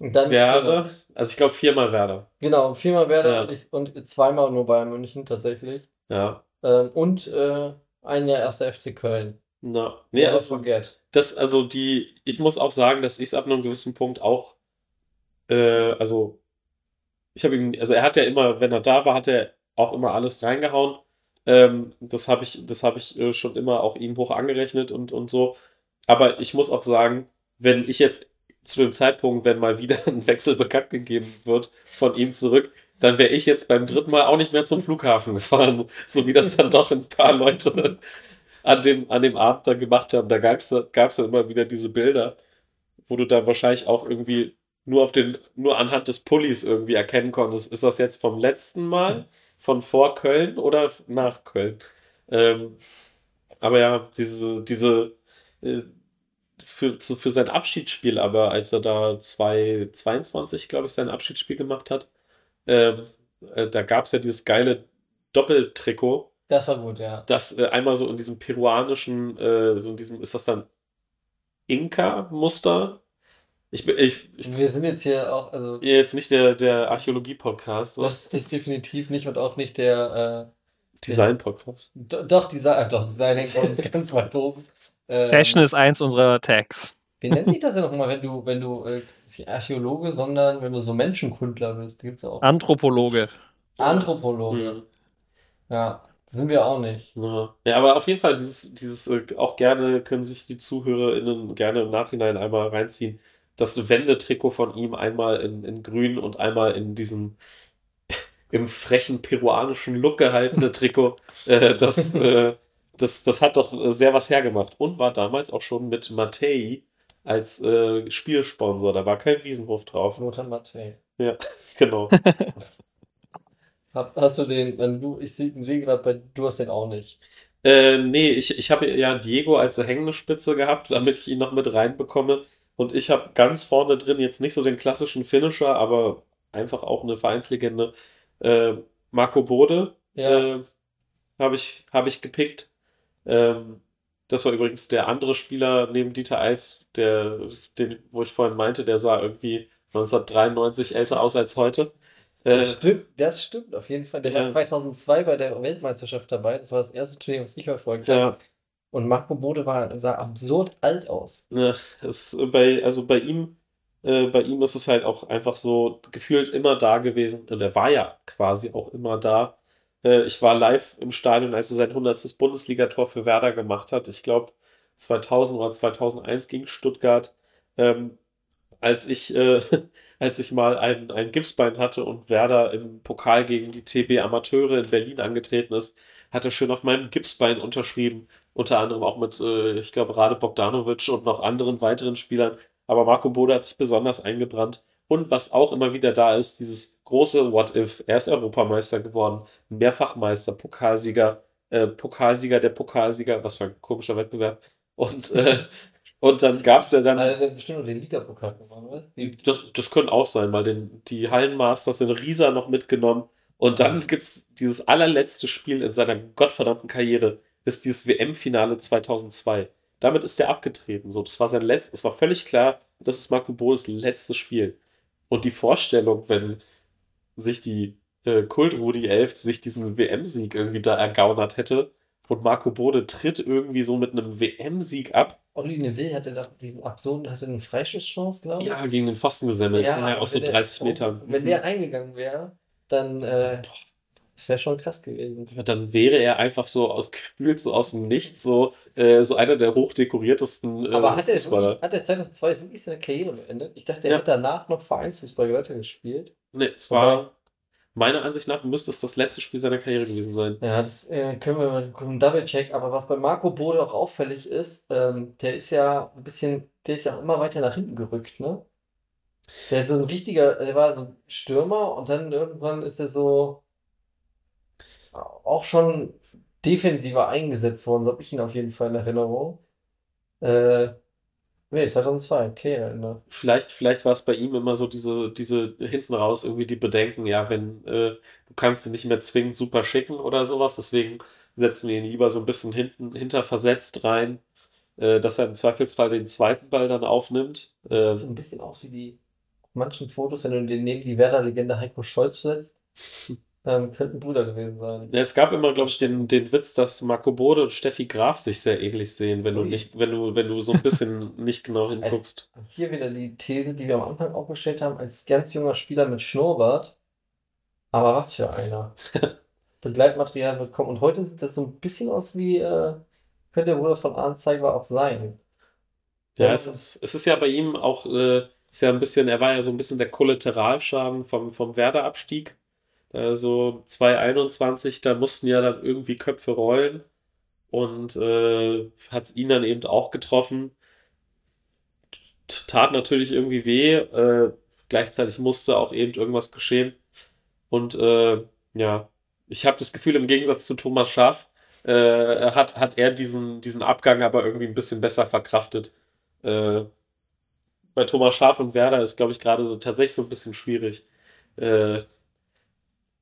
Und dann,
Werder. Also ich glaube viermal Werder.
Genau, viermal Werder
Ja.
und, ich, und zweimal nur Bayern München tatsächlich.
Ja.
Ähm, und äh, ein Jahr erster FC Köln.
Na, nee,
Never
also, das, also die, ich muss auch sagen, dass ich es ab einem gewissen Punkt auch, äh, also ich habe ihm, also er hat ja immer, wenn er da war, hat er auch immer alles reingehauen. Ähm, das habe ich, das habe ich äh, schon immer auch ihm hoch angerechnet und, und so. Aber ich muss auch sagen, wenn ich jetzt zu dem Zeitpunkt, wenn mal wieder ein Wechsel bekannt gegeben wird von ihm zurück, dann wäre ich jetzt beim dritten Mal auch nicht mehr zum Flughafen gefahren, so wie das dann doch ein paar Leute an dem, an dem Abend da gemacht haben. Da gab es dann immer wieder diese Bilder, wo du dann wahrscheinlich auch irgendwie nur auf den, nur anhand des Pullis irgendwie erkennen konntest, ist das jetzt vom letzten Mal, von vor Köln oder nach Köln? Ähm, aber ja, diese, diese, äh, für, zu, für sein Abschiedsspiel, aber als er da 2022, glaube ich, sein Abschiedsspiel gemacht hat, ähm, äh, da gab es ja dieses geile Doppeltrikot,
Das war gut, ja.
das äh, einmal so in diesem peruanischen, äh, so in diesem, ist das dann Inka-Muster? Ich ich, ich
Wir sind jetzt hier auch, also
jetzt nicht der, der Archäologie-Podcast,
das ist definitiv nicht und auch nicht der äh,
Design-Podcast.
do, doch, Design, doch, Design hängt bei uns ganz weit oben. Ähm,
Fashion ist eins unserer Tags.
Wie nennt sich das denn nochmal, wenn du, wenn du, äh, nicht Archäologe, sondern wenn du so Menschenkundler bist, gibt es auch.
Anthropologe.
Anthropologe. Ja, das sind wir auch nicht.
Ja. ja, aber auf jeden Fall, dieses, dieses äh, auch gerne können sich die ZuhörerInnen gerne im Nachhinein einmal reinziehen. Das Wendetrikot von ihm einmal in, in grün und einmal in diesem im frechen peruanischen Look gehaltene Trikot. Äh, das, äh, das, das hat doch äh, sehr was hergemacht und war damals auch schon mit Mattei als äh, Spielsponsor. Da war kein Wiesenhof drauf.
Lothar Matthäi.
Ja, genau.
Hab, hast du den, wenn du, ich sehe seh gerade bei, du hast den auch nicht.
Äh, nee, ich, ich habe ja Diego als so hängende Spitze gehabt, damit ich ihn noch mit reinbekomme. Und ich habe ganz vorne drin jetzt nicht so den klassischen Finisher, aber einfach auch eine Vereinslegende. Äh, Marco Bode
Ja.
äh, habe ich, hab ich gepickt. Ähm, das war übrigens der andere Spieler neben Dieter Eils, der, den, wo ich vorhin meinte, der sah irgendwie 1993 älter aus als heute. Äh,
Das stimmt, das stimmt auf jeden Fall. Der war
Ja.
2002 bei der Weltmeisterschaft dabei. Das war das erste Turnier, was ich verfolgt habe.
ja,
Und Marco Bode war, sah absurd alt aus.
Ja, es bei, also bei ihm, äh, bei ihm ist es halt auch einfach so gefühlt immer da gewesen. Und er war ja quasi auch immer da. Äh, ich war live im Stadion, als er sein 100. Bundesligator für Werder gemacht hat. Ich glaube 2000 oder 2001 gegen Stuttgart. Ähm, als ich, äh, als ich mal ein, ein Gipsbein hatte und Werder im Pokal gegen die TB Amateure in Berlin angetreten ist, hat er schön auf meinem Gipsbein unterschrieben. Unter anderem auch mit, äh, ich glaube, Rade Bogdanovic und noch anderen weiteren Spielern. Aber Marco Bode hat sich besonders eingebrannt. Und was auch immer wieder da ist, dieses große What If. Er ist Europameister geworden, Mehrfachmeister, Pokalsieger, äh, Pokalsieger der Pokalsieger, was für ein komischer Wettbewerb. Und, äh, und dann gab es ja dann.
Also, der bestimmt noch den Ligapokal gewonnen, oder? Die,
Das, das könnte auch sein, weil den, die Hallenmasters in Riesa noch mitgenommen. Und dann gibt es dieses allerletzte Spiel in seiner gottverdammten Karriere, ist dieses WM-Finale 2002. Damit ist er abgetreten. So, das war sein letztes, es war völlig klar, das ist Marco Bodes letztes Spiel. Und die Vorstellung, wenn sich die äh, Kult-Rudi 11 sich diesen WM-Sieg irgendwie da ergaunert hätte und Marco Bode tritt irgendwie so mit einem WM-Sieg ab,
Olli Neville hatte doch diesen absurden, hatte eine Freischusschance, glaube ich.
ja, gegen den Pfosten gesemmelt, ja, aus so
wenn der-
30 Metern.
Wenn der reingegangen wäre, dann äh, das wäre schon krass gewesen.
Ja, dann wäre er einfach so gefühlt so aus dem Nichts so, äh, so einer der hochdekoriertesten äh,
Aber hat er,
Fußballer.
wirklich, hat er 2002 wirklich seine Karriere beendet? Ich dachte, er
Ja.
hat danach noch Vereinsfußball weitergespielt.
Nee, es war, meiner Ansicht nach, müsste es das letzte Spiel seiner Karriere gewesen sein.
Ja, das äh, können wir mal einen Double-Check. Aber was bei Marco Bode auch auffällig ist, ähm, der ist ja ein bisschen, der ist ja auch immer weiter nach hinten gerückt, ne? Der ist so ein richtiger, der war so ein Stürmer und dann irgendwann ist er so auch schon defensiver eingesetzt worden, so habe ich ihn auf jeden Fall in Erinnerung. Äh, nee, 2002, okay, ne?
Vielleicht, vielleicht war es bei ihm immer so diese, diese hinten raus irgendwie die Bedenken, ja, wenn äh, du kannst ihn nicht mehr zwingend super schicken oder sowas, deswegen setzen wir ihn lieber so ein bisschen hinten, hinter versetzt rein, äh, dass er im Zweifelsfall den zweiten Ball dann aufnimmt. Äh,
Sieht so ein bisschen aus wie die manchen Fotos, wenn du den neben die Werder-Legende Heiko Scholz setzt, ähm, könnte ein Bruder gewesen sein.
Ja, es gab immer, glaube ich, den, den Witz, dass Marco Bode und Steffi Graf sich sehr ähnlich sehen, wenn du nicht, wenn du, wenn du so ein bisschen nicht genau hinguckst.
Hier wieder die These, die wir am Anfang aufgestellt haben, als ganz junger Spieler mit Schnurrbart. Aber was für einer. Begleitmaterial bekommen. Und heute sieht das so ein bisschen aus wie, äh, könnte der Bruder von Arndt Zeigler auch sein.
Ja, es ist, es ist ja bei ihm auch, äh, ist ja ein bisschen, er war ja so ein bisschen der Kollateralschaden vom, vom Werder-Abstieg. Äh, so 2021, da mussten ja dann irgendwie Köpfe rollen und äh, hat ihn dann eben auch getroffen. Tat natürlich irgendwie weh, äh, gleichzeitig musste auch eben irgendwas geschehen. Und äh, ja, ich habe das Gefühl, im Gegensatz zu Thomas Schaff, äh, hat, hat er diesen, diesen Abgang aber irgendwie ein bisschen besser verkraftet. Äh, bei Thomas Schaaf und Werder ist, glaube ich, gerade so tatsächlich so ein bisschen schwierig. Äh,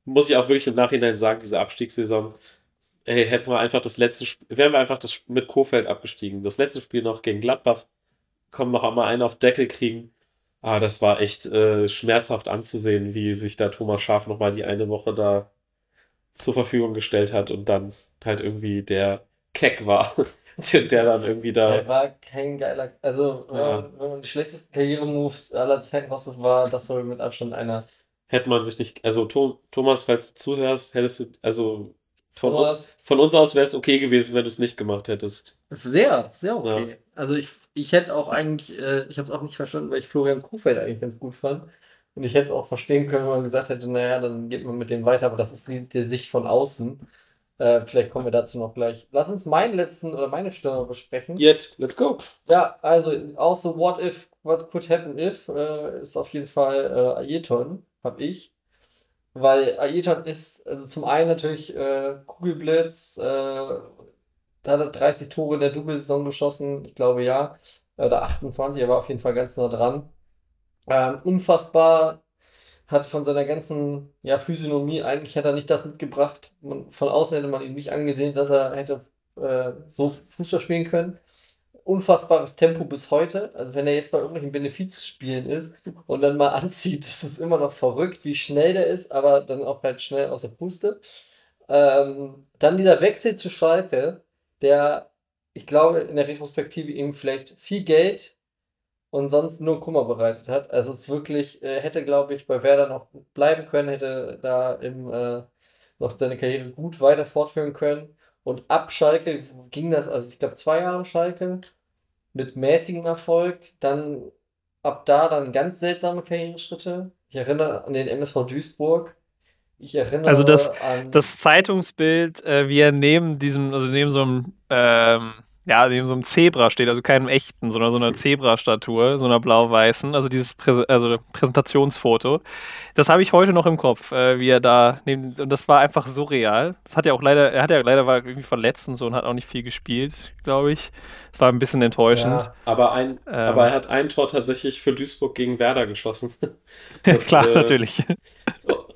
muss ich auch wirklich im Nachhinein sagen, diese Abstiegssaison, ey, hätten wir einfach das letzte Spiel, wären wir einfach das mit Kofeld abgestiegen. Das letzte Spiel noch gegen Gladbach, kommen noch einmal einen auf Deckel kriegen. Ah, das war echt äh, schmerzhaft anzusehen, wie sich da Thomas Schaaf nochmal die eine Woche da zur Verfügung gestellt hat und dann halt irgendwie der Keck war, der, der dann irgendwie da.
Er war kein geiler. Also, wenn,
Ja.
man, wenn man die schlechtesten Karrieremoves aller Zeiten raus war, das wohl mit Abstand einer.
Hätte man sich nicht. Also, Tho- Thomas, falls du zuhörst, hättest du. Also, von, uns, von uns aus wäre es okay gewesen, wenn du es nicht gemacht hättest.
sehr, sehr okay. Also, ich, ich hätte auch eigentlich, äh, ich habe es auch nicht verstanden, weil ich Florian Kofeld eigentlich ganz gut fand. Und ich hätte es auch verstehen können, wenn man gesagt hätte, naja, dann geht man mit dem weiter, aber das ist die, die Sicht von außen. Äh, vielleicht kommen wir dazu noch gleich. Lass uns meinen letzten oder meine Stürmer besprechen.
Yes, let's go.
Ja, also auch so What if, what could happen if, äh, ist auf jeden Fall äh, Ayrton, hab ich. Weil Ayrton ist also zum einen natürlich äh, Kugelblitz, äh, da hat er 30 Tore in der Doppelsaison geschossen, ich glaube ja, oder 28, er war auf jeden Fall ganz nah dran. Ähm, unfassbar, hat von seiner ganzen ja, Physiognomie, eigentlich hat er nicht das mitgebracht. Man, von außen hätte man ihn nicht angesehen, dass er hätte äh, so Fußball spielen können unfassbares Tempo bis heute. Also wenn er jetzt bei irgendwelchen Benefizspielen ist und dann mal anzieht, ist es immer noch verrückt, wie schnell der ist, aber dann auch halt schnell aus der Puste. Ähm, dann dieser Wechsel zu Schalke, der, ich glaube, in der Retrospektive ihm vielleicht viel Geld und sonst nur Kummer bereitet hat. Also es ist wirklich, äh, hätte, glaube ich, bei Werder noch bleiben können, hätte da im, äh, noch seine Karriere gut weiter fortführen können. Und ab Schalke ging das, also ich glaube, zwei Jahre Schalke mit mäßigem Erfolg. Dann ab da dann ganz seltsame Karriereschritte. Ich erinnere an den MSV Duisburg. Ich erinnere
Also das,
an.
das Zeitungsbild, äh, wie er neben diesem, also neben so einem, ähm, ja, neben so einem Zebra steht, also keinem echten, sondern so einer Zebra-Statue, so einer blau-weißen, also dieses Prä also Präsentationsfoto. Das habe ich heute noch im Kopf, äh, wie er da neben, und das war einfach surreal. Das hat ja auch leider, er hat ja leider war irgendwie verletzt und so und hat auch nicht viel gespielt, glaube ich. Das war ein bisschen enttäuschend.
Ja.
Aber, ein,
Ähm.
aber er hat ein Tor tatsächlich für Duisburg gegen Werder geschossen. Das,
klar,
äh,
natürlich.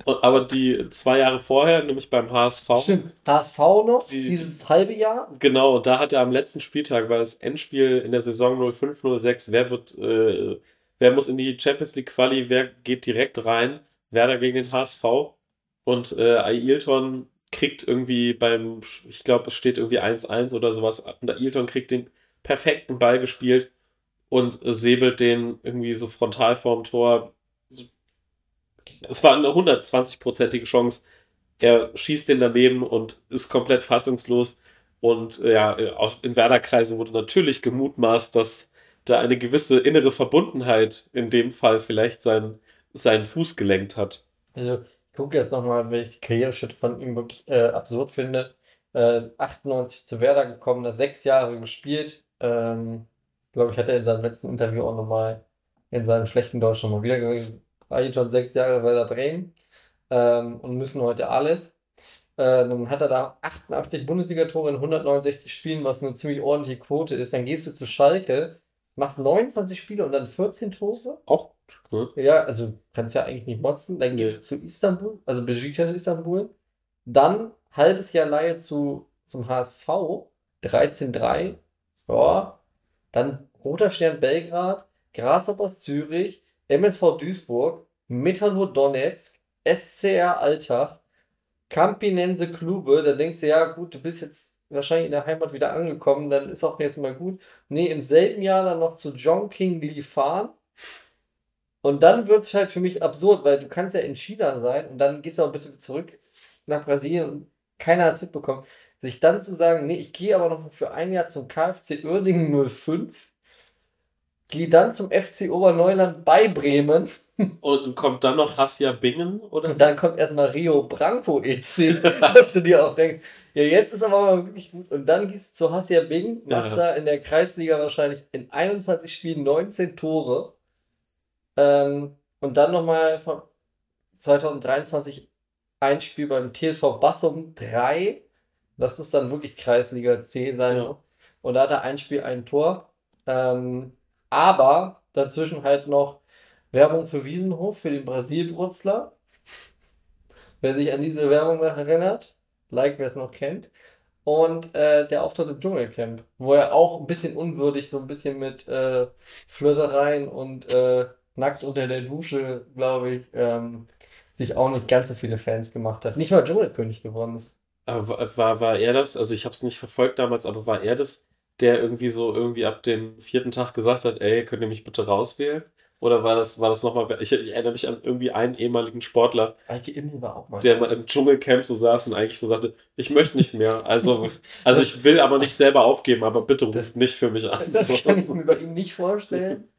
Aber die zwei Jahre vorher, nämlich beim HSV,
Stimmt, HSV noch,
Die-
dieses halbe Jahr.
Genau, da hat er am letzten Spieltag, weil das Endspiel in der Saison 05-06, wer wird, äh, wer muss in die Champions League Quali, wer geht direkt rein? Werder gegen den HSV. Und äh, Ailton kriegt irgendwie beim, ich glaube, es steht irgendwie 1-1 oder sowas. Und Ailton kriegt den perfekten Ball gespielt und säbelt den irgendwie so frontal vorm Tor. Es war eine 120-prozentige Chance. Er schießt den daneben und ist komplett fassungslos. Und äh, ja, äh, aus, in Werder-Kreisen wurde natürlich gemutmaßt, dass da eine gewisse innere Verbundenheit in dem Fall vielleicht sein, seinen Fuß gelenkt hat.
Also, ich gucke jetzt nochmal, weil ich die Karriereschritte von ihm wirklich äh, absurd finde. Äh, 98 zu Werder gekommen, da sechs Jahre gespielt. Ähm, glaube ich, hat er in seinem letzten Interview auch nochmal in seinem schlechten Deutsch nochmal wieder war jetzt schon sechs Jahre Werder Bremen ähm, und müssen heute alles. Äh, dann hat er da 88 Bundesliga-Tore in 169 Spielen, was eine ziemlich ordentliche Quote ist. Dann gehst du zu Schalke, machst 29 Spiele und dann 14 Tore.
Auch gut.
Ja, also kannst ja eigentlich nicht motzen. Dann gehst
Nee.
du zu Istanbul, also Besiktas Istanbul. Dann halbes Jahr Leihe zu, zum HSV, 13-3. Ja. Dann Roter Stern Belgrad, Grasshoppers Zürich, MSV Duisburg, Metallurg Donetsk, SCR Alltag, Campinense Klube, da denkst du, ja gut, du bist jetzt wahrscheinlich in der Heimat wieder angekommen, dann ist auch jetzt mal gut. Nee, im selben Jahr dann noch zu John King Lee fahren. Und dann wird es halt für mich absurd, weil du kannst ja in China sein und dann gehst du auch ein bisschen zurück nach Brasilien und keiner hat es mitbekommen. Sich dann zu sagen, nee, ich gehe aber noch für ein Jahr zum KfC Uerdingen 05, gehe dann zum FC Oberneuland bei Bremen
Und kommt dann noch Hassia Bingen, oder?
und dann kommt erstmal Rio Branco EC, dass du dir auch denkst, ja, jetzt ist aber mal wirklich gut. Und dann gehst du zu Hassia Bing, machst
Ja.
da in der Kreisliga wahrscheinlich in 21 Spielen 19 Tore. Ähm, und dann nochmal von 2023 ein Spiel beim TSV Bassum 3. Das ist dann wirklich Kreisliga C sein.
Ja.
Und da hat er ein Spiel, ein Tor. Ähm, aber dazwischen halt noch Werbung für Wiesenhof, für den Brasilbrutzler. Wer sich an diese Werbung noch erinnert, like wer es noch kennt. Und äh, der Auftritt im Dschungelcamp, wo er auch ein bisschen unwürdig, so ein bisschen mit äh, Flirtereien und äh, nackt unter der Dusche, glaube ich, ähm, sich auch nicht ganz so viele Fans gemacht hat. Nicht mal Dschungelkönig geworden ist.
Aber war, war, war er das, also ich habe es nicht verfolgt damals, aber war er das, der irgendwie so irgendwie ab dem vierten Tag gesagt hat, ey, könnt ihr mich bitte rauswählen? Oder war das, war das nochmal, ich, ich erinnere mich an irgendwie einen ehemaligen Sportler,
Eike Immel war auch mal.
der mal im Dschungelcamp so saß und eigentlich so sagte, ich möchte nicht mehr. Also, also ich will aber nicht selber aufgeben, aber bitte ruft
Das-
nicht für mich an.
Das kann ich mir bei ihm nicht vorstellen.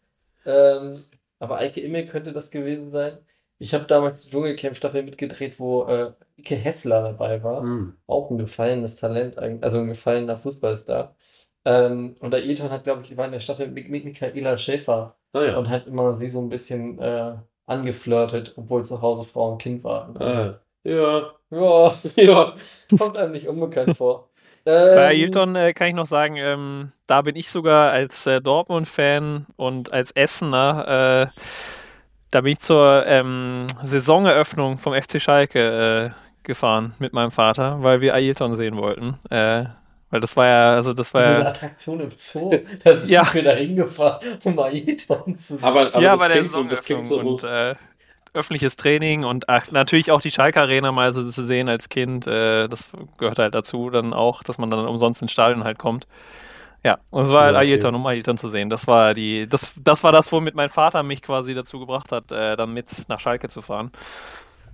ähm, aber Eike Immel könnte das gewesen sein. Ich habe damals die Dschungelcamp-Staffel mitgedreht, wo äh, Ike Hessler dabei war.
Hm.
Auch ein gefallenes Talent, also ein gefallener Fußballstar. Ähm, und der Ailton hat, glaube ich, die war in der Staffel mit, mit Michaela Schäfer
Ah ja.
und hat immer sie so ein bisschen äh, angeflirtet, obwohl zu Hause Frau und Kind waren.
Ah, ja.
ja,
Ja.
kommt einem nicht unbekannt vor.
Bei
Ähm,
Ailton äh, kann ich noch sagen, ähm, da bin ich sogar als äh, Dortmund-Fan und als Essener, äh, da bin ich zur ähm, Saisoneröffnung vom FC Schalke äh, gefahren mit meinem Vater, weil wir Ailton sehen wollten. Weil das war ja, also das war
so eine
ja.
Attraktion im Zoo. Da sind
Ja.
wir da hingefahren, um Ailton zu sehen.
Aber, aber
ja,
das,
bei der
klingt so, das klingt so.
Und äh, öffentliches Training und ach, natürlich auch die Schalke Arena mal so zu sehen als Kind, äh, das gehört halt dazu dann auch, dass man dann umsonst ins Stadion halt kommt. Ja, und es war halt
Ja, okay.
Ailton, um Ailton zu sehen. Das war die, das, das war das, womit mein Vater mich quasi dazu gebracht hat, äh, dann mit nach Schalke zu fahren.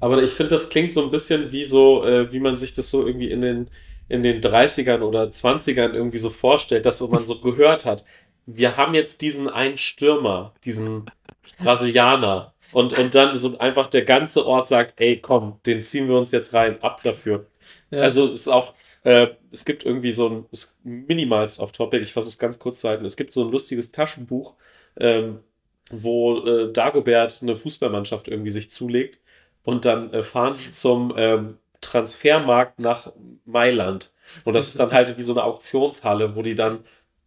Aber ich finde, das klingt so ein bisschen wie so, äh, wie man sich das so irgendwie in den, in den 30ern oder 20ern irgendwie so vorstellt, dass man so gehört hat. Wir haben jetzt diesen einen Stürmer, diesen Brasilianer. Und, und dann so einfach der ganze Ort sagt, ey, komm, den ziehen wir uns jetzt rein, ab dafür.
Ja.
Also es ist auch, äh, es gibt irgendwie so ein, minimals off topic, ich versuche es ganz kurz zu halten. Es gibt so ein lustiges Taschenbuch, ähm, wo äh, Dagobert eine Fußballmannschaft irgendwie sich zulegt und dann äh, fahren die zum ähm, Transfermarkt nach Mailand. Und das ist dann halt wie so eine Auktionshalle, wo die dann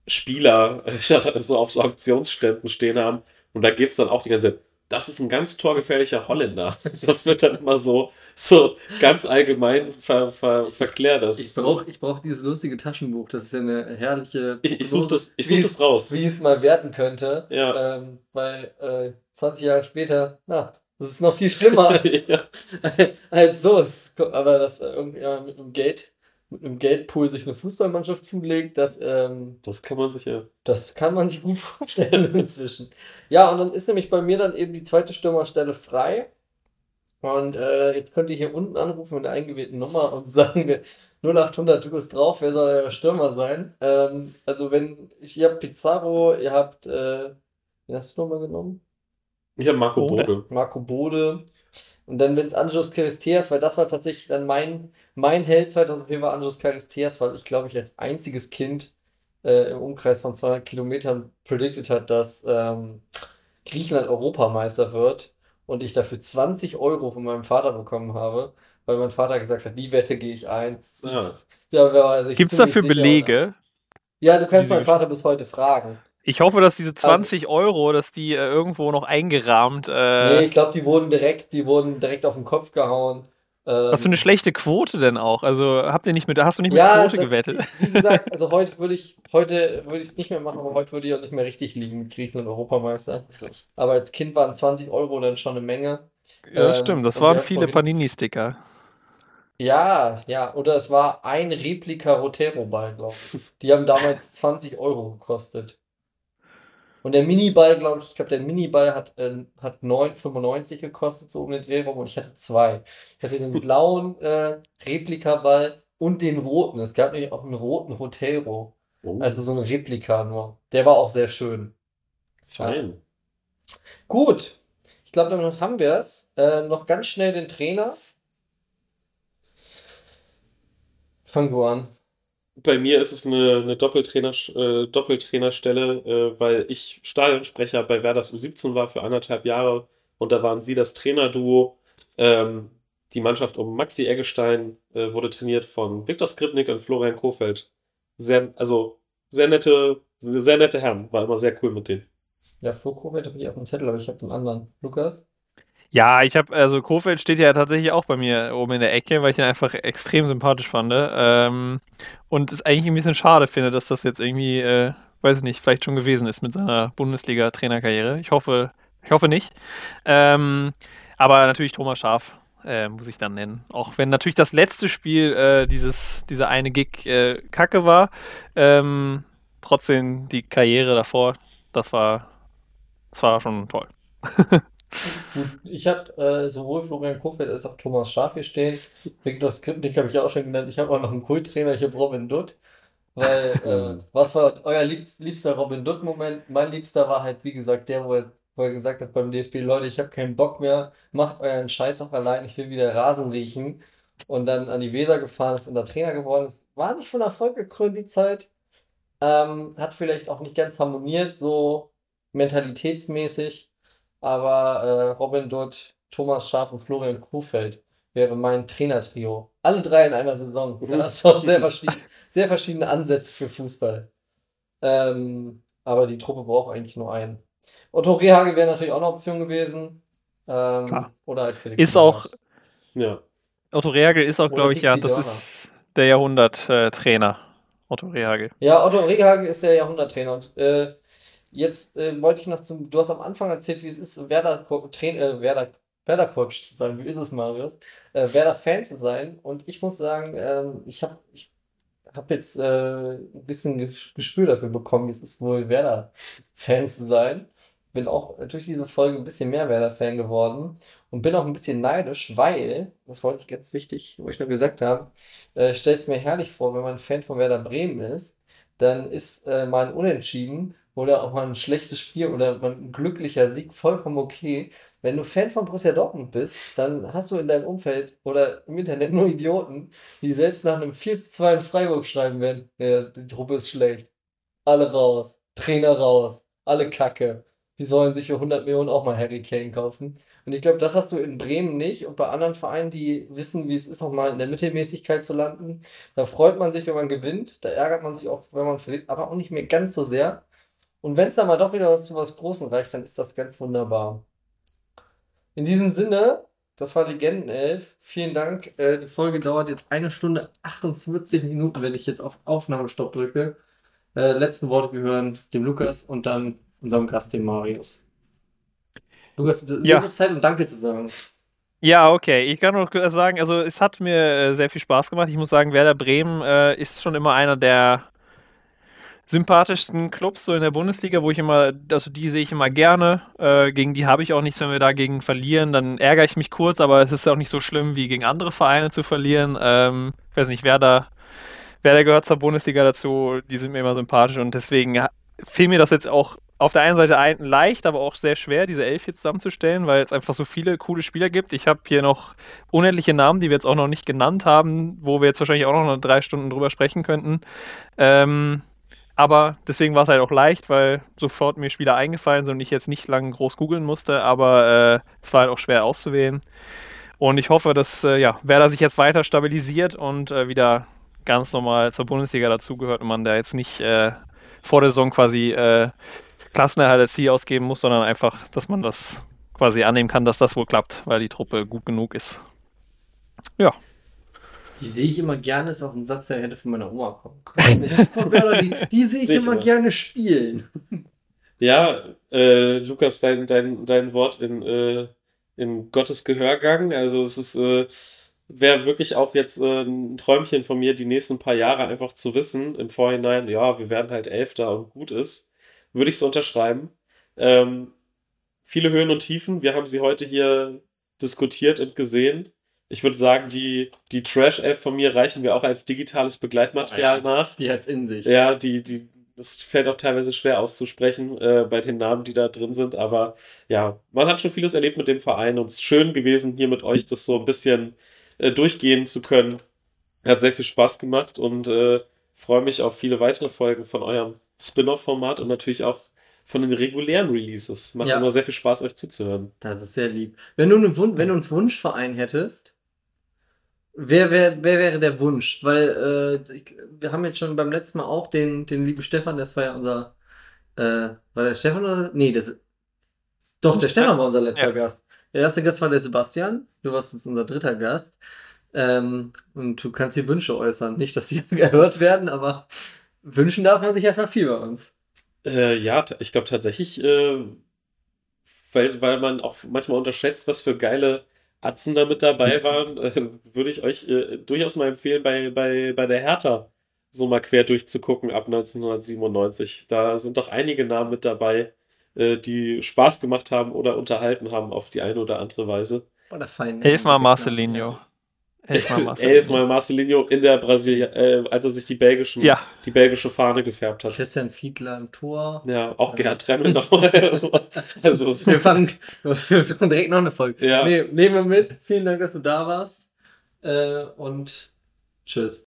Spieler so auf so Auktionsständen stehen haben. Und da geht es dann auch die ganze Zeit. Das ist ein ganz torgefährlicher Holländer. Das wird dann immer so, so ganz allgemein ver, ver, verklärt. Das
Ich brauche ich brauch dieses lustige Taschenbuch. Das ist ja eine herrliche.
ich, ich suche das, ich such
es-
das raus.
Wie es mal werden könnte.
Ja.
Ähm, weil äh, 20 Jahre später, na, das ist noch viel schlimmer
ja.
als so. Aber dass äh, irgendjemand mit einem Geld, mit einem Geldpool sich eine Fußballmannschaft zulegt, das, ähm,
Das kann man sich ja.
das kann man sich gut vorstellen inzwischen. Ja, und dann ist nämlich bei mir dann eben die zweite Stürmerstelle frei. Und äh, jetzt könnt ihr hier unten anrufen mit der eingewählten Nummer und sagen mir 0800, du bist drauf, wer soll euer Stürmer sein? Ähm, also wenn, ihr habt Pizarro, ihr habt, äh, wen hast du nochmal genommen?
Ich habe Marco
Bode.
Bode.
Marco Bode. Und dann wenn es Anjos Charisteas, weil das war tatsächlich dann mein, mein Held 2004 war Anjos Charisteas, weil ich glaube ich als einziges Kind äh, im Umkreis von 200 Kilometern predicted hat, dass ähm, Griechenland Europameister wird und ich dafür 20 Euro von meinem Vater bekommen habe, weil mein Vater gesagt hat, die Wette gehe ich ein.
Ja.
Ja,
Gibt es dafür
sicher.
Belege?
Ja, du kannst meinen Vater bis heute fragen.
Ich hoffe, dass diese
Also
20 Euro, dass die äh, irgendwo noch eingerahmt.
Nee,
Äh,
ich glaube, die wurden direkt, die wurden direkt auf den Kopf gehauen.
Was für eine
Ähm,
schlechte Quote denn auch? Also habt ihr nicht mit, hast du nicht mit
ja,
Quote
das,
gewettet?
Wie gesagt, also heute würde ich, heute würde ich es nicht mehr machen, aber heute würde ich auch nicht mehr richtig liegen mit Griechenland Europameister. Aber als Kind waren 20 Euro dann schon eine Menge.
Ja,
Ähm,
stimmt. Das waren viele Panini-Sticker.
Ja, ja, oder es war ein Replika Rotero-Ball, glaube ich. Die haben damals 20 Euro gekostet. Und der Miniball, glaube ich, ich glaube, der Miniball hat, äh, hat 9,95 gekostet, so um den Dreh rum, und ich hatte zwei. Ich hatte den blauen äh, Replikaball und den roten. Es gab nämlich auch einen roten Rotero.
Oh,
Also so ein Replika nur. Der war auch sehr schön.
fein.
Gut. Ich glaube, damit haben wir es. Äh, noch ganz schnell den Trainer. Fang du an.
Bei mir ist es eine, eine Doppeltrainer, äh, Doppeltrainerstelle, äh, weil ich Stadionsprecher bei Werders U17 war für anderthalb Jahre und da waren sie das Trainerduo. Ähm, die Mannschaft um Maxi Eggestein äh, wurde trainiert von Viktor Skripnik und Florian Kofeld. Sehr, also sehr nette, sehr nette Herren, war immer sehr cool mit denen.
Ja, Flo Kofeld habe ich auf dem Zettel, aber ich habe einen anderen. Lukas?
Ja, ich habe, also Kofeld steht ja tatsächlich auch bei mir oben in der Ecke, weil ich ihn einfach extrem sympathisch fand. Ähm, und es eigentlich ein bisschen schade finde, dass das jetzt irgendwie, äh, weiß ich nicht, vielleicht schon gewesen ist mit seiner Bundesliga-Trainerkarriere. Ich hoffe, ich hoffe nicht. Ähm, aber natürlich Thomas Schaf äh, muss ich dann nennen. Auch wenn natürlich das letzte Spiel äh, dieses, dieser eine Gig äh, kacke war, ähm, trotzdem die Karriere davor, das war, das war schon toll.
Ich habe äh, sowohl Florian Kofeld als auch Thomas Schaf hier stehen. Viktor Skripnik habe ich auch schon genannt. Ich habe auch noch einen Kulttrainer, ich habe Robin Dutt. Weil, äh, was war euer lieb liebster Robin Dutt-Moment? Mein liebster war halt, wie gesagt, der, wo er, wo er gesagt hat beim DFB, Leute, ich habe keinen Bock mehr, macht euren Scheiß auch allein, ich will wieder Rasen riechen. Und dann an die Weser gefahren ist und da Trainer geworden ist. War nicht von Erfolg gekrönt, die Zeit. Ähm, hat vielleicht auch nicht ganz harmoniert, so mentalitätsmäßig. Aber äh, Robin Dutt, Thomas Schaf und Florian Kofeld wäre mein Trainertrio. Alle drei in einer Saison. Das ist auch sehr, verschieden, sehr verschiedene Ansätze für Fußball. Ähm, aber die Truppe braucht eigentlich nur einen. Otto Rehage wäre natürlich auch eine Option gewesen. Ähm,
Klar.
oder halt Felix
Ist auch.
Ja.
Otto Rehagel ist auch, glaube ich, ja, das
Dörner.
ist der Jahrhundert-Trainer. Otto Rehagel.
Ja, Otto Rehage ist der Jahrhunderttrainer. Und äh, jetzt äh, wollte ich noch zum. Du hast am Anfang erzählt, wie es ist, Werder, Train, äh, Werder, Werder Coach zu sein. Wie ist es, Marius? Äh, Werder Fan zu sein. Und ich muss sagen, ähm, ich habe ich hab jetzt äh, ein bisschen Ges- Gespür dafür bekommen, wie es ist, wohl Werder Fan zu sein. Bin auch durch diese Folge ein bisschen mehr Werder-Fan geworden und bin auch ein bisschen neidisch, weil, das wollte ich ganz wichtig, wo ich nur gesagt habe, äh, stelle es mir herrlich vor, wenn man Fan von Werder Bremen ist, dann ist äh, mal ein Unentschieden oder auch mal ein schlechtes Spiel oder ein glücklicher Sieg vollkommen okay. Wenn du Fan von Borussia Dortmund bist, dann hast du in deinem Umfeld oder im Internet nur Idioten, die selbst nach einem 4 zu 2 in Freiburg schreiben werden, ja, die Truppe ist schlecht. Alle raus, Trainer raus, alle Kacke. Die sollen sich für 100 Millionen auch mal Harry Kane kaufen. Und ich glaube, das hast du in Bremen nicht und bei anderen Vereinen, die wissen, wie es ist, auch mal in der Mittelmäßigkeit zu landen. Da freut man sich, wenn man gewinnt, da ärgert man sich auch, wenn man verliert, aber auch nicht mehr ganz so sehr. Und wenn es dann mal doch wieder zu was Großem reicht, dann ist das ganz wunderbar. In diesem Sinne, das war Legenden 11. Vielen Dank. Äh, die Folge dauert jetzt eine Stunde 48 Minuten, wenn ich jetzt auf Aufnahmestopp drücke. Äh, letzten Worte gehören dem Lukas und dann unserem Gast, dem Marius. Lukas, du
Ja.
ja. Zeit, um Danke zu sagen.
Ja, okay. Ich kann noch sagen, also es hat mir äh, sehr viel Spaß gemacht. Ich muss sagen, Werder Bremen äh, ist schon immer einer der sympathischsten Clubs so in der Bundesliga, wo ich immer, also die sehe ich immer gerne. Äh, gegen die habe ich auch nichts, wenn wir dagegen verlieren. Dann ärgere ich mich kurz, aber es ist auch nicht so schlimm, wie gegen andere Vereine zu verlieren. Ähm, ich weiß nicht, Werder, Werder gehört zur Bundesliga dazu, die sind mir immer sympathisch und deswegen fiel mir das jetzt auch auf der einen Seite ein, leicht, aber auch sehr schwer, diese Elf hier zusammenzustellen, weil es einfach so viele coole Spieler gibt. Ich habe hier noch unendliche Namen, die wir jetzt auch noch nicht genannt haben, wo wir jetzt wahrscheinlich auch noch drei Stunden drüber sprechen könnten. Ähm, aber deswegen war es halt auch leicht, weil sofort mir Spieler eingefallen sind und ich jetzt nicht lange groß googeln musste, aber äh, es war halt auch schwer auszuwählen. Und ich hoffe, dass äh, ja, Werder sich jetzt weiter stabilisiert und äh, wieder ganz normal zur Bundesliga dazugehört und man da jetzt nicht äh, vor der Saison quasi äh, Klassenerhalt als Ziel ausgeben muss, sondern einfach, dass man das quasi annehmen kann, dass das wohl klappt, weil die Truppe gut genug ist. Ja.
Die sehe ich immer gerne, ist auch ein Satz, der hätte von meiner Oma kommen können. die, die sehe ich
Sehe ich
immer
immer.
gerne spielen.
Ja, äh, Lukas, dein, dein, dein Wort in, äh, in Gottes Gehörgang. Also es ist, äh, wäre wirklich auch jetzt äh, ein Träumchen von mir, die nächsten paar Jahre einfach zu wissen, im Vorhinein, ja, wir werden halt Elfter und gut ist. Würde ich so unterschreiben. Ähm, viele Höhen und Tiefen. Wir haben sie heute hier diskutiert und gesehen. Ich würde sagen, die, die Trash-Elf von mir reichen wir auch als digitales Begleitmaterial nach.
Die hat's in sich.
Ja, die, die, das fällt auch teilweise schwer auszusprechen äh, bei den Namen, die da drin sind. Aber ja, man hat schon vieles erlebt mit dem Verein und es ist schön gewesen, hier mit euch das so ein bisschen äh, durchgehen zu können. Hat sehr viel Spaß gemacht und äh, freue mich auf viele weitere Folgen von eurem Spin-off-Format und natürlich auch von den regulären Releases. Macht
Ja.
immer sehr viel Spaß, euch zuzuhören.
Das ist sehr lieb. Wenn du, Wun wenn du einen Wunschverein hättest, wer, wär, wer wäre der Wunsch? Weil äh, ich, wir haben jetzt schon beim letzten Mal auch den, den lieben Stefan, das war ja unser. Äh, war der Stefan oder? Nee, das. Doch, der Stefan war unser letzter
Ja.
Gast. Der erste Gast war der Sebastian. Du warst jetzt unser dritter Gast. Ähm, und du kannst hier Wünsche äußern. Nicht, dass sie gehört werden, aber wünschen darf man sich erstmal viel bei uns.
Äh, ja, ich glaube tatsächlich, äh, weil, weil man auch manchmal unterschätzt, was für geile Atzen da mit dabei waren, äh, würde ich euch äh, durchaus mal empfehlen, bei, bei, bei der Hertha so mal quer durchzugucken ab 1997. Da sind doch einige Namen mit dabei, äh, die Spaß gemacht haben oder unterhalten haben auf die eine oder andere Weise.
Oder fein.
Elfmal Marcelinho. Elfmal Marcelinho.
Elfmal Marcelinho in der Brasilien, äh, als er sich die belgischen,
Ja.
die belgische Fahne gefärbt hat.
Christian Fiedler im Tor.
Ja, auch Gerhard Tremmel nochmal. also, also,
Wir fangen, wir fangen direkt noch eine Folge.
Ja.
Nee, nehmen wir mit. Vielen Dank, dass du da warst. Äh, und tschüss.